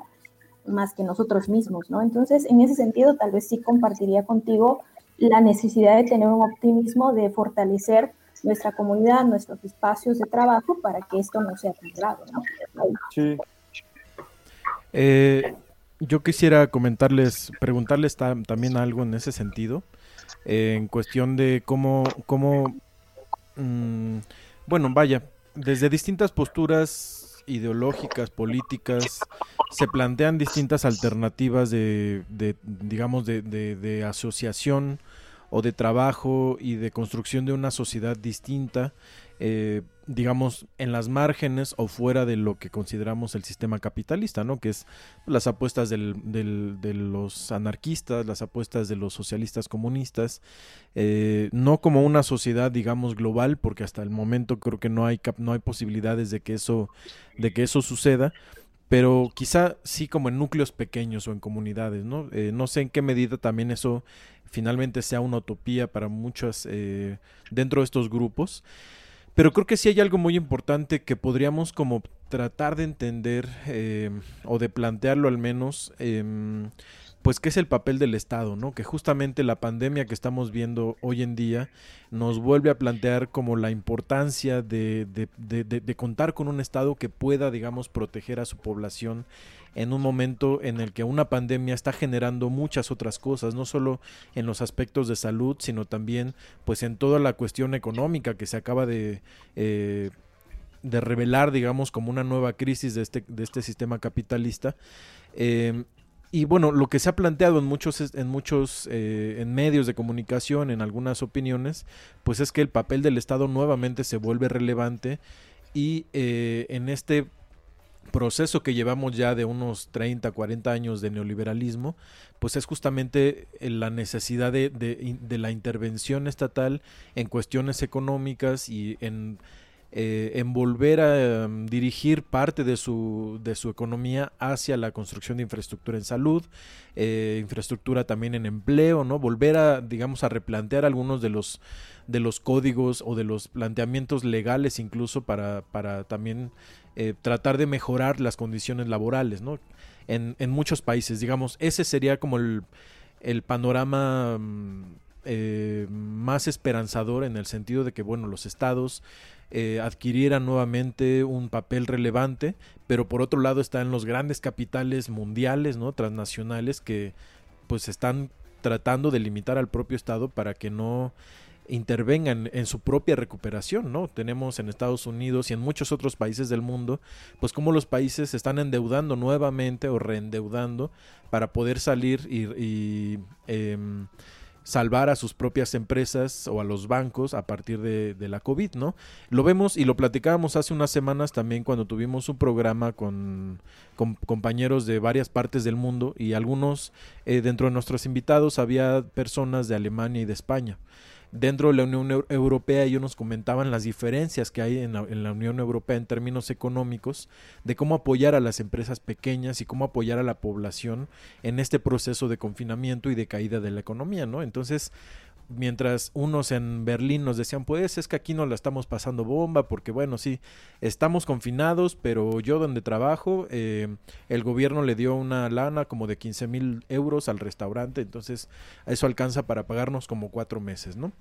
Speaker 5: más que nosotros mismos, ¿no? Entonces, en ese sentido, tal vez sí compartiría contigo la necesidad de tener un optimismo, de fortalecer nuestra comunidad, nuestros espacios de trabajo para que esto no sea tan grave, ¿no? Sí.
Speaker 2: Eh, yo quisiera comentarles, preguntarles también algo en ese sentido en cuestión de cómo, cómo mm, bueno, vaya, desde distintas posturas ideológicas, políticas, se plantean distintas alternativas de, de digamos, de, de, asociación o de trabajo y de construcción de una sociedad distinta, eh, digamos, en las márgenes o fuera de lo que consideramos el sistema capitalista, ¿no? Que es las apuestas de los anarquistas, las apuestas de los socialistas comunistas, eh, no como una sociedad, digamos, global, porque hasta el momento creo que no hay, no hay posibilidades de que eso, de que eso suceda, pero quizá sí como en núcleos pequeños o en comunidades, ¿no? Eh, no sé en qué medida también eso finalmente sea una utopía para muchas dentro de estos grupos. Pero creo que sí hay algo muy importante que podríamos como tratar de entender eh, o de plantearlo al menos em, pues qué es el papel del Estado, ¿no? Que justamente la pandemia que estamos viendo hoy en día nos vuelve a plantear como la importancia de, de, contar con un Estado que pueda, digamos, proteger a su población en un momento en el que una pandemia está generando muchas otras cosas, no solo en los aspectos de salud, sino también pues en toda la cuestión económica que se acaba de... Eh, de revelar, digamos, como una nueva crisis de este, de este sistema capitalista. Eh, y bueno, lo que se ha planteado en muchos, en muchos eh, en medios de comunicación, en algunas opiniones, pues es que el papel del Estado nuevamente se vuelve relevante y eh, en este proceso que llevamos ya de unos 30, 40 años de neoliberalismo, pues es justamente la necesidad de, de la intervención estatal en cuestiones económicas y en eh, en volver a em, dirigir parte de su, de su economía hacia la construcción de infraestructura en salud, eh, infraestructura también en empleo, ¿no? Volver a, digamos, a replantear algunos de los, de los códigos o de los planteamientos legales incluso para, para también eh, tratar de mejorar las condiciones laborales, ¿no? En, en muchos países, digamos, ese sería como el, el panorama mm, más esperanzador en el sentido de que, bueno, los estados eh, adquirieran nuevamente un papel relevante, pero por otro lado están los grandes capitales mundiales, ¿no? transnacionales, que pues están tratando de limitar al propio Estado para que no intervengan en su propia recuperación, ¿no? Tenemos en Estados Unidos y en muchos otros países del mundo, pues como los países se están endeudando nuevamente o reendeudando para poder salir y, em, salvar a sus propias empresas o a los bancos a partir de, la COVID, ¿no? Lo vemos y lo platicábamos hace unas semanas también cuando tuvimos un programa con, compañeros de varias partes del mundo y algunos eh, dentro de nuestros invitados había personas de Alemania y de España dentro de la Unión Europea ellos nos comentaban las diferencias que hay en la, Unión Europea en términos económicos, de cómo apoyar a las empresas pequeñas y cómo apoyar a la población en este proceso de confinamiento y de caída de la economía, ¿no? Entonces, mientras unos en Berlín nos decían, pues es que aquí no la estamos pasando bomba, porque bueno, sí, estamos confinados, pero yo donde trabajo, eh, el gobierno le dio una lana como de 15 mil euros al restaurante, entonces eso alcanza para pagarnos como cuatro meses, ¿no?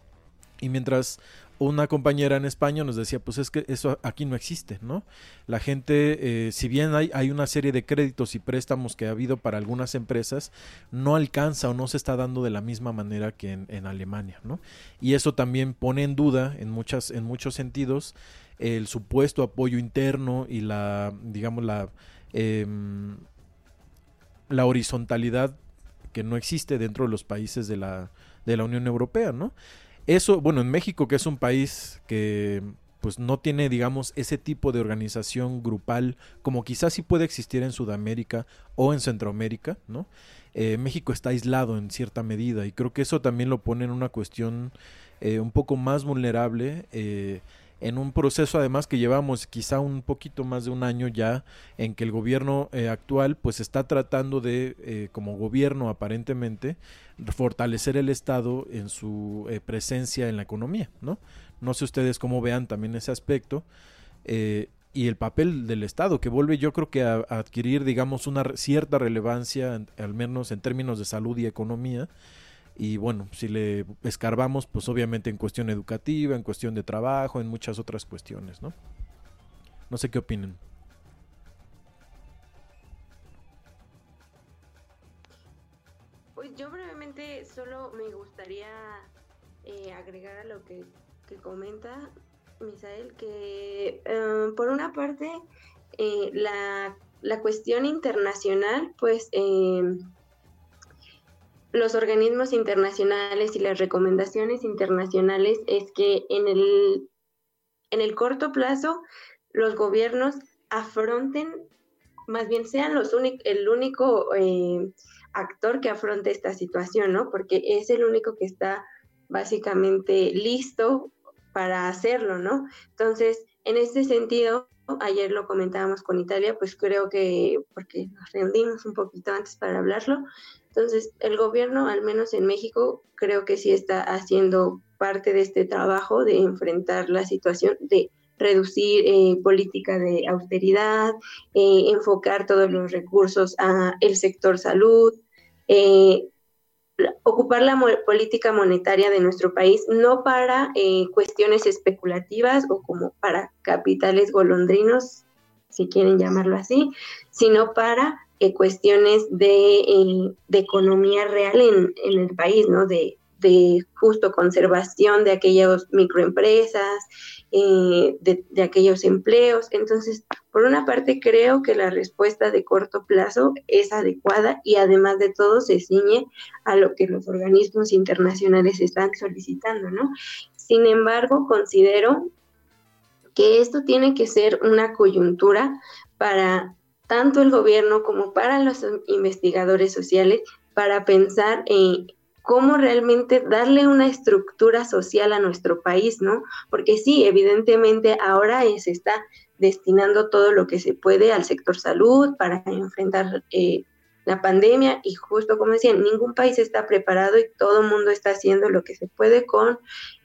Speaker 2: Y mientras una compañera en España nos decía, pues es que eso aquí no existe, ¿no? La gente, eh, si bien hay, hay, una serie de créditos y préstamos que ha habido para algunas empresas, no alcanza o no se está dando de la misma manera que en, Alemania, ¿no? Y eso también pone en duda, en, muchas, en muchos sentidos, el supuesto apoyo interno y la, digamos, la, em, la horizontalidad que no existe dentro de los países de la, de la Unión Europea, ¿no? Eso, bueno, en México, que es un país que pues no tiene, digamos, ese tipo de organización grupal como quizás sí puede existir en Sudamérica o en Centroamérica, ¿no? Eh, México está aislado en cierta medida y creo que eso también lo pone en una cuestión eh, un poco más vulnerable eh, en un proceso además que llevamos quizá un poquito más de un año ya en que el gobierno eh, actual pues está tratando de eh, como gobierno aparentemente fortalecer el estado en su eh, presencia en la economía no sé ustedes cómo vean también ese aspecto y el papel del estado que vuelve yo creo que a, a adquirir digamos una cierta relevancia al menos en términos de salud y economía y bueno, si le escarbamos, pues obviamente en cuestión educativa, en cuestión de trabajo, en muchas otras cuestiones, ¿no? No sé qué opinen.
Speaker 6: Pues yo brevemente solo me gustaría eh, agregar a lo que, comenta Misael, que eh, por una parte eh, la, la, cuestión internacional, pues los organismos internacionales y las recomendaciones internacionales es que en el, en el corto plazo los gobiernos afronten, más bien sean los el único eh, actor que afronte esta situación, ¿no? Porque es el único que está básicamente listo para hacerlo, ¿no? Entonces, en este sentido, ayer lo comentábamos con Italia, pues creo que, porque nos reunimos un poquito antes para hablarlo, entonces el gobierno, al menos en México, creo que sí está haciendo parte de este trabajo de enfrentar la situación, de reducir eh, política de austeridad, eh, enfocar todos los recursos a el sector salud, eh, ocupar la política monetaria de nuestro país no para cuestiones especulativas o como para capitales golondrinos, si quieren llamarlo así, sino para eh, cuestiones de, eh, de, economía real en, en, el país, ¿no? De, de justo conservación de aquellas microempresas, eh, de, aquellos empleos. Entonces, por una parte, creo que la respuesta de corto plazo es adecuada y además de todo se ciñe a lo que los organismos internacionales están solicitando, ¿no? Sin embargo, considero que esto tiene que ser una coyuntura para tanto el gobierno como para los investigadores sociales para pensar en cómo realmente darle una estructura social a nuestro país, ¿no? Porque sí, evidentemente ahora se está destinando todo lo que se puede al sector salud para enfrentar eh, la pandemia y justo como decía, ningún país está preparado y todo el mundo está haciendo lo que se puede con,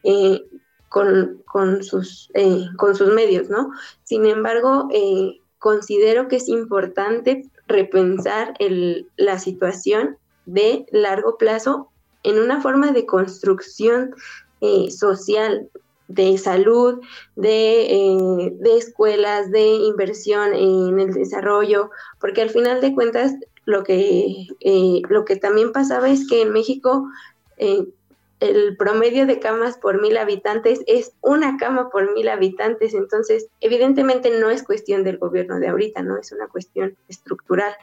Speaker 6: eh, con, sus, eh, con sus medios, ¿no? Sin embargo, considero que es importante repensar la situación de largo plazo en una forma de construcción eh, social, de salud, eh, de, escuelas, de inversión en el desarrollo, porque al final de cuentas lo que, eh, lo que también pasaba es que en México el promedio de camas por mil habitantes es una cama por mil habitantes, entonces evidentemente no es cuestión del gobierno de ahorita, no es una cuestión estructural,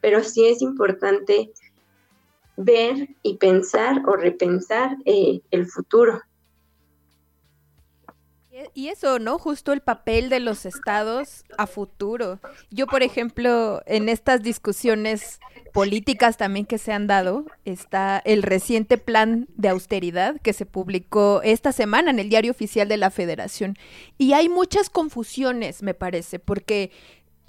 Speaker 6: pero sí es importante ver y pensar o repensar eh, el futuro.
Speaker 1: Y eso, ¿no? Justo el papel de los estados a futuro. Yo, por ejemplo, en estas discusiones políticas también que se han dado, está el reciente plan de austeridad que se publicó esta semana en el diario oficial de la federación. Y hay muchas confusiones, me parece, porque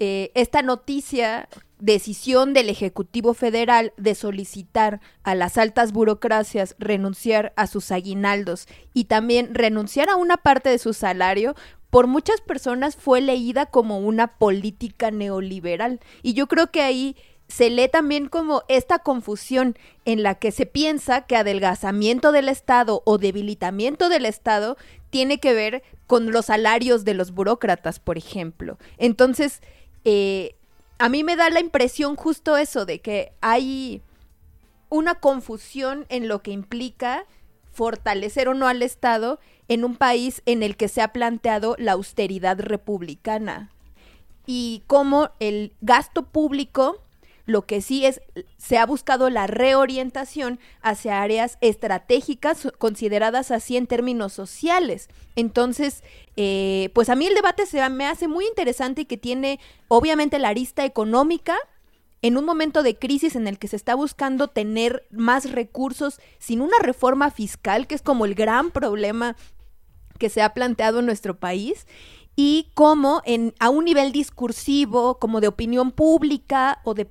Speaker 1: eh, esta noticia decisión del Ejecutivo Federal de solicitar a las altas burocracias renunciar a sus aguinaldos y también renunciar a una parte de su salario, por muchas personas fue leída como una política neoliberal. Y yo creo que ahí se lee también como esta confusión en la que se piensa que adelgazamiento del Estado o debilitamiento del Estado tiene que ver con los salarios de los burócratas, por ejemplo. Entonces, eh, a mí me da la impresión justo eso, de que hay una confusión en lo que implica fortalecer o no al Estado en un país en el que se ha planteado la austeridad republicana y cómo el gasto público lo que sí es, se ha buscado la reorientación hacia áreas estratégicas consideradas así en términos sociales. Entonces, eh, pues a mí el debate se me hace muy interesante y que tiene obviamente la arista económica, en un momento de crisis en el que se está buscando tener más recursos sin una reforma fiscal, que es como el gran problema que se ha planteado en nuestro país, y cómo en, a un nivel discursivo, como de opinión pública o de,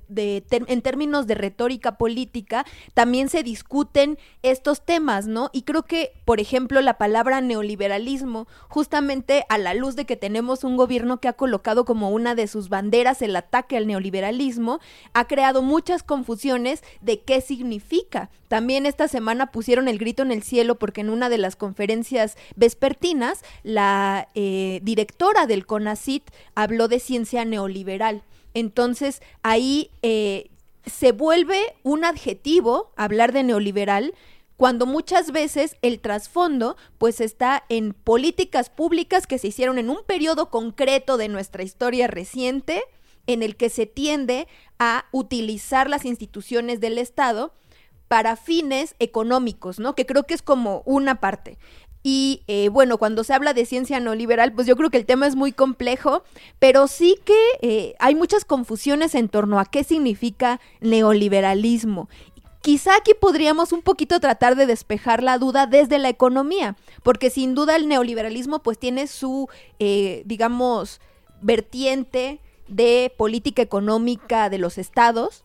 Speaker 1: en términos de retórica política, también se discuten estos temas, ¿no? Y creo que, por ejemplo, la palabra neoliberalismo, justamente a la luz de que tenemos un gobierno que ha colocado como una de sus banderas el ataque al neoliberalismo, ha creado muchas confusiones de qué significa. También esta semana pusieron el grito en el cielo porque en una de las conferencias vespertinas, la eh, directora del CONACIT habló de ciencia neoliberal. Entonces, ahí eh, se vuelve un adjetivo hablar de neoliberal cuando muchas veces el trasfondo pues está en políticas públicas que se hicieron en un periodo concreto de nuestra historia reciente en el que se tiende a utilizar las instituciones del Estado para fines económicos, ¿no? Que creo que es como una parte. Y eh, bueno, cuando se habla de ciencia neoliberal, pues yo creo que el tema es muy complejo, pero sí que eh, hay muchas confusiones en torno a qué significa neoliberalismo. Quizá aquí podríamos un poquito tratar de despejar la duda desde la economía, porque sin duda el neoliberalismo pues tiene su, eh, digamos, vertiente de política económica de los estados,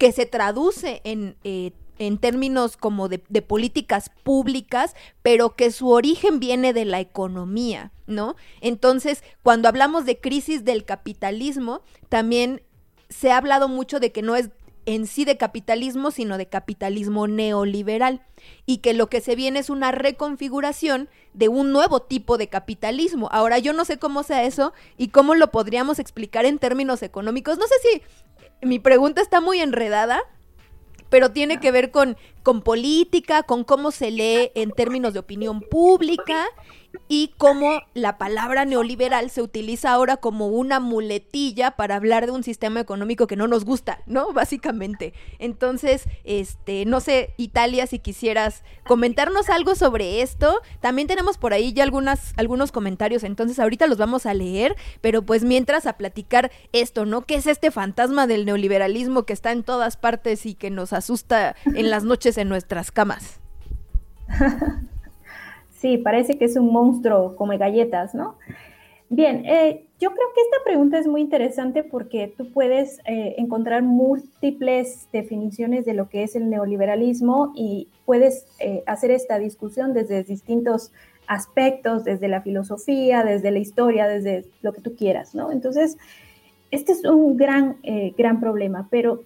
Speaker 1: que se traduce en, eh, en términos como de, políticas públicas, pero que su origen viene de la economía, ¿no? Entonces, cuando hablamos de crisis del capitalismo, también se ha hablado mucho de que no es en sí de capitalismo, sino de capitalismo neoliberal, y que lo que se viene es una reconfiguración de un nuevo tipo de capitalismo. Ahora, yo no sé cómo sea eso y cómo lo podríamos explicar en términos económicos. No sé si mi pregunta está muy enredada, pero tiene que ver con, con política, con cómo se lee en términos de opinión pública y cómo la palabra neoliberal se utiliza ahora como una muletilla para hablar de un sistema económico que no nos gusta, ¿no? Básicamente. Entonces, este, no sé, Italia, si quisieras comentarnos algo sobre esto. También tenemos por ahí ya algunos comentarios, entonces ahorita los vamos a leer, pero pues mientras a platicar esto, ¿no? ¿Qué es este fantasma del neoliberalismo que está en todas partes y que nos asusta en las noches en nuestras camas?
Speaker 5: Sí, parece que es un monstruo come galletas, ¿no? Bien, eh, yo creo que esta pregunta es muy interesante porque tú puedes eh, encontrar múltiples definiciones de lo que es el neoliberalismo y puedes eh, hacer esta discusión desde distintos aspectos, desde la filosofía, desde la historia, desde lo que tú quieras, ¿no? Entonces, este es un gran, gran problema, pero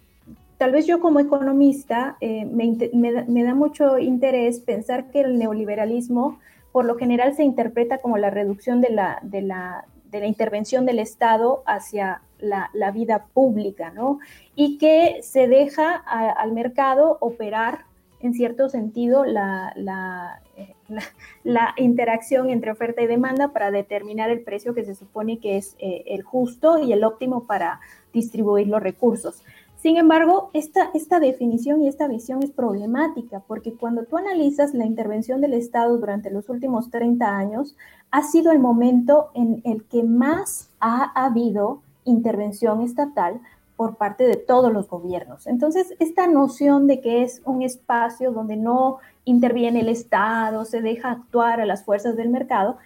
Speaker 5: tal vez yo como economista eh, me, da mucho interés pensar que el neoliberalismo por lo general se interpreta como la reducción de la, de la, intervención del Estado hacia la, vida pública, ¿no? Y que se deja al mercado operar en cierto sentido la, eh, la, interacción entre oferta y demanda para determinar el precio que se supone que es eh, el justo y el óptimo para distribuir los recursos. Sin embargo, esta, esta definición y esta visión es problemática porque cuando tú analizas la intervención del Estado durante los últimos 30 años, ha sido el momento en el que más ha habido intervención estatal por parte de todos los gobiernos. Entonces, esta noción de que es un espacio donde no interviene el Estado, se deja actuar a las fuerzas del mercado,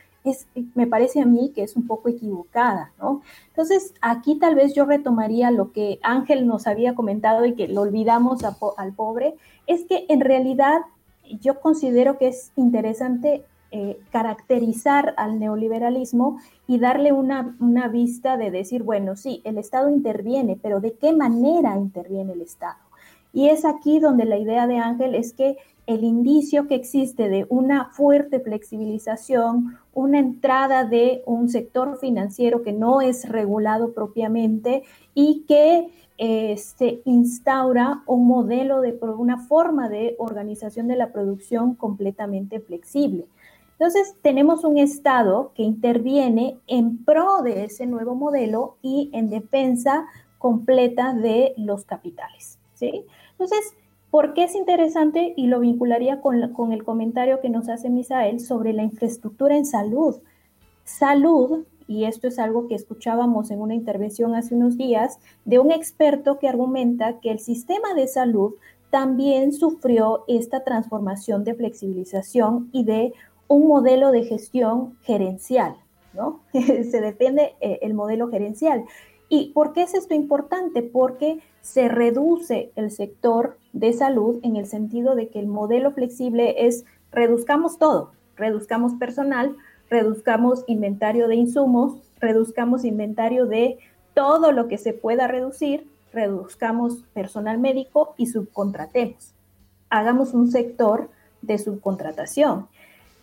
Speaker 5: me parece a mí que es un poco equivocada, ¿no? Entonces, aquí tal vez yo retomaría lo que Ángel nos había comentado y que lo olvidamos al pobre, es que en realidad yo considero que es interesante eh, caracterizar al neoliberalismo y darle una, una vista de decir, bueno, sí, el Estado interviene, pero ¿de qué manera interviene el Estado? Y es aquí donde la idea de Ángel es que el indicio que existe de una fuerte flexibilización, una entrada de un sector financiero que no es regulado propiamente y que eh, se instaura un modelo de una forma de organización de la producción completamente flexible. Entonces, tenemos un Estado que interviene en pro de ese nuevo modelo y en defensa completa de los capitales. ¿sí? Entonces, ¿Por qué es interesante? Y lo vincularía con, el comentario que nos hace Misael sobre la infraestructura en salud. Salud, y esto es algo que escuchábamos en una intervención hace unos días, de un experto que argumenta que el sistema de salud también sufrió esta transformación de flexibilización y de un modelo de gestión gerencial, ¿no? Se depende eh, el modelo gerencial. ¿Y por qué es esto importante? Porque se reduce el sector de salud en el sentido de que el modelo flexible es reduzcamos todo, reduzcamos personal, reduzcamos inventario de insumos, reduzcamos inventario de todo lo que se pueda reducir, reduzcamos personal médico y subcontratemos. Hagamos un sector de subcontratación.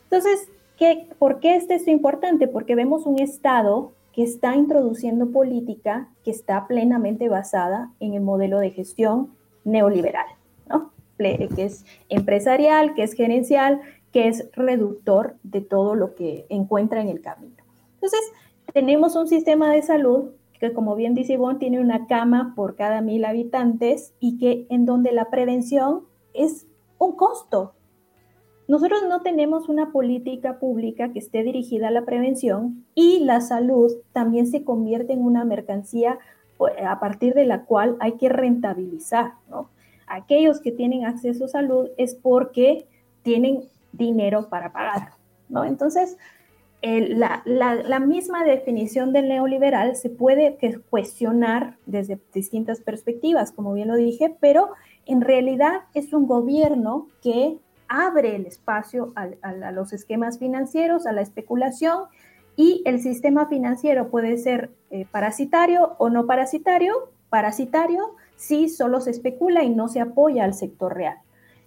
Speaker 5: Entonces, ¿qué, ¿por qué es esto importante? Porque vemos un Estado que está introduciendo política que está plenamente basada en el modelo de gestión neoliberal, ¿no? que es empresarial, que es gerencial, que es reductor de todo lo que encuentra en el camino. Entonces, tenemos un sistema de salud que, como bien dice Ivonne, tiene una cama por cada mil habitantes y que en donde la prevención es un costo. Nosotros no tenemos una política pública que esté dirigida a la prevención y la salud también se convierte en una mercancía pues, a partir de la cual hay que rentabilizar, ¿no? Aquellos que tienen acceso a salud es porque tienen dinero para pagar, ¿no? Entonces, la, la, misma definición del neoliberal se puede cuestionar desde distintas perspectivas, como bien lo dije, pero en realidad es un gobierno que abre el espacio a, los esquemas financieros, a la especulación, y el sistema financiero puede ser eh, parasitario o no parasitario. Parasitario si solo se especula y no se apoya al sector real.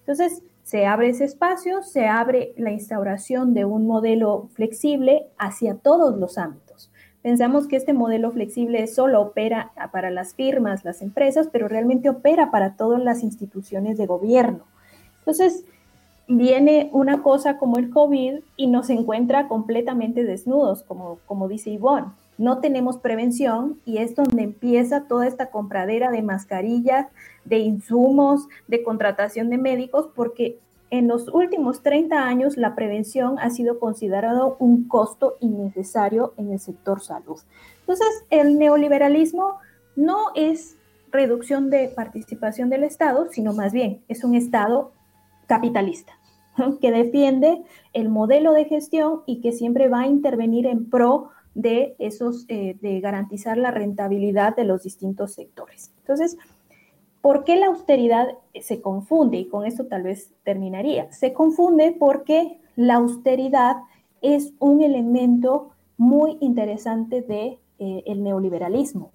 Speaker 5: Entonces, se abre ese espacio, se abre la instauración de un modelo flexible hacia todos los ámbitos. Pensamos que este modelo flexible solo opera para las firmas, las empresas, pero realmente opera para todas las instituciones de gobierno. Entonces, viene una cosa como el COVID y nos encuentra completamente desnudos, como, dice Ivonne. No tenemos prevención y es donde empieza toda esta compradera de mascarillas, de insumos, de contratación de médicos, porque en los últimos 30 años la prevención ha sido considerado un costo innecesario en el sector salud. Entonces, el neoliberalismo no es reducción de participación del Estado, sino más bien es un Estado capitalista que defiende el modelo de gestión y que siempre va a intervenir en pro de esos, eh, de garantizar la rentabilidad de los distintos sectores. Entonces, ¿por qué la austeridad se confunde? Y con esto tal vez terminaría. Se confunde porque la austeridad es un elemento muy interesante de eh, neoliberalismo.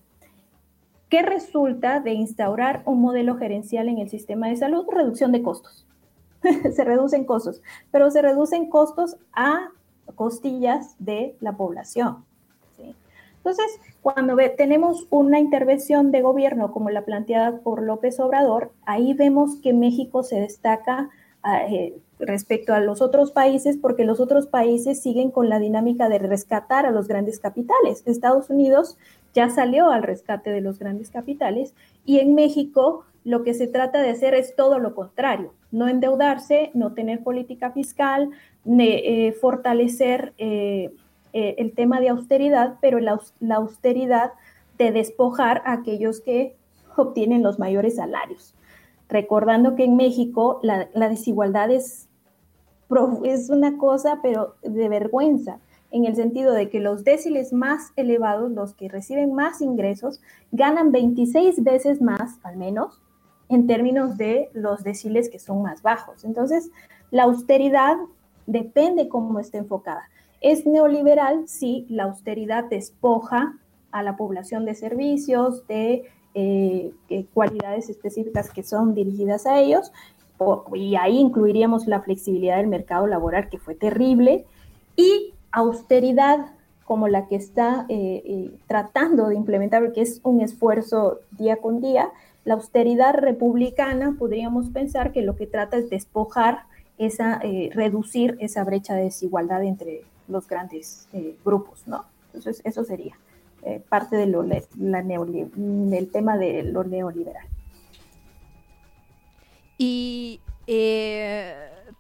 Speaker 5: ¿Qué resulta de instaurar un modelo gerencial en el sistema de salud? Reducción de costos. se reducen costos, pero se reducen costos a costillas de la población. Entonces, cuando tenemos una intervención de gobierno como la planteada por López Obrador, ahí vemos que México se destaca ah, eh, respecto a los otros países porque los otros países siguen con la dinámica de rescatar a los grandes capitales. Estados Unidos ya salió al rescate de los grandes capitales y en México lo que se trata de hacer es todo lo contrario, no endeudarse, no tener política fiscal, eh, fortalecer eh, eh, el tema de austeridad, pero la, austeridad de despojar a aquellos que obtienen los mayores salarios. Recordando que en México la, desigualdad es, es una cosa, pero de vergüenza en el sentido de que los déciles más elevados, los que reciben más ingresos, ganan 26 veces más, al menos, en términos de los deciles que son más bajos. Entonces, la austeridad depende cómo esté enfocada. Es neoliberal si la austeridad despoja a la población de servicios, de eh, cualidades específicas que son dirigidas a ellos, y ahí incluiríamos la flexibilidad del mercado laboral, que fue terrible, y austeridad como la que está eh, eh, tratando de implementar, porque es un esfuerzo día con día, la austeridad republicana, podríamos pensar que lo que trata es despojar esa, eh, reducir esa brecha de desigualdad entre los grandes eh, grupos, ¿no? Entonces, eso sería eh, parte de lo, la del tema de lo neoliberal.
Speaker 1: Y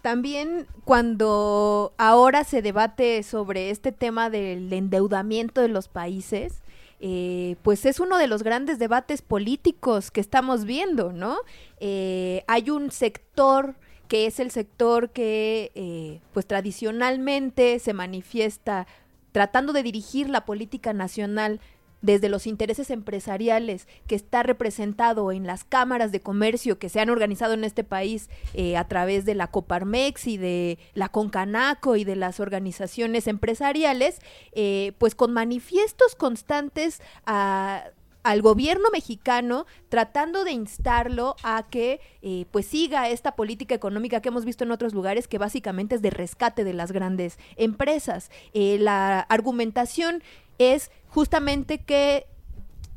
Speaker 1: también cuando ahora se debate sobre este tema del endeudamiento de los países, eh, pues es uno de los grandes debates políticos que estamos viendo, ¿no? Eh, hay un sector que es el sector que eh, pues tradicionalmente se manifiesta tratando de dirigir la política nacional desde los intereses empresariales que está representado en las cámaras de comercio que se han organizado en este país eh, a través de la Coparmex y de la Concanaco y de las organizaciones empresariales, eh, pues con manifiestos constantes al gobierno mexicano tratando de instarlo a que eh, pues siga esta política económica que hemos visto en otros lugares que básicamente es de rescate de las grandes empresas. la argumentación es justamente que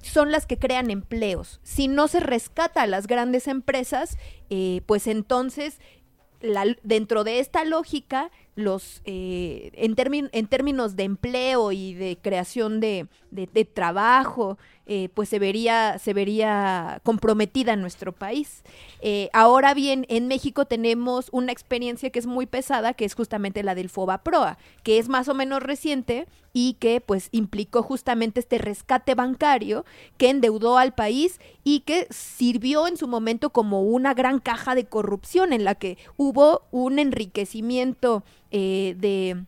Speaker 1: son las que crean empleos. Si no se rescata a las grandes empresas, eh, pues entonces dentro de esta lógica los eh, en, términos de empleo y de creación de trabajo eh, pues se vería, se vería comprometida en nuestro país. Eh, ahora bien, en México tenemos una experiencia que es muy pesada, que es justamente la del FOBA Proa, que es más o menos reciente y que pues implicó justamente este rescate bancario que endeudó al país y que sirvió en su momento como una gran caja de corrupción en la que hubo un enriquecimiento eh, de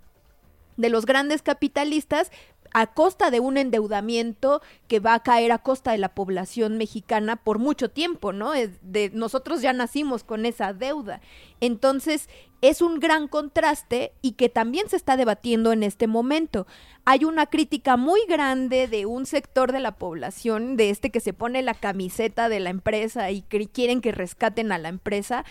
Speaker 1: de los grandes capitalistas, a costa de un endeudamiento que va a caer a costa de la población mexicana por mucho tiempo, ¿no? De, nosotros ya nacimos con esa deuda. Entonces, es un gran contraste y que también se está debatiendo en este momento. Hay una crítica muy grande de un sector de la población, de este que se pone la camiseta de la empresa y que quieren que rescaten a la empresa,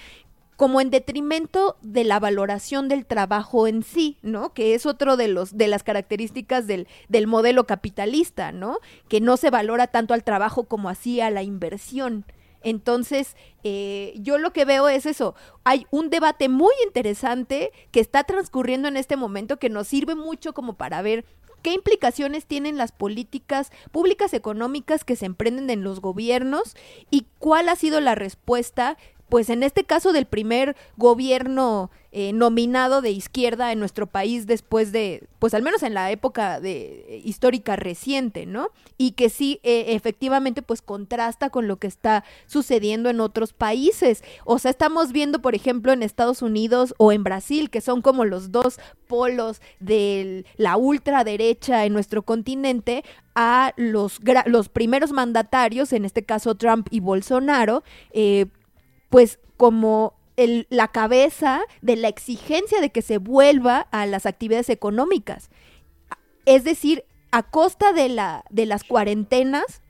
Speaker 1: como en detrimento de la valoración del trabajo en sí, ¿no? Que es otro de los de las características del, del modelo capitalista, ¿no? Que no se valora tanto al trabajo como así a la inversión. Entonces, eh, yo lo que veo es eso. Hay un debate muy interesante que está transcurriendo en este momento que nos sirve mucho como para ver qué implicaciones tienen las políticas públicas económicas que se emprenden en los gobiernos y cuál ha sido la respuesta pues en este caso del primer gobierno eh, nominado de izquierda en nuestro país después de, pues al menos en la época de eh, histórica reciente, ¿no? Y que sí eh, efectivamente pues contrasta con lo que está sucediendo en otros países. O sea, estamos viendo, por ejemplo, en Estados Unidos o en Brasil, que son como los dos polos de la ultraderecha en nuestro continente, a los, los primeros mandatarios, en este caso Trump y Bolsonaro, eh, pues como la cabeza de la exigencia de que se vuelva a las actividades económicas. Es decir, a costa de, la, de las cuarentenas,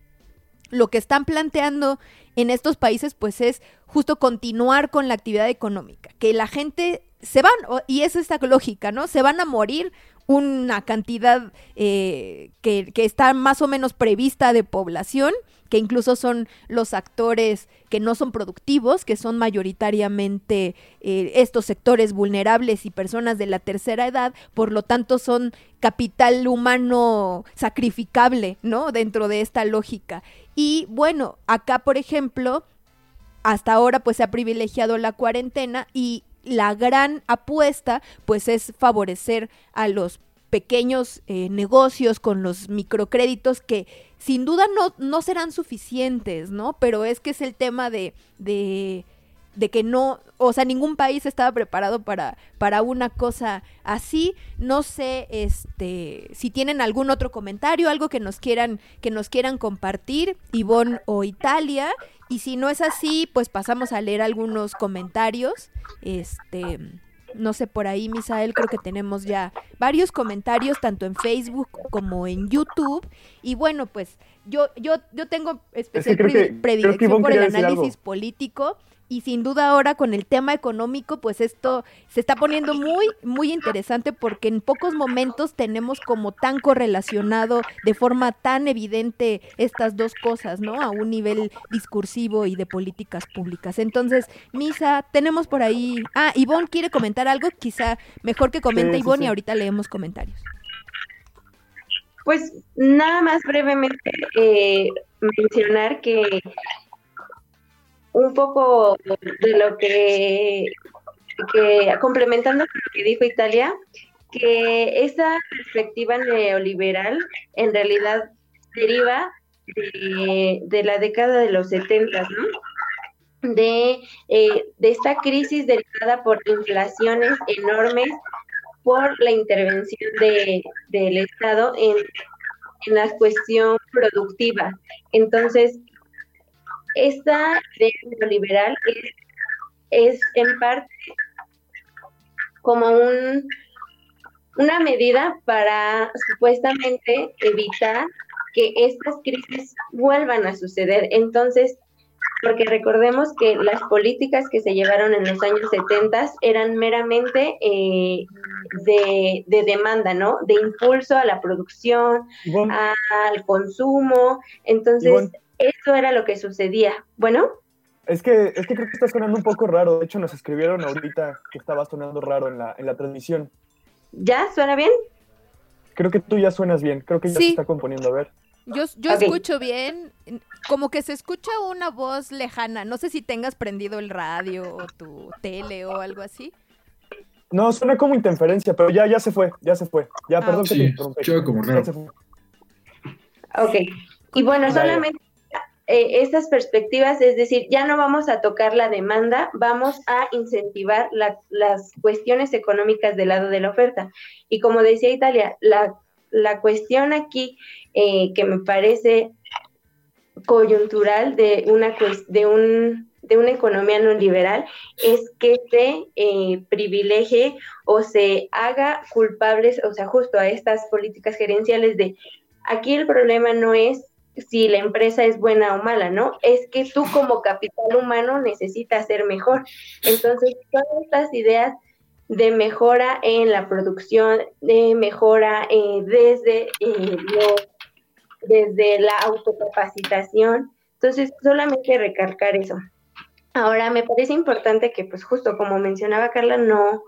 Speaker 1: lo que están planteando en estos países pues es justo continuar con la actividad económica, que la gente se van, y es esta lógica, ¿no? Se van a morir una cantidad eh, que, que está más o menos prevista de población que incluso son los actores que no son productivos, que son mayoritariamente eh, estos sectores vulnerables y personas de la tercera edad, por lo tanto son capital humano sacrificable, ¿no? Dentro de esta lógica. Y bueno, acá, por ejemplo, hasta ahora pues se ha privilegiado la cuarentena y la gran apuesta pues es favorecer a los pequeños eh, negocios con los microcréditos que sin duda no, no serán suficientes, ¿no? Pero es que es el tema de, de, de que no, o sea, ningún país estaba preparado para, para una cosa así. No sé, este, si tienen algún otro comentario, algo que nos quieran, que nos quieran compartir, Ivonne o Italia. Y si no es así, pues pasamos a leer algunos comentarios. Este no sé, por ahí, Misael, creo que tenemos ya varios comentarios, tanto en Facebook como en YouTube. Y bueno, pues yo, yo, yo tengo especial predilección por el análisis político y sin duda ahora con el tema económico, pues esto se está poniendo muy, muy interesante porque en pocos momentos tenemos como tan correlacionado de forma tan evidente estas dos cosas, ¿no? A un nivel discursivo y de políticas públicas. Entonces, Misa, tenemos por ahí... Ah, Ivonne quiere comentar algo, quizá mejor que comente Ivonne y ahorita leemos comentarios.
Speaker 6: Pues nada más brevemente eh, mencionar que un poco de lo que, complementando lo que dijo Italia, que esa perspectiva neoliberal en realidad deriva de, la década de los 70, ¿no? De, eh, de esta crisis derivada por inflaciones enormes por la intervención de, del Estado en, en la cuestión productiva. Entonces, esta idea neoliberal es, es en parte como un, una medida para supuestamente evitar que estas crisis vuelvan a suceder. Entonces, porque recordemos que las políticas que se llevaron en los años 70 eran meramente eh, de, de, demanda, ¿no? De impulso a la producción, al consumo. Entonces, eso era lo que sucedía. Bueno.
Speaker 3: Es que, es que creo que está sonando un poco raro. De hecho, nos escribieron ahorita que estaba sonando raro en la, en la transmisión.
Speaker 6: ¿Ya? ¿Suena bien?
Speaker 3: Creo que tú ya suenas bien. Creo que ya
Speaker 1: Sí.
Speaker 3: se está componiendo. A ver.
Speaker 1: Yo, yo escucho bien, como que se escucha una voz lejana. No sé si tengas prendido el radio o tu tele o algo así.
Speaker 3: No, suena como interferencia, pero ya, ya se fue. Ya se fue. Ya,
Speaker 1: Ah,
Speaker 3: perdón que te
Speaker 4: Sí,
Speaker 3: interrumpí.
Speaker 4: escuchaba como raro.
Speaker 6: Ok. Y bueno, solamente eh, estas perspectivas, es decir, ya no vamos a tocar la demanda, vamos a incentivar la- las cuestiones económicas del lado de la oferta. Y como decía Italia, la, la cuestión aquí eh, que me parece coyuntural de una, de un, de una economía no liberal es que se eh, privilegie o se haga culpables, o sea, justo a estas políticas gerenciales de aquí el problema no es si la empresa es buena o mala, ¿no? Es que tú como capital humano necesitas ser mejor. Entonces, todas estas ideas de mejora en la producción, de mejora eh, desde, eh, desde la autocapacitación. Entonces, solamente recalcar eso. Ahora, me parece importante que, pues justo como mencionaba Carla, no,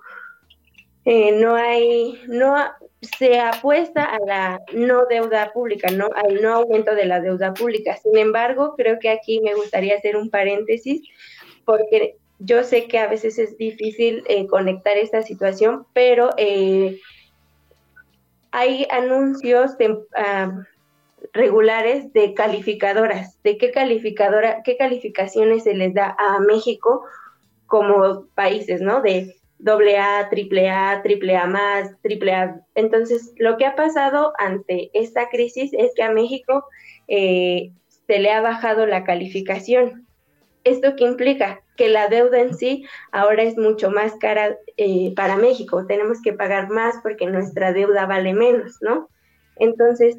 Speaker 6: eh, no hay, no se apuesta a la no deuda pública, no al no aumento de la deuda pública. Sin embargo, creo que aquí me gustaría hacer un paréntesis porque yo sé que a veces es difícil eh, conectar esta situación, pero eh, hay anuncios tem- ah, regulares de calificadoras, de qué calificadora, qué calificaciones se les da a México como países, ¿no? De doble A, triple A, triple A más, triple A. Entonces, lo que ha pasado ante esta crisis es que a México eh, se le ha bajado la calificación. ¿Esto qué implica? Que la deuda en sí ahora es mucho más cara eh, para México. Tenemos que pagar más porque nuestra deuda vale menos, ¿no? Entonces,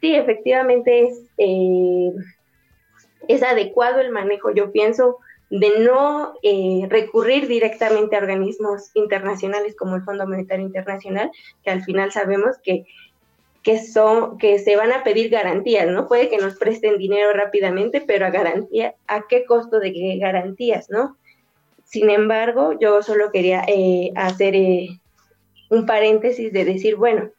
Speaker 6: sí, efectivamente es, eh, es adecuado el manejo, yo pienso, de no eh, recurrir directamente a organismos internacionales como el Fondo Monetario Internacional, que al final sabemos que, que, son, que se van a pedir garantías, ¿no? Puede que nos presten dinero rápidamente, pero a garantía, ¿a qué costo de qué garantías, no? Sin embargo, yo solo quería eh, hacer eh, un paréntesis de decir, bueno,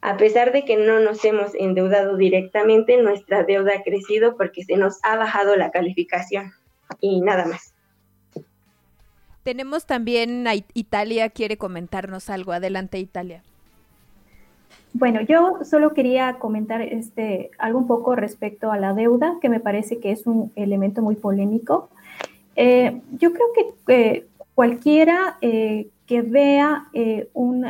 Speaker 6: a pesar de que no nos hemos endeudado directamente, nuestra deuda ha crecido porque se nos ha bajado la calificación y nada más.
Speaker 1: Tenemos también a It- Italia, quiere comentarnos algo. Adelante, Italia.
Speaker 5: Bueno, yo solo quería comentar este, algo un poco respecto a la deuda, que me parece que es un elemento muy polémico. Eh, yo creo que eh, cualquiera eh, que vea eh, un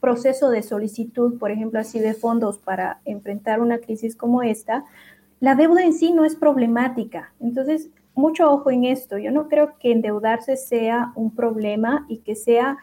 Speaker 5: proceso de solicitud, por ejemplo, así de fondos para enfrentar una crisis como esta, la deuda en sí no es problemática. Entonces, mucho ojo en esto. Yo no creo que endeudarse sea un problema y que sea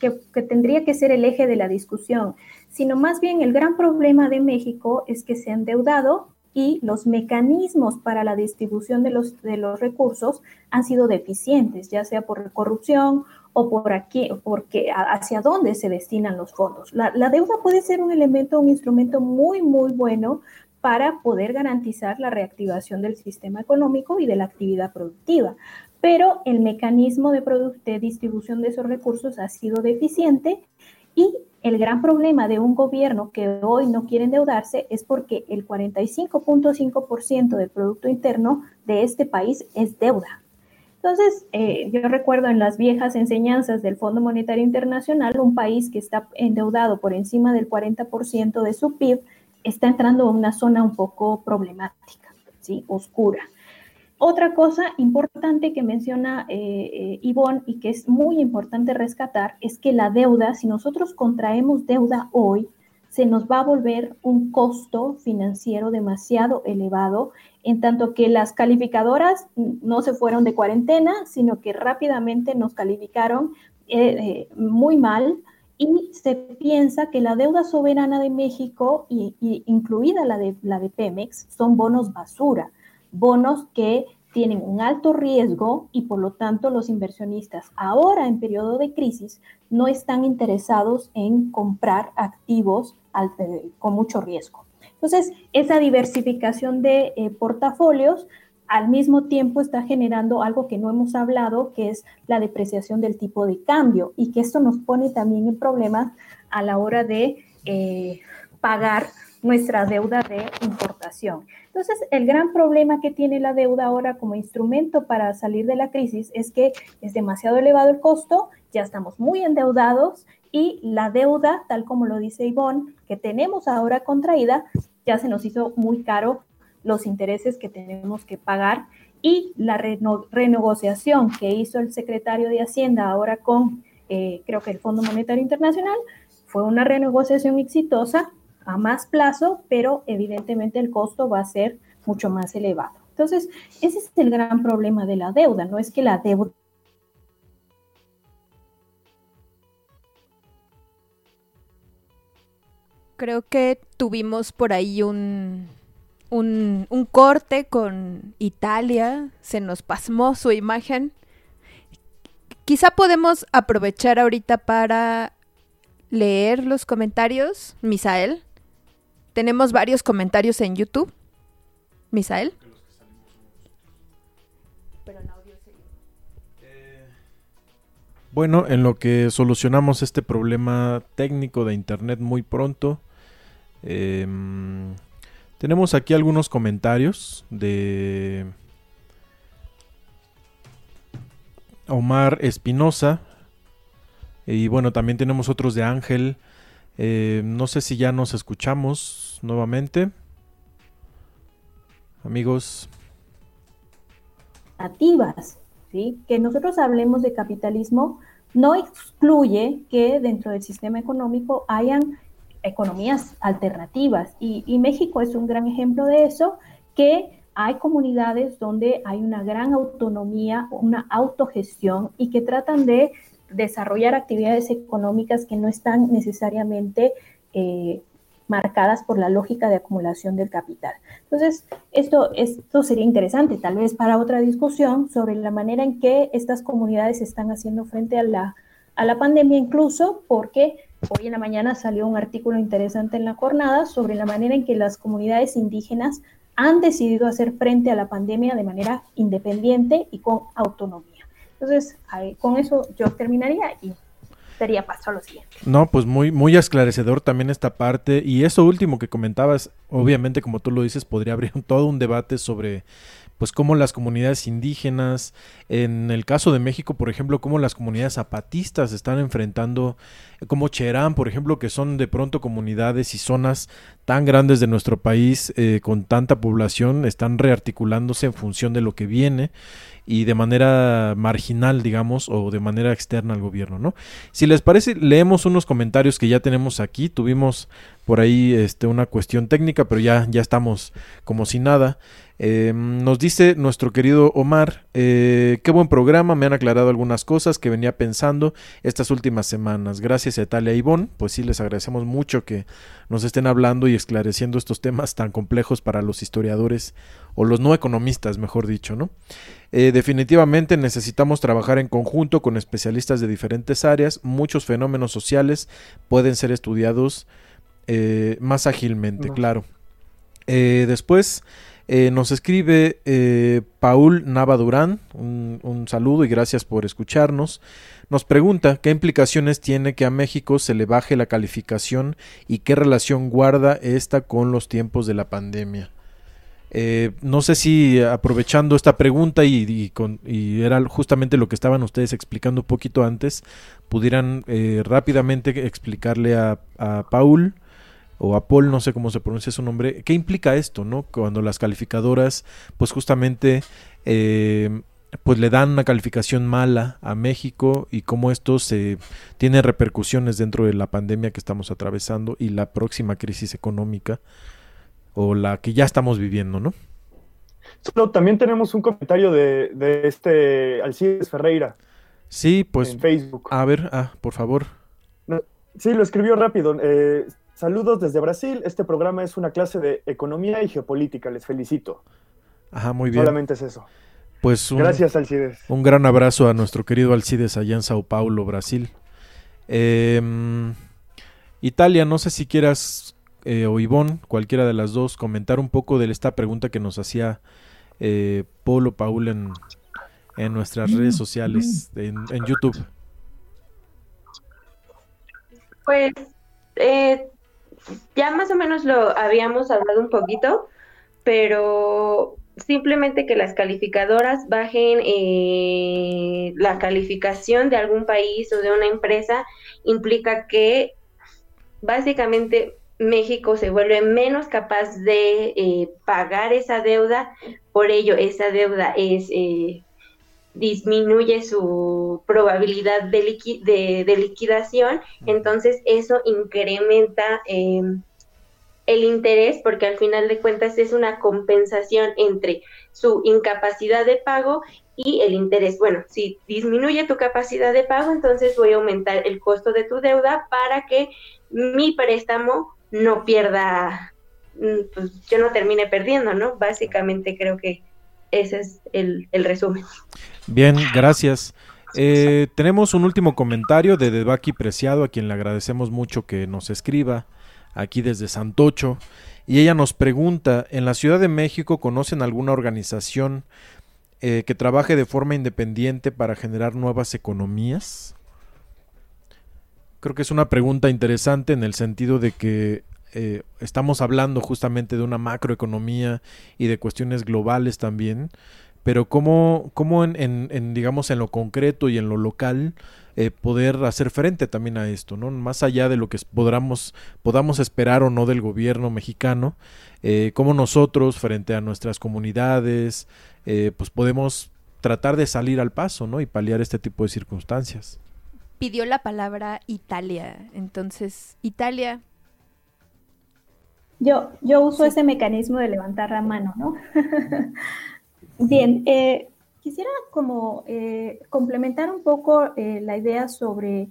Speaker 5: que, tendría que ser el eje de la discusión, sino más bien el gran problema de México es que se ha endeudado y los mecanismos para la distribución de los, de los recursos han sido deficientes, ya sea por corrupción o por aquí, porque hacia dónde se destinan los fondos. La deuda puede ser un elemento, un instrumento muy, muy bueno para poder garantizar la reactivación del sistema económico y de la actividad productiva pero el mecanismo de, distribución de esos recursos ha sido deficiente y el gran problema de un gobierno que hoy no quiere endeudarse es porque el 45.5% del Producto Interno de este país es deuda. Entonces, eh, yo recuerdo en las viejas enseñanzas del Fondo Monetario Internacional, un país que está endeudado por encima del 40% de su PIB está entrando a una zona un poco problemática, ¿sí? oscura. Otra cosa importante que menciona eh, eh, y que es muy importante rescatar es que la deuda, si nosotros contraemos deuda hoy, se nos va a volver un costo financiero demasiado elevado, en tanto que las calificadoras no se fueron de cuarentena, sino que rápidamente nos calificaron eh, muy mal y se piensa que la deuda soberana de México, y, y incluida la de, la de Pemex, son bonos basura bonos que tienen un alto riesgo y por lo tanto los inversionistas ahora en periodo de crisis no están interesados en comprar activos al, eh, con mucho riesgo. Entonces, esa diversificación de eh, portafolios al mismo tiempo está generando algo que no hemos hablado, que es la depreciación del tipo de cambio y que esto nos pone también en problemas a la hora de eh, pagar nuestra deuda de importación. Entonces, el gran problema que tiene la deuda ahora como instrumento para salir de la crisis es que es demasiado elevado el costo, ya estamos muy endeudados y la deuda, tal como lo dice Ivonne, que tenemos ahora contraída, ya se nos hizo muy caro los intereses que tenemos que pagar y la renegociación que hizo el secretario de Hacienda ahora con, eh, creo que el Fondo Monetario Internacional, fue una renegociación exitosa a más plazo, pero evidentemente el costo va a ser mucho más elevado. Entonces, ese es el gran problema de la deuda, no es que la deuda
Speaker 1: Creo que tuvimos por ahí un, un, un, corte con Italia, se nos pasmó su imagen. Quizá podemos aprovechar ahorita para leer los comentarios, Misael. Tenemos varios comentarios en YouTube. Misael.
Speaker 2: Bueno, en lo que solucionamos este problema técnico de internet muy pronto, eh, tenemos aquí algunos comentarios de Omar Espinosa. Y bueno, también tenemos otros de Ángel. Eh, no sé si ya nos escuchamos nuevamente. Amigos.
Speaker 5: Activas, ¿sí? Que nosotros hablemos de capitalismo no excluye que dentro del sistema económico hayan economías alternativas. Y, México es un gran ejemplo de eso, que hay comunidades donde hay una gran autonomía, una autogestión y que tratan de desarrollar actividades económicas que no están necesariamente eh, marcadas por la lógica de acumulación del capital. Entonces, esto, esto sería interesante tal vez para otra discusión sobre la manera en que estas comunidades están haciendo frente a la, a la pandemia, incluso porque Hoy en la mañana salió un artículo interesante en la jornada sobre la manera en que las comunidades indígenas han decidido hacer frente a la pandemia de manera independiente y con autonomía. Entonces, con eso yo terminaría y daría paso a lo siguiente.
Speaker 2: No, pues muy, muy esclarecedor también esta parte. Y eso último que comentabas, obviamente, como tú lo dices, podría abrir todo un debate sobre pues cómo las comunidades indígenas, en el caso de México, por ejemplo, cómo las comunidades zapatistas están enfrentando, como Cherán, por ejemplo, que son de pronto comunidades y zonas tan grandes de nuestro país eh, con tanta población, están rearticulándose en función de lo que viene y de manera marginal, digamos, o de manera externa al gobierno, ¿no? Si les parece, leemos unos comentarios que ya tenemos aquí. Tuvimos por ahí este, una cuestión técnica, pero ya, ya estamos como si nada. Eh, nos dice nuestro querido Omar, eh, qué buen programa, me han aclarado algunas cosas que venía pensando estas últimas semanas. Gracias a Italia y Ivonne, pues sí, les agradecemos mucho que nos estén hablando y esclareciendo estos temas tan complejos para los historiadores o los no economistas, mejor dicho, ¿no? Eh, definitivamente necesitamos trabajar en conjunto con especialistas de diferentes áreas. Muchos fenómenos sociales pueden ser estudiados más ágilmente, claro. después eh, nos escribe eh, Paul Nava Durán, un, saludo y gracias por escucharnos. Nos pregunta qué implicaciones tiene que a México se le baje la calificación y qué relación guarda esta con los tiempos de la pandemia. Eh, no sé si aprovechando esta pregunta y, era justamente lo que estaban ustedes explicando un poquito antes, pudieran rápidamente explicarle a Paul o Apol, no sé cómo se pronuncia su nombre, ¿qué implica esto, no? Cuando las calificadoras, pues justamente, eh, pues le dan una calificación mala a México y cómo esto se tiene repercusiones dentro de la pandemia que estamos atravesando y la próxima crisis económica o la que ya estamos viviendo, ¿no?
Speaker 3: también tenemos un comentario de, de este Alcides Ferreira.
Speaker 2: Sí, pues. En Facebook. A ver, ah, por favor.
Speaker 3: Sí, lo escribió rápido. Eh, Saludos desde Brasil. Este programa es una clase de economía y geopolítica. Les felicito.
Speaker 2: Ajá, muy bien.
Speaker 3: Solamente es eso.
Speaker 2: Pues
Speaker 3: Gracias, Alcides.
Speaker 2: Un gran abrazo a nuestro querido Alcides allá en Sao Paulo, Brasil. Em, Italia, no sé si quieras, eh, o Ivonne, cualquiera de las dos, comentar un poco de esta pregunta que nos hacía eh, Polo Paul en, en nuestras redes sociales, en, en YouTube?
Speaker 6: Pues eh, ya más o menos lo habíamos hablado un poquito, pero simplemente que las calificadoras bajen eh, la calificación de algún país o de una empresa implica que básicamente México se vuelve menos capaz de eh, pagar esa deuda, por ello esa deuda es eh, disminuye su probabilidad de, de, liquidación, entonces eso incrementa em, el interés porque al final de cuentas es una compensación entre su incapacidad de pago y el interés. Bueno, si disminuye tu capacidad de pago, entonces voy a aumentar el costo de tu deuda para que mi préstamo no pierda, mm, pues yo no termine perdiendo, ¿no? Básicamente creo que ese es el, resumen.
Speaker 2: Bien, gracias. Eh, tenemos un último comentario de Debaki Preciado, a quien le agradecemos mucho que nos escriba aquí desde Santocho. Y ella nos pregunta, ¿en la Ciudad de México conocen alguna organización eh, que trabaje de forma independiente para generar nuevas economías? Creo que es una pregunta interesante en el sentido de que eh, estamos hablando justamente de una macroeconomía y de cuestiones globales también, pero cómo, cómo en, en, digamos, en lo concreto y en lo local eh, poder hacer frente también a esto, ¿no? Más allá de lo que podamos, podamos esperar o no del gobierno mexicano, eh, cómo nosotros frente a nuestras comunidades, pues podemos tratar de salir al paso, ¿no? Y paliar este tipo de circunstancias.
Speaker 1: Pidió la palabra Italia, entonces, Italia,
Speaker 5: yo, yo uso ese mecanismo de levantar la mano, ¿no? Bien, eh, quisiera como eh, complementar un poco eh, la idea sobre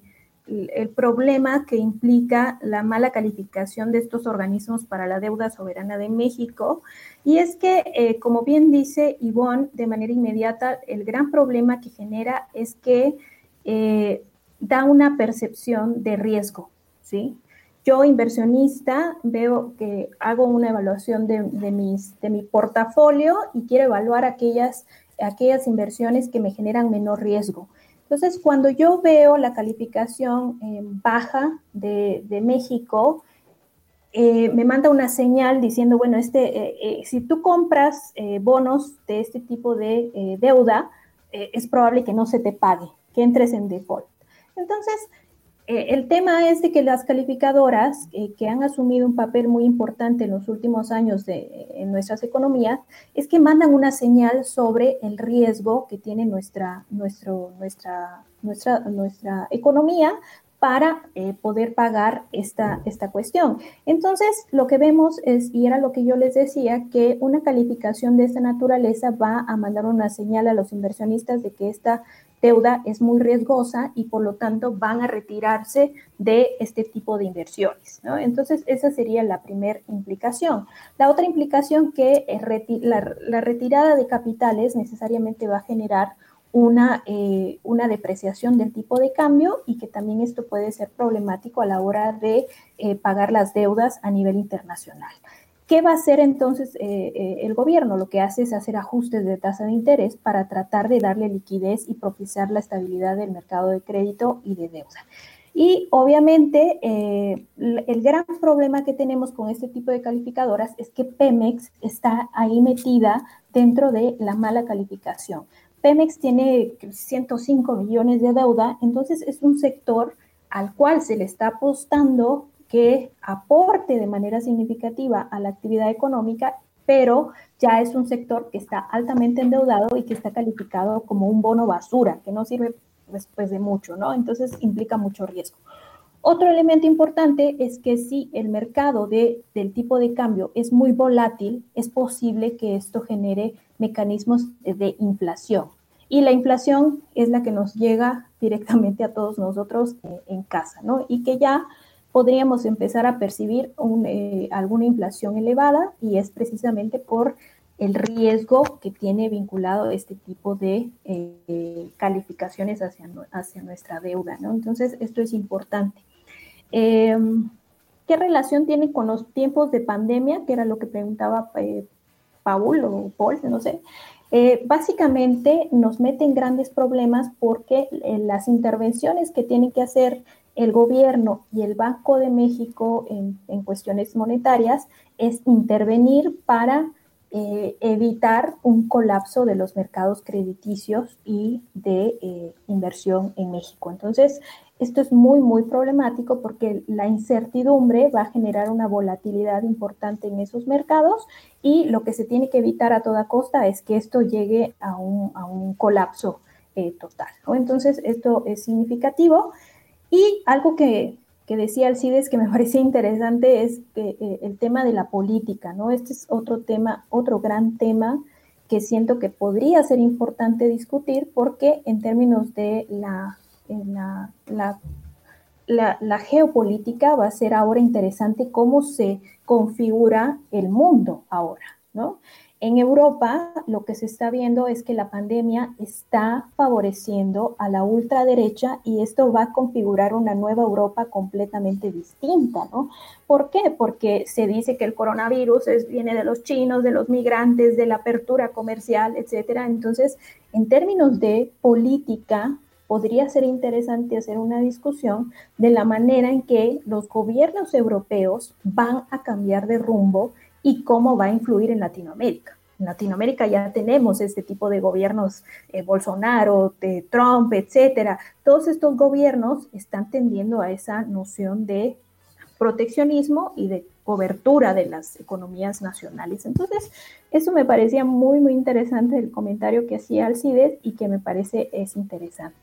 Speaker 5: el, problema que implica la mala calificación de estos organismos para la deuda soberana de México. Y es que, como bien dice Ivonne, de manera inmediata, el gran problema que genera es que da una percepción de riesgo, ¿sí? Yo, inversionista, veo que hago una evaluación de, mi portafolio y quiero evaluar aquellas, aquellas inversiones que me generan menor riesgo. Entonces, cuando yo veo la calificación eh, baja de, México, eh, me manda una señal diciendo, bueno, este, eh, si tú compras bonos de este tipo de deuda, es probable que no se te pague, que entres en default. Entonces, eh, el tema es de que las calificadoras eh, que han asumido un papel muy importante en los últimos años de, en nuestras economías es que mandan una señal sobre el riesgo que tiene nuestra, nuestra, nuestra, nuestra economía para eh, poder pagar esta, esta cuestión. Entonces, lo que vemos es, y era lo que yo les decía, que una calificación de esta naturaleza va a mandar una señal a los inversionistas de que esta deuda es muy riesgosa y por lo tanto van a retirarse de este tipo de inversiones. Entonces, esa sería la primera implicación. La otra implicación que la, retirada de capitales necesariamente va a generar una, eh, una, depreciación del tipo de cambio y que también esto puede ser problemático a la hora de eh, pagar las deudas a nivel internacional. ¿Qué va a hacer entonces eh, eh, el gobierno? Lo que hace es hacer ajustes de tasa de interés para tratar de darle liquidez y propiciar la estabilidad del mercado de crédito y de deuda. Y obviamente eh, el gran problema que tenemos con este tipo de calificadoras es que Pemex está ahí metida dentro de la mala calificación. Pemex tiene 105 millones de deuda, entonces es un sector al cual se le está apostando que aporte de manera significativa a la actividad económica, pero ya es un sector que está altamente endeudado y que está calificado como un bono basura, que no sirve después de mucho, ¿no? Entonces implica mucho riesgo. Otro elemento importante es que si el mercado de, del tipo de cambio es muy volátil, es posible que esto genere mecanismos de inflación. Y la inflación es la que nos llega directamente a todos nosotros eh, en casa, ¿no? Y que ya podríamos empezar a percibir eh, alguna inflación elevada y es precisamente por el riesgo que tiene vinculado este tipo de eh, calificaciones hacia, hacia nuestra deuda. ¿no? Entonces, esto es importante. Em, ¿Qué relación tiene con los tiempos de pandemia? Que era lo que preguntaba eh, Paul o Paul, no sé, básicamente nos meten grandes problemas porque las intervenciones que tienen que hacer el gobierno y el Banco de México en, cuestiones monetarias es intervenir para eh, evitar un colapso de los mercados crediticios y de inversión en México. Entonces, esto es muy, muy problemático porque la incertidumbre va a generar una volatilidad importante en esos mercados y lo que se tiene que evitar a toda costa es que esto llegue a un, colapso eh, total. Entonces, esto es significativo. Y algo que, decía Alcides que me parecía interesante es que, eh, el tema de la política, ¿no? Este es otro tema, otro gran tema que siento que podría ser importante discutir porque en términos de la la, la, la, geopolítica va a ser ahora interesante cómo se configura el mundo ahora, ¿no? En Europa lo que se está viendo es que la pandemia está favoreciendo a la ultraderecha y esto va a configurar una nueva Europa completamente distinta, ¿no? ¿Por qué? Porque se dice que el coronavirus viene de los chinos, de los migrantes, de la apertura comercial, etcétera. Entonces, en términos de política, podría ser interesante hacer una discusión de la manera en que los gobiernos europeos van a cambiar de rumbo y cómo va a influir en Latinoamérica. En Latinoamérica ya tenemos este tipo de gobiernos, eh, Bolsonaro, de Trump, etcétera. Todos estos gobiernos están tendiendo a esa noción de proteccionismo y de cobertura de las economías nacionales. Entonces, eso me parecía muy, muy interesante el comentario que hacía Alcides y que me parece es interesante.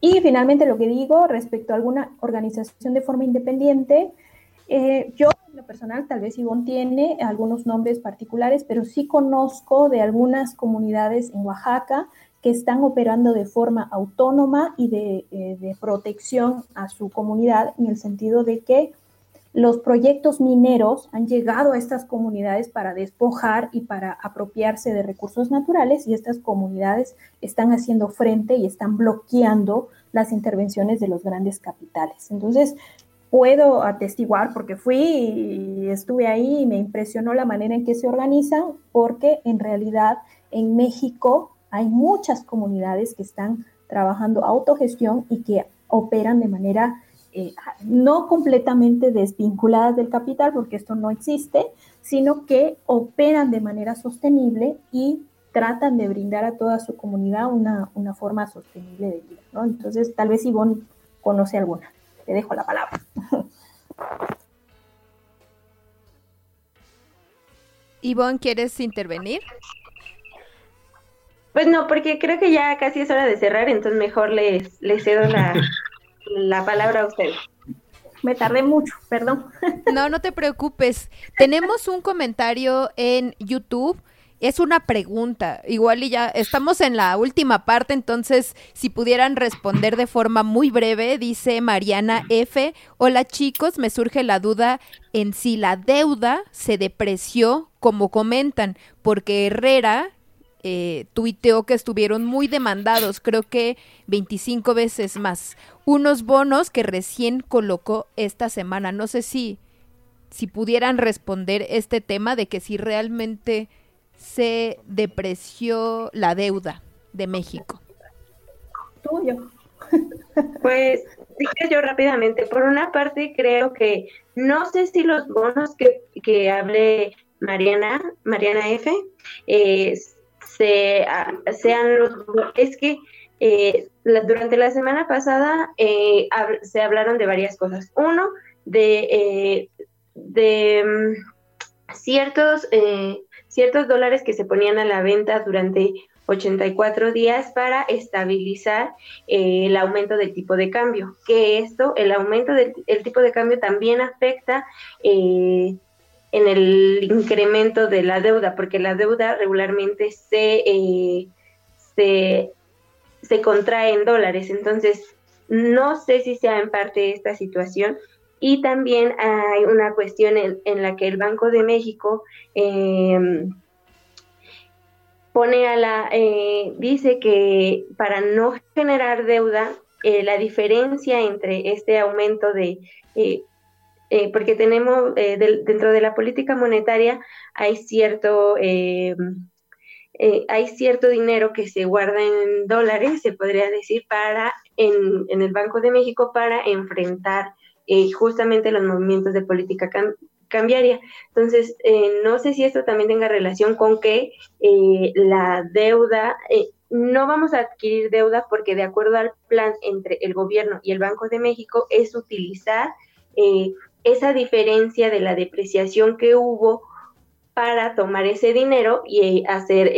Speaker 5: Y finalmente lo que digo respecto a alguna organización de forma independiente, eh, yo lo personal, tal vez Ivonne tiene algunos nombres particulares, pero sí conozco de algunas comunidades en Oaxaca que están operando de forma autónoma y de, eh, de protección a su comunidad en el sentido de que los proyectos mineros han llegado a estas comunidades para despojar y para apropiarse de recursos naturales y estas comunidades están haciendo frente y están bloqueando las intervenciones de los grandes capitales. Entonces, puedo atestiguar porque fui y estuve ahí y me impresionó la manera en que se organizan porque en realidad en México hay muchas comunidades que están trabajando autogestión y que operan de manera eh, no completamente desvinculadas del capital, porque esto no existe, sino que operan de manera sostenible y tratan de brindar a toda su comunidad una, una forma sostenible de vida. ¿no? Entonces, tal vez Ivonne conoce alguna. Te dejo la palabra.
Speaker 1: Ivonne, ¿quieres intervenir?
Speaker 6: Pues no, porque creo que ya casi es hora de cerrar, entonces mejor les, les cedo la, la palabra a usted.
Speaker 5: Me tardé mucho, perdón.
Speaker 1: No, no te preocupes. Tenemos un comentario en YouTube. Es una pregunta, igual y ya estamos en la última parte, entonces si pudieran responder de forma muy breve, dice Mariana F. Hola chicos, me surge la duda en si la deuda se depreció como comentan, porque Herrera eh, tuiteó que estuvieron muy demandados, creo que 25 veces más. Unos bonos que recién colocó esta semana. No sé si, si pudieran responder este tema de que si realmente se depreció la deuda de México.
Speaker 5: Tuyo.
Speaker 6: Pues dije yo rápidamente. Por una parte, creo que no sé si los bonos que, que hablé Mariana, Mariana F, eh, sean los... Es que eh, durante la semana pasada eh, se hablaron de varias cosas. Uno, de, eh, de mm, ciertos, ciertos dólares que se ponían a la venta durante 84 días para estabilizar el aumento del tipo de cambio. Que esto, el aumento del tipo de cambio también afecta en el incremento de la deuda, porque la deuda regularmente se, eh, se, contrae en dólares. Entonces, no sé si sea en parte esta situación. Y también hay una cuestión en, la que el Banco de México em, pone a la, eh, dice que para no generar deuda, eh, la diferencia entre este aumento de eh, porque tenemos dentro de la política monetaria hay cierto hay cierto dinero que se guarda en dólares, se podría decir, para en, en el Banco de México para enfrentar justamente los movimientos de política cambiaría. Entonces, eh, no sé si esto también tenga relación con que eh, la deuda, eh, no vamos a adquirir deuda porque de acuerdo al plan entre el gobierno y el Banco de México es utilizar esa diferencia de la depreciación que hubo para tomar ese dinero y hacer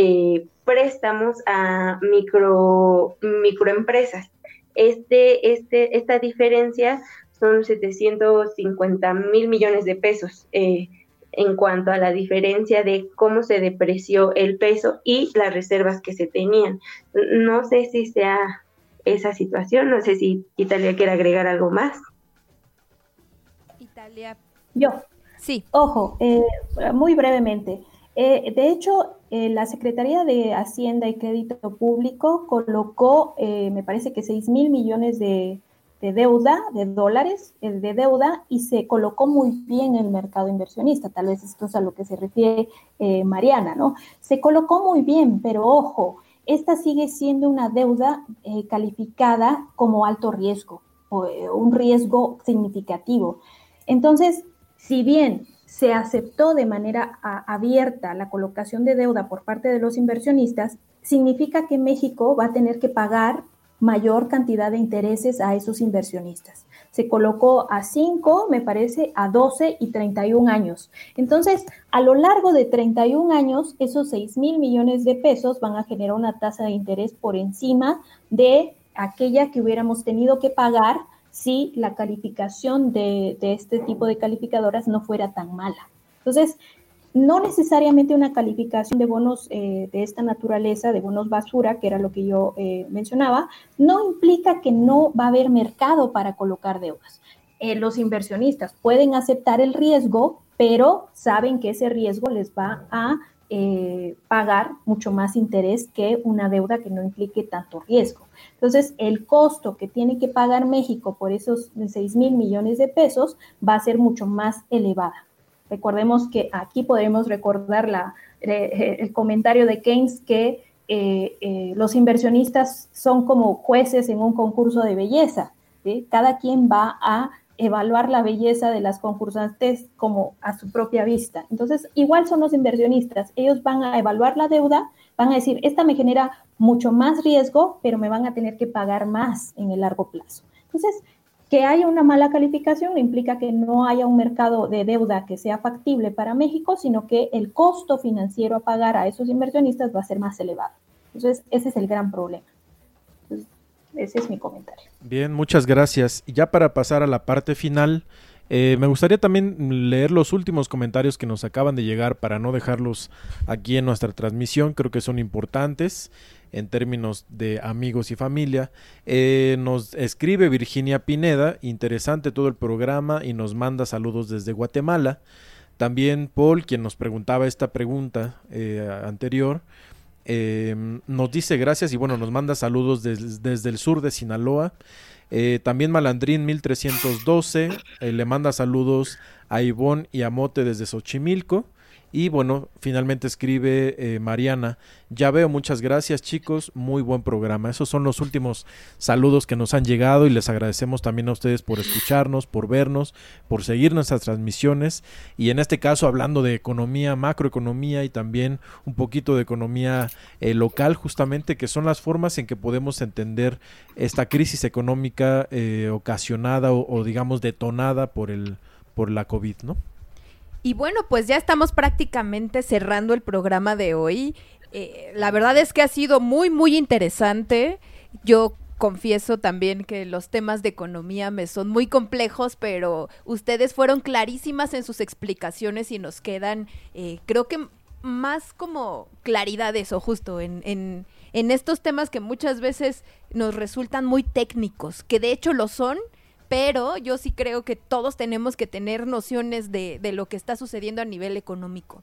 Speaker 6: préstamos a micro microempresas. Este, este, esta diferencia son 750 mil millones de pesos eh, en cuanto a la diferencia de cómo se depreció el peso y las reservas que se tenían. No sé si sea esa situación, no sé si Italia quiere agregar algo más.
Speaker 5: Italia. Yo. Sí. Ojo, eh, muy brevemente. Eh, de hecho, la Secretaría de Hacienda y Crédito Público colocó, me parece que 6 mil millones de, de deuda, de dólares, eh, de deuda, y se colocó muy bien en el mercado inversionista. Tal vez esto es a lo que se refiere eh, Mariana, ¿no? Se colocó muy bien, pero ojo, esta sigue siendo una deuda eh, calificada como alto riesgo, o, un riesgo significativo. Entonces, si bien se aceptó de manera abierta la colocación de deuda por parte de los inversionistas, significa que México va a tener que pagar mayor cantidad de intereses a esos inversionistas. Se colocó a 5, me parece, a 12 y 31 años. Entonces, a lo largo de 31 años, esos 6 mil millones de pesos van a generar una tasa de interés por encima de aquella que hubiéramos tenido que pagar si la calificación de, de este tipo de calificadoras no fuera tan mala. Entonces, no necesariamente una calificación de bonos eh, de esta naturaleza, de bonos basura, que era lo que yo eh, mencionaba, no implica que no va a haber mercado para colocar deudas. Eh, los inversionistas pueden aceptar el riesgo, pero saben que ese riesgo les va a pagar mucho más interés que una deuda que no implique tanto riesgo. Entonces, el costo que tiene que pagar México por esos 6 mil millones de pesos va a ser mucho más elevada. Recordemos que aquí podemos recordar la, eh, el comentario de Keynes que eh, eh, los inversionistas son como jueces en un concurso de belleza. Cada quien va a evaluar la belleza de las concursantes como a su propia vista. Entonces, igual son los inversionistas. Ellos van a evaluar la deuda, van a decir, esta me genera mucho más riesgo, pero me van a tener que pagar más en el largo plazo. Entonces, que haya una mala calificación implica que no haya un mercado de deuda que sea factible para México, sino que el costo financiero a pagar a esos inversionistas va a ser más elevado. Entonces, ese es el gran problema. ese es mi comentario.
Speaker 2: Bien, muchas gracias. Ya para pasar a la parte final, eh, me gustaría también leer los últimos comentarios que nos acaban de llegar para no dejarlos aquí en nuestra transmisión. Creo que son importantes en términos de amigos y familia. Eh, nos escribe Virginia Pineda, interesante todo el programa y nos manda saludos desde Guatemala. También Paul, quien nos preguntaba esta pregunta eh, anterior, eh, nos dice gracias y bueno, nos manda saludos desde el sur de Sinaloa. también Malandrín 1312 le manda saludos a Ivonne y a Mote desde Xochimilco. Y bueno, finalmente escribe eh, Mariana, ya veo, muchas gracias chicos, muy buen programa. Esos son los últimos saludos que nos han llegado y les agradecemos también a ustedes por escucharnos, por vernos, por seguir nuestras transmisiones y en este caso hablando de economía, macroeconomía y también un poquito de economía eh, local justamente, que son las formas en que podemos entender esta crisis económica eh, ocasionada o, o digamos detonada por, el, por la COVID, ¿no?
Speaker 1: Y bueno, pues ya estamos prácticamente cerrando el programa de hoy. Eh, la verdad es que ha sido muy, muy interesante. Yo confieso también que los temas de economía me son muy complejos, pero ustedes fueron clarísimas en sus explicaciones y nos quedan, eh, creo que más como claridad eso, justo en, en, en estos temas que muchas veces nos resultan muy técnicos, que de hecho lo son, pero yo sí creo que todos tenemos que tener nociones de, lo que está sucediendo a nivel económico.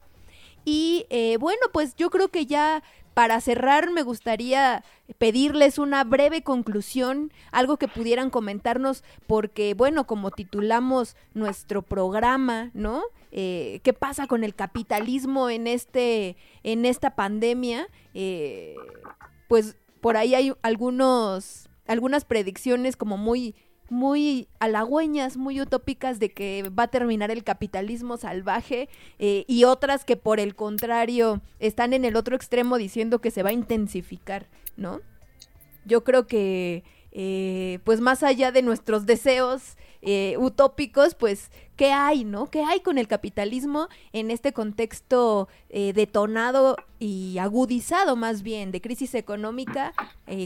Speaker 1: Y eh, bueno, pues yo creo que ya para cerrar me gustaría pedirles una breve conclusión, algo que pudieran comentarnos, porque bueno, como titulamos nuestro programa, ¿no? Eh, ¿Qué pasa con el capitalismo en este, en esta pandemia? Eh, pues por ahí hay algunos, algunas predicciones como muy muy halagüeñas, muy utópicas de que va a terminar el capitalismo salvaje eh, y otras que por el contrario están en el otro extremo diciendo que se va a intensificar, ¿no? Yo creo que eh, pues más allá de nuestros deseos eh, utópicos, pues, ¿qué hay, no? ¿Qué hay con el capitalismo en este contexto eh, detonado y agudizado más bien de crisis económica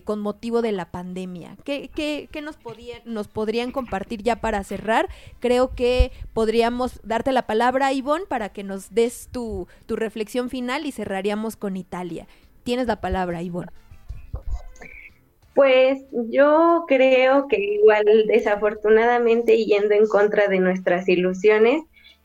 Speaker 1: con motivo de la pandemia? ¿Qué, qué, qué nos, nos podrían compartir ya para cerrar? Creo que podríamos darte la palabra, Ivonne, para que nos des tu, tu reflexión final y cerraríamos con Italia. Tienes la palabra, Ivonne.
Speaker 6: Pues yo creo que igual desafortunadamente yendo en contra de nuestras ilusiones,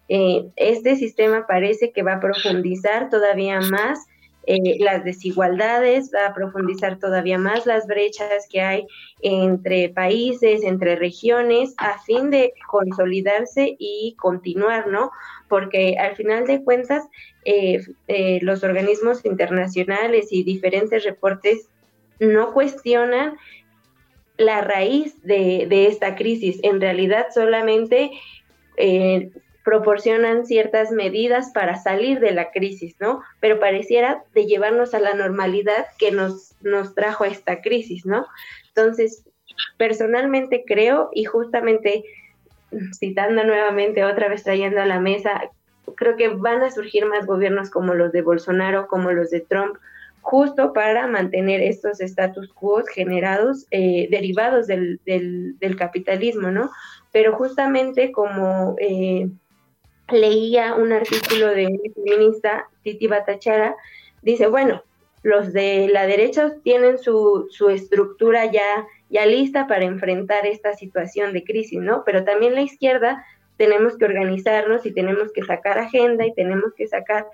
Speaker 6: eh, este sistema parece que va a profundizar todavía más eh, las desigualdades, va a profundizar todavía más las brechas que hay entre países, entre regiones, a fin de consolidarse y continuar, ¿no? Porque al final de cuentas, eh, los organismos internacionales y diferentes reportes no cuestionan la raíz de, esta crisis. En realidad solamente eh, proporcionan ciertas medidas para salir de la crisis, ¿no? Pero pareciera de llevarnos a la normalidad que nos, nos trajo esta crisis, ¿no? Entonces, personalmente creo, y justamente citando nuevamente, otra vez trayendo a la mesa, creo que van a surgir más gobiernos como los de Bolsonaro, como los de Trump, justo para mantener estos status quo generados, eh, derivados del, del, capitalismo, ¿no? Pero justamente como eh, leía un artículo de un feminista, Titi Batachara, dice, bueno, los de la derecha tienen su, su estructura ya, ya lista para enfrentar esta situación de crisis, ¿no? Pero también la izquierda tenemos que organizarnos y tenemos que sacar agenda y tenemos que sacar,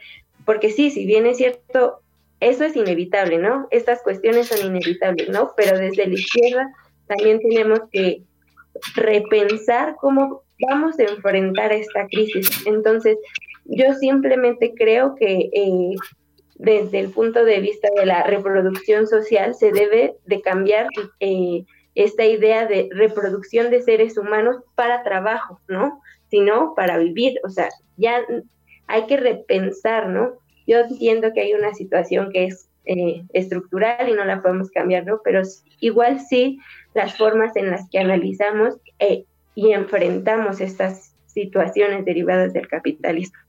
Speaker 6: porque sí, si bien es cierto, eso es inevitable, ¿no? Estas cuestiones son inevitables, ¿no? Pero desde la izquierda también tenemos que repensar cómo vamos a enfrentar esta crisis. Entonces, yo simplemente creo que eh, desde el punto de vista de la reproducción social se debe de cambiar eh, esta idea de reproducción de seres humanos para trabajo, ¿no? Sino para vivir. O sea, ya hay que repensar, ¿no? Yo entiendo que hay una situación que es eh, estructural y no la podemos cambiar, ¿no? Pero igual sí las formas en las que analizamos eh, y enfrentamos estas situaciones derivadas del capitalismo.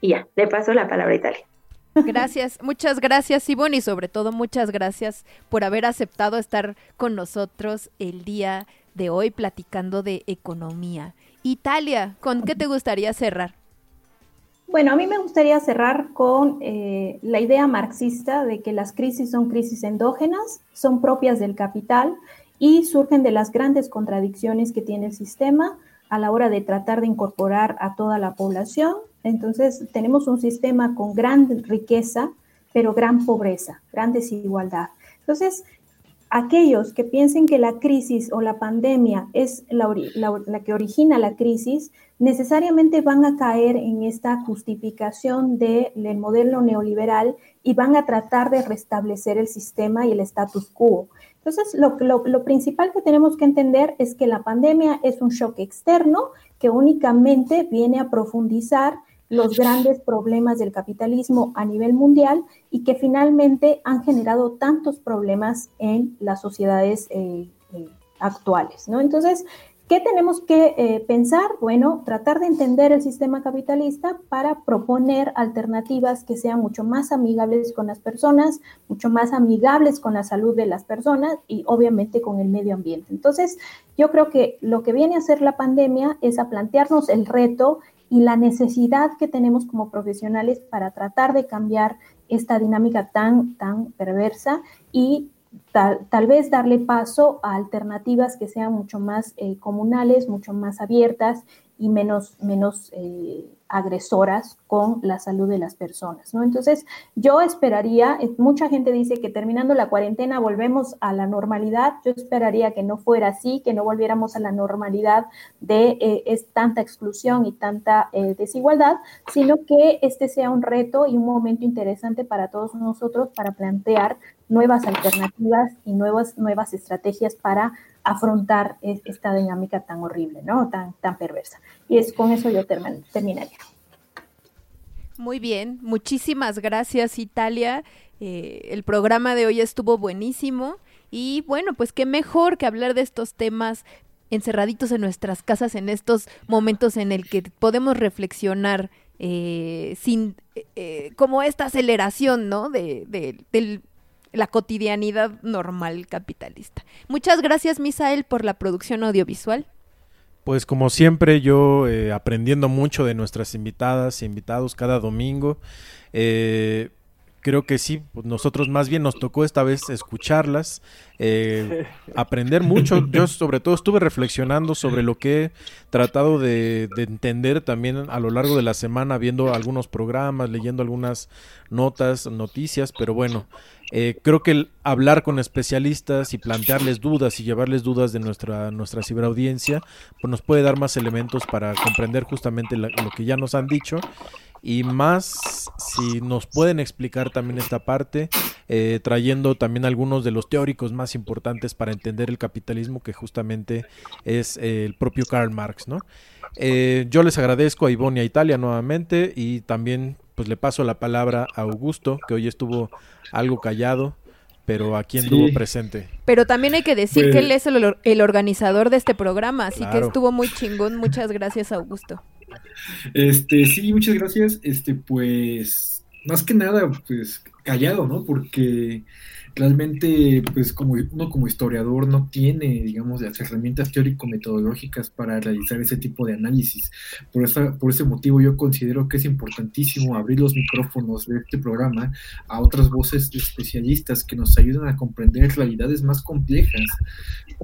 Speaker 6: Y ya, le paso la palabra a Italia.
Speaker 1: Gracias, muchas gracias Ivonne y sobre todo muchas gracias por haber aceptado estar con nosotros el día de hoy platicando de economía. Italia, ¿con qué te gustaría cerrar?
Speaker 5: Bueno, a mí me gustaría cerrar con eh, la idea marxista de que las crisis son crisis endógenas, son propias del capital y surgen de las grandes contradicciones que tiene el sistema a la hora de tratar de incorporar a toda la población. Entonces, tenemos un sistema con gran riqueza, pero gran pobreza, gran desigualdad. Entonces, aquellos que piensen que la crisis o la pandemia es la, que origina la crisis, necesariamente van a caer en esta justificación del modelo neoliberal y van a tratar de restablecer el sistema y el status quo. Entonces, lo, principal que tenemos que entender es que la pandemia es un shock externo que únicamente viene a profundizar los grandes problemas del capitalismo a nivel mundial y que finalmente han generado tantos problemas en las sociedades eh, eh, actuales, ¿no? Entonces, ¿qué tenemos que eh, pensar? Bueno, tratar de entender el sistema capitalista para proponer alternativas que sean mucho más amigables con las personas, mucho más amigables con la salud de las personas y obviamente con el medio ambiente. Entonces, yo creo que lo que viene a hacer la pandemia es a plantearnos el reto y la necesidad que tenemos como profesionales para tratar de cambiar esta dinámica tan, tan perversa y tal, vez darle paso a alternativas que sean mucho más eh, comunales, mucho más abiertas y menos, menos eh, agresoras con la salud de las personas, ¿no? Entonces, yo esperaría, eh, mucha gente dice que terminando la cuarentena volvemos a la normalidad, yo esperaría que no fuera así, que no volviéramos a la normalidad de eh, es tanta exclusión y tanta eh, desigualdad, sino que este sea un reto y un momento interesante para todos nosotros para plantear nuevas alternativas y nuevas, nuevas estrategias para afrontar esta dinámica tan horrible, ¿no? Tan, tan perversa. Y es con eso yo terminaría.
Speaker 1: Muy bien, muchísimas gracias Italia. Eh, el programa de hoy estuvo buenísimo y bueno, pues qué mejor que hablar de estos temas encerraditos en nuestras casas en estos momentos en el que podemos reflexionar eh, sin eh, como esta aceleración, ¿no? De, del la cotidianidad normal capitalista. Muchas gracias, Misael, por la producción audiovisual.
Speaker 2: Pues como siempre, yo eh, aprendiendo mucho de nuestras invitadas e invitados cada domingo. Eh, creo que sí, pues nosotros más bien nos tocó esta vez escucharlas, eh, aprender mucho. Yo sobre todo estuve reflexionando sobre lo que he tratado de, entender también a lo largo de la semana, viendo algunos programas, leyendo algunas notas, noticias, pero bueno, eh, creo que hablar con especialistas y plantearles dudas y llevarles dudas de nuestra, nuestra ciberaudiencia, pues nos puede dar más elementos para comprender justamente lo que ya nos han dicho y más si nos pueden explicar también esta parte, eh, trayendo también algunos de los teóricos más importantes para entender el capitalismo, que justamente es eh, el propio Karl Marx, ¿no? Yo les agradezco a Ivonne y a Italia nuevamente y también pues le paso la palabra a Augusto, que hoy estuvo algo callado, pero aquí estuvo presente.
Speaker 1: Pero también hay que decir que él pues es el, el, organizador de este programa, así que estuvo muy chingón. Muchas gracias, Augusto.
Speaker 4: Este, sí, muchas gracias. Este, pues, más que nada, pues, callado, ¿no? Porque realmente, pues como uno como historiador no tiene, digamos, las herramientas teórico-metodológicas para realizar ese tipo de análisis. Por, esa, por ese motivo yo considero que es importantísimo abrir los micrófonos de este programa a otras voces especialistas que nos ayuden a comprender realidades más complejas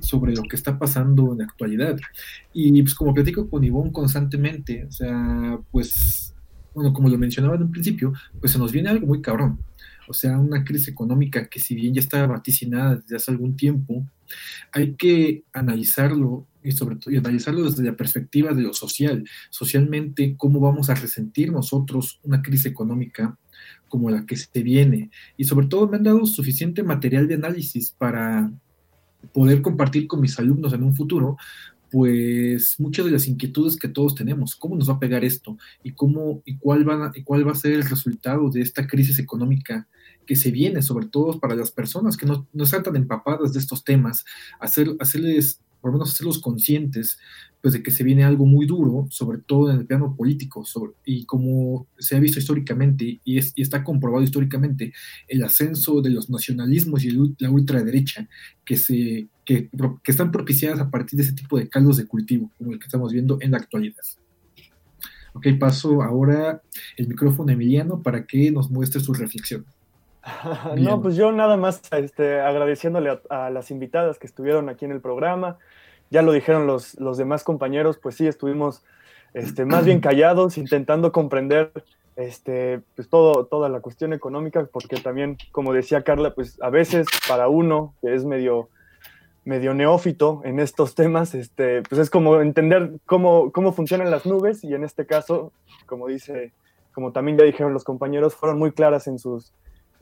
Speaker 4: sobre lo que está pasando en la actualidad. Y pues como platico con Ivonne constantemente, o sea, pues, bueno, como lo mencionaba en un principio, pues se nos viene algo muy cabrón o sea, una crisis económica que si bien ya está vaticinada desde hace algún tiempo, hay que analizarlo y sobre todo analizarlo desde la perspectiva de lo social, socialmente cómo vamos a resentir nosotros una crisis económica como la que se viene y sobre todo me han dado suficiente material de análisis para poder compartir con mis alumnos en un futuro pues muchas de las inquietudes que todos tenemos, cómo nos va a pegar esto y cómo y cuál va y cuál va a ser el resultado de esta crisis económica que se viene, sobre todo para las personas que no, no están tan empapadas de estos temas, hacer, hacerles, por lo menos hacerlos conscientes, pues de que se viene algo muy duro, sobre todo en el plano político, y como se ha visto históricamente y, es, y está comprobado históricamente, el ascenso de los nacionalismos y la ultraderecha que se que, están propiciadas a partir de ese tipo de caldos de cultivo, como el que estamos viendo en la actualidad. Ok, paso ahora el micrófono a Emiliano para que nos muestre su reflexión.
Speaker 3: no, pues yo nada más este, agradeciéndole a, las invitadas que estuvieron aquí en el programa. Ya lo dijeron los, los demás compañeros, pues sí, estuvimos este, más bien callados, intentando comprender este, pues todo, toda la cuestión económica, porque también, como decía Carla, pues a veces para uno que es medio medio neófito en estos temas, este, pues es como entender cómo, cómo funcionan las nubes y en este caso, como dice, como también ya dijeron los compañeros, fueron muy claras en sus,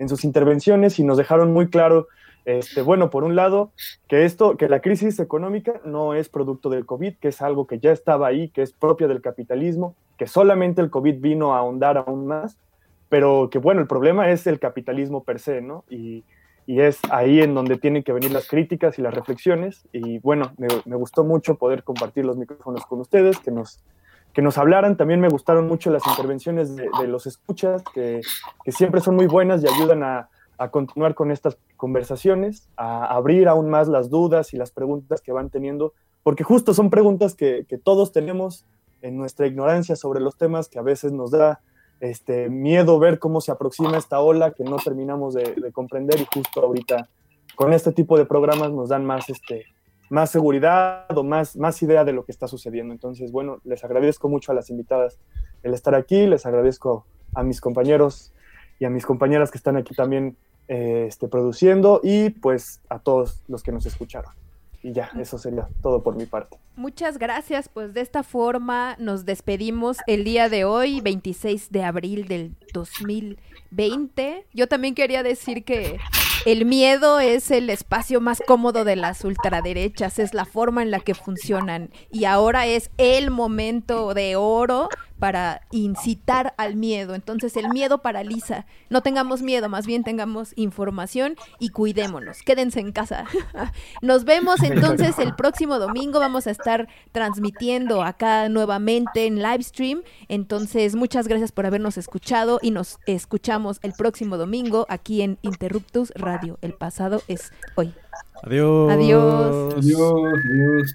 Speaker 3: en sus intervenciones y nos dejaron muy claro, este, bueno, por un lado, que esto, que la crisis económica no es producto del COVID, que es algo que ya estaba ahí, que es propia del capitalismo, que solamente el COVID vino a ahondar aún más, pero que bueno, el problema es el capitalismo per se, ¿no? Y, y es ahí en donde tienen que venir las críticas y las reflexiones. Y bueno, me, gustó mucho poder compartir los micrófonos con ustedes, que nos, que nos hablaran. También me gustaron mucho las intervenciones de, los escuchas, que, que, siempre son muy buenas y ayudan a, a, continuar con estas conversaciones, a abrir aún más las dudas y las preguntas que van teniendo, porque justo son preguntas que, que todos tenemos en nuestra ignorancia sobre los temas que a veces nos da este, miedo ver cómo se aproxima esta ola que no terminamos de, comprender y justo ahorita con este tipo de programas nos dan más, este, más seguridad o más, más idea de lo que está sucediendo. Entonces, bueno, les agradezco mucho a las invitadas el estar aquí, les agradezco a mis compañeros y a mis compañeras que están aquí también eh, este, produciendo y pues a todos los que nos escucharon. Y ya, eso sería todo por mi parte.
Speaker 1: Muchas gracias, pues de esta forma nos despedimos el día de hoy, 26 de abril del 2020. Yo también quería decir que el miedo es el espacio más cómodo de las ultraderechas, es la forma en la que funcionan. Y ahora es el momento de oro para incitar al miedo. Entonces el miedo paraliza. No tengamos miedo, más bien tengamos información y cuidémonos. Quédense en casa. Nos vemos entonces el próximo domingo. Vamos a estar transmitiendo acá nuevamente en live stream. Entonces muchas gracias por habernos escuchado y nos escuchamos el próximo domingo aquí en Interruptus Radio. El pasado es hoy.
Speaker 2: Adiós.
Speaker 1: Adiós.
Speaker 4: Adiós, adiós.